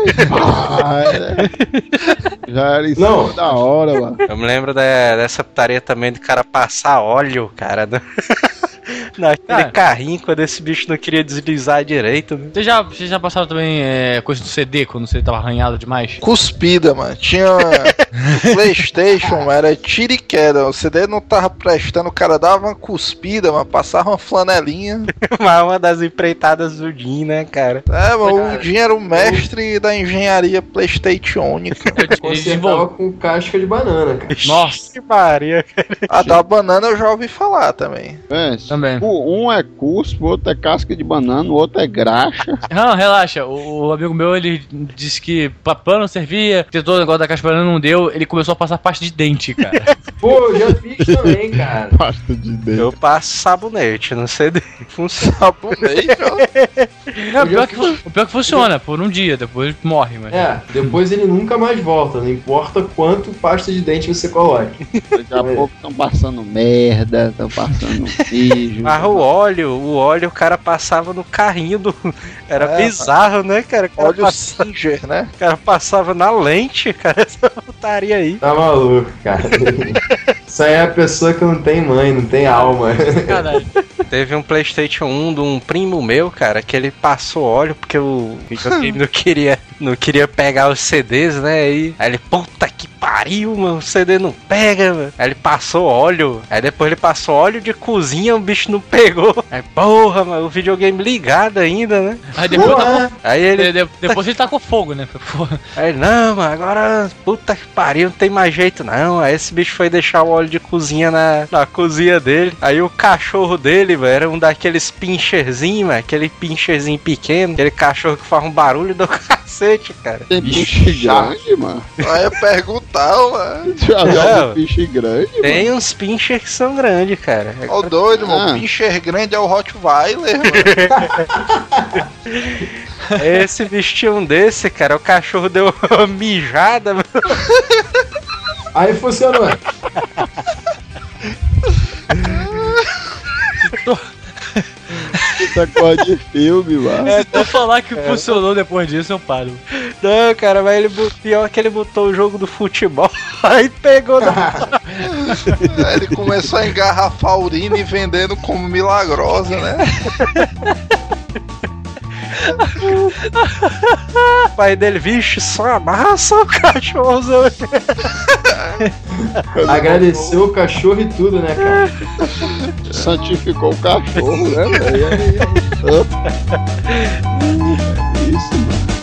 Aí, pá, é. Já era em cima Não. da hora, mano. Eu me lembro da- dessa putaria também do cara passar óleo, cara. no- Naquele Cara. carrinho, quando esse bicho não queria deslizar direito. né? Vocês já, vocês já passaram também é, coisa do CD quando você tava arranhado demais? Cuspida, mano. Tinha. Playstation era tiro e queda. O CD não tava prestando, o cara dava uma cuspida, mano. Passava uma flanelinha. Mas uma das empreitadas do Jim, né, cara? É, mano, Cara, o Jim era o mestre da engenharia Playstationônica. Ele desenvolveu. com casca de banana, cara. Nossa. Que Maria. A da banana eu já ouvi falar também. É, Também. Um é cuspo, o outro é casca de banana, o outro é graxa. Não, relaxa. O, o amigo meu, ele disse que pra pano não servia, tentou o negócio da caixa banana, não deu, ele começou a passar pasta de dente, cara. Pô, eu já fiz também, cara. Pasta de dente. Eu passo sabonete no CD. Funciona. Sabonete, ó. Não, o, pior que, o pior que funciona, por um dia, depois morre, mas. É, depois ele nunca mais volta, não importa quanto pasta de dente você coloque. Daqui a pouco estão passando merda, estão passando mijo. Mas o óleo, o óleo o cara passava no carrinho do. Era É, bizarro, né, cara? Cara, Olha o pass- Singer, né? o cara passava na lente, cara, essa putaria aí. Tá maluco, cara. Isso aí é a pessoa que não tem mãe, não tem alma. Caralho. Teve um PlayStation 1 de um primo meu, cara, que ele passou óleo porque o videogame não queria, não queria pegar os CDs, né? Aí, aí ele, puta que pariu, mano, o CD não pega, mano. Aí ele passou óleo, aí depois ele passou óleo de cozinha, o bicho não pegou. Aí, porra, mano, o videogame ligado ainda, né? Aí depois, tá. Aí ele, de- de- depois ele tacou fogo, né? Porra. aí ele, não, mano, agora, puta que pariu, não tem mais jeito não. Aí esse bicho foi deixar o óleo de cozinha na, na cozinha dele. Aí o cachorro dele, velho, era um daqueles pincherzinhos, mano, aquele pincherzinho pequeno, aquele cachorro que faz um barulho do cacete, cara. Tem bicho grande, mano. Eu perguntar, mano. Já Não. viu bicho grande, Tem uns pincher que são grandes, cara. Ó, o doido, mano. Ah. O pincher grande é o Rottweiler, mano. Esse bicho tinha um desse, cara. O cachorro deu uma mijada, mano. Aí funcionou. Coisa de filme, mano. É, até falar que funcionou depois disso, eu paro. Não, cara, mas ele pior que ele botou o jogo do futebol, aí pegou Aí ele começou a engarrafar a urina e vendendo como milagrosa, né? O pai dele, vixe, só amassa o cachorrozão. Agradeceu o cachorro e tudo, né, cara? Santificou o cachorro, né, velho? Aí, Isso, mano.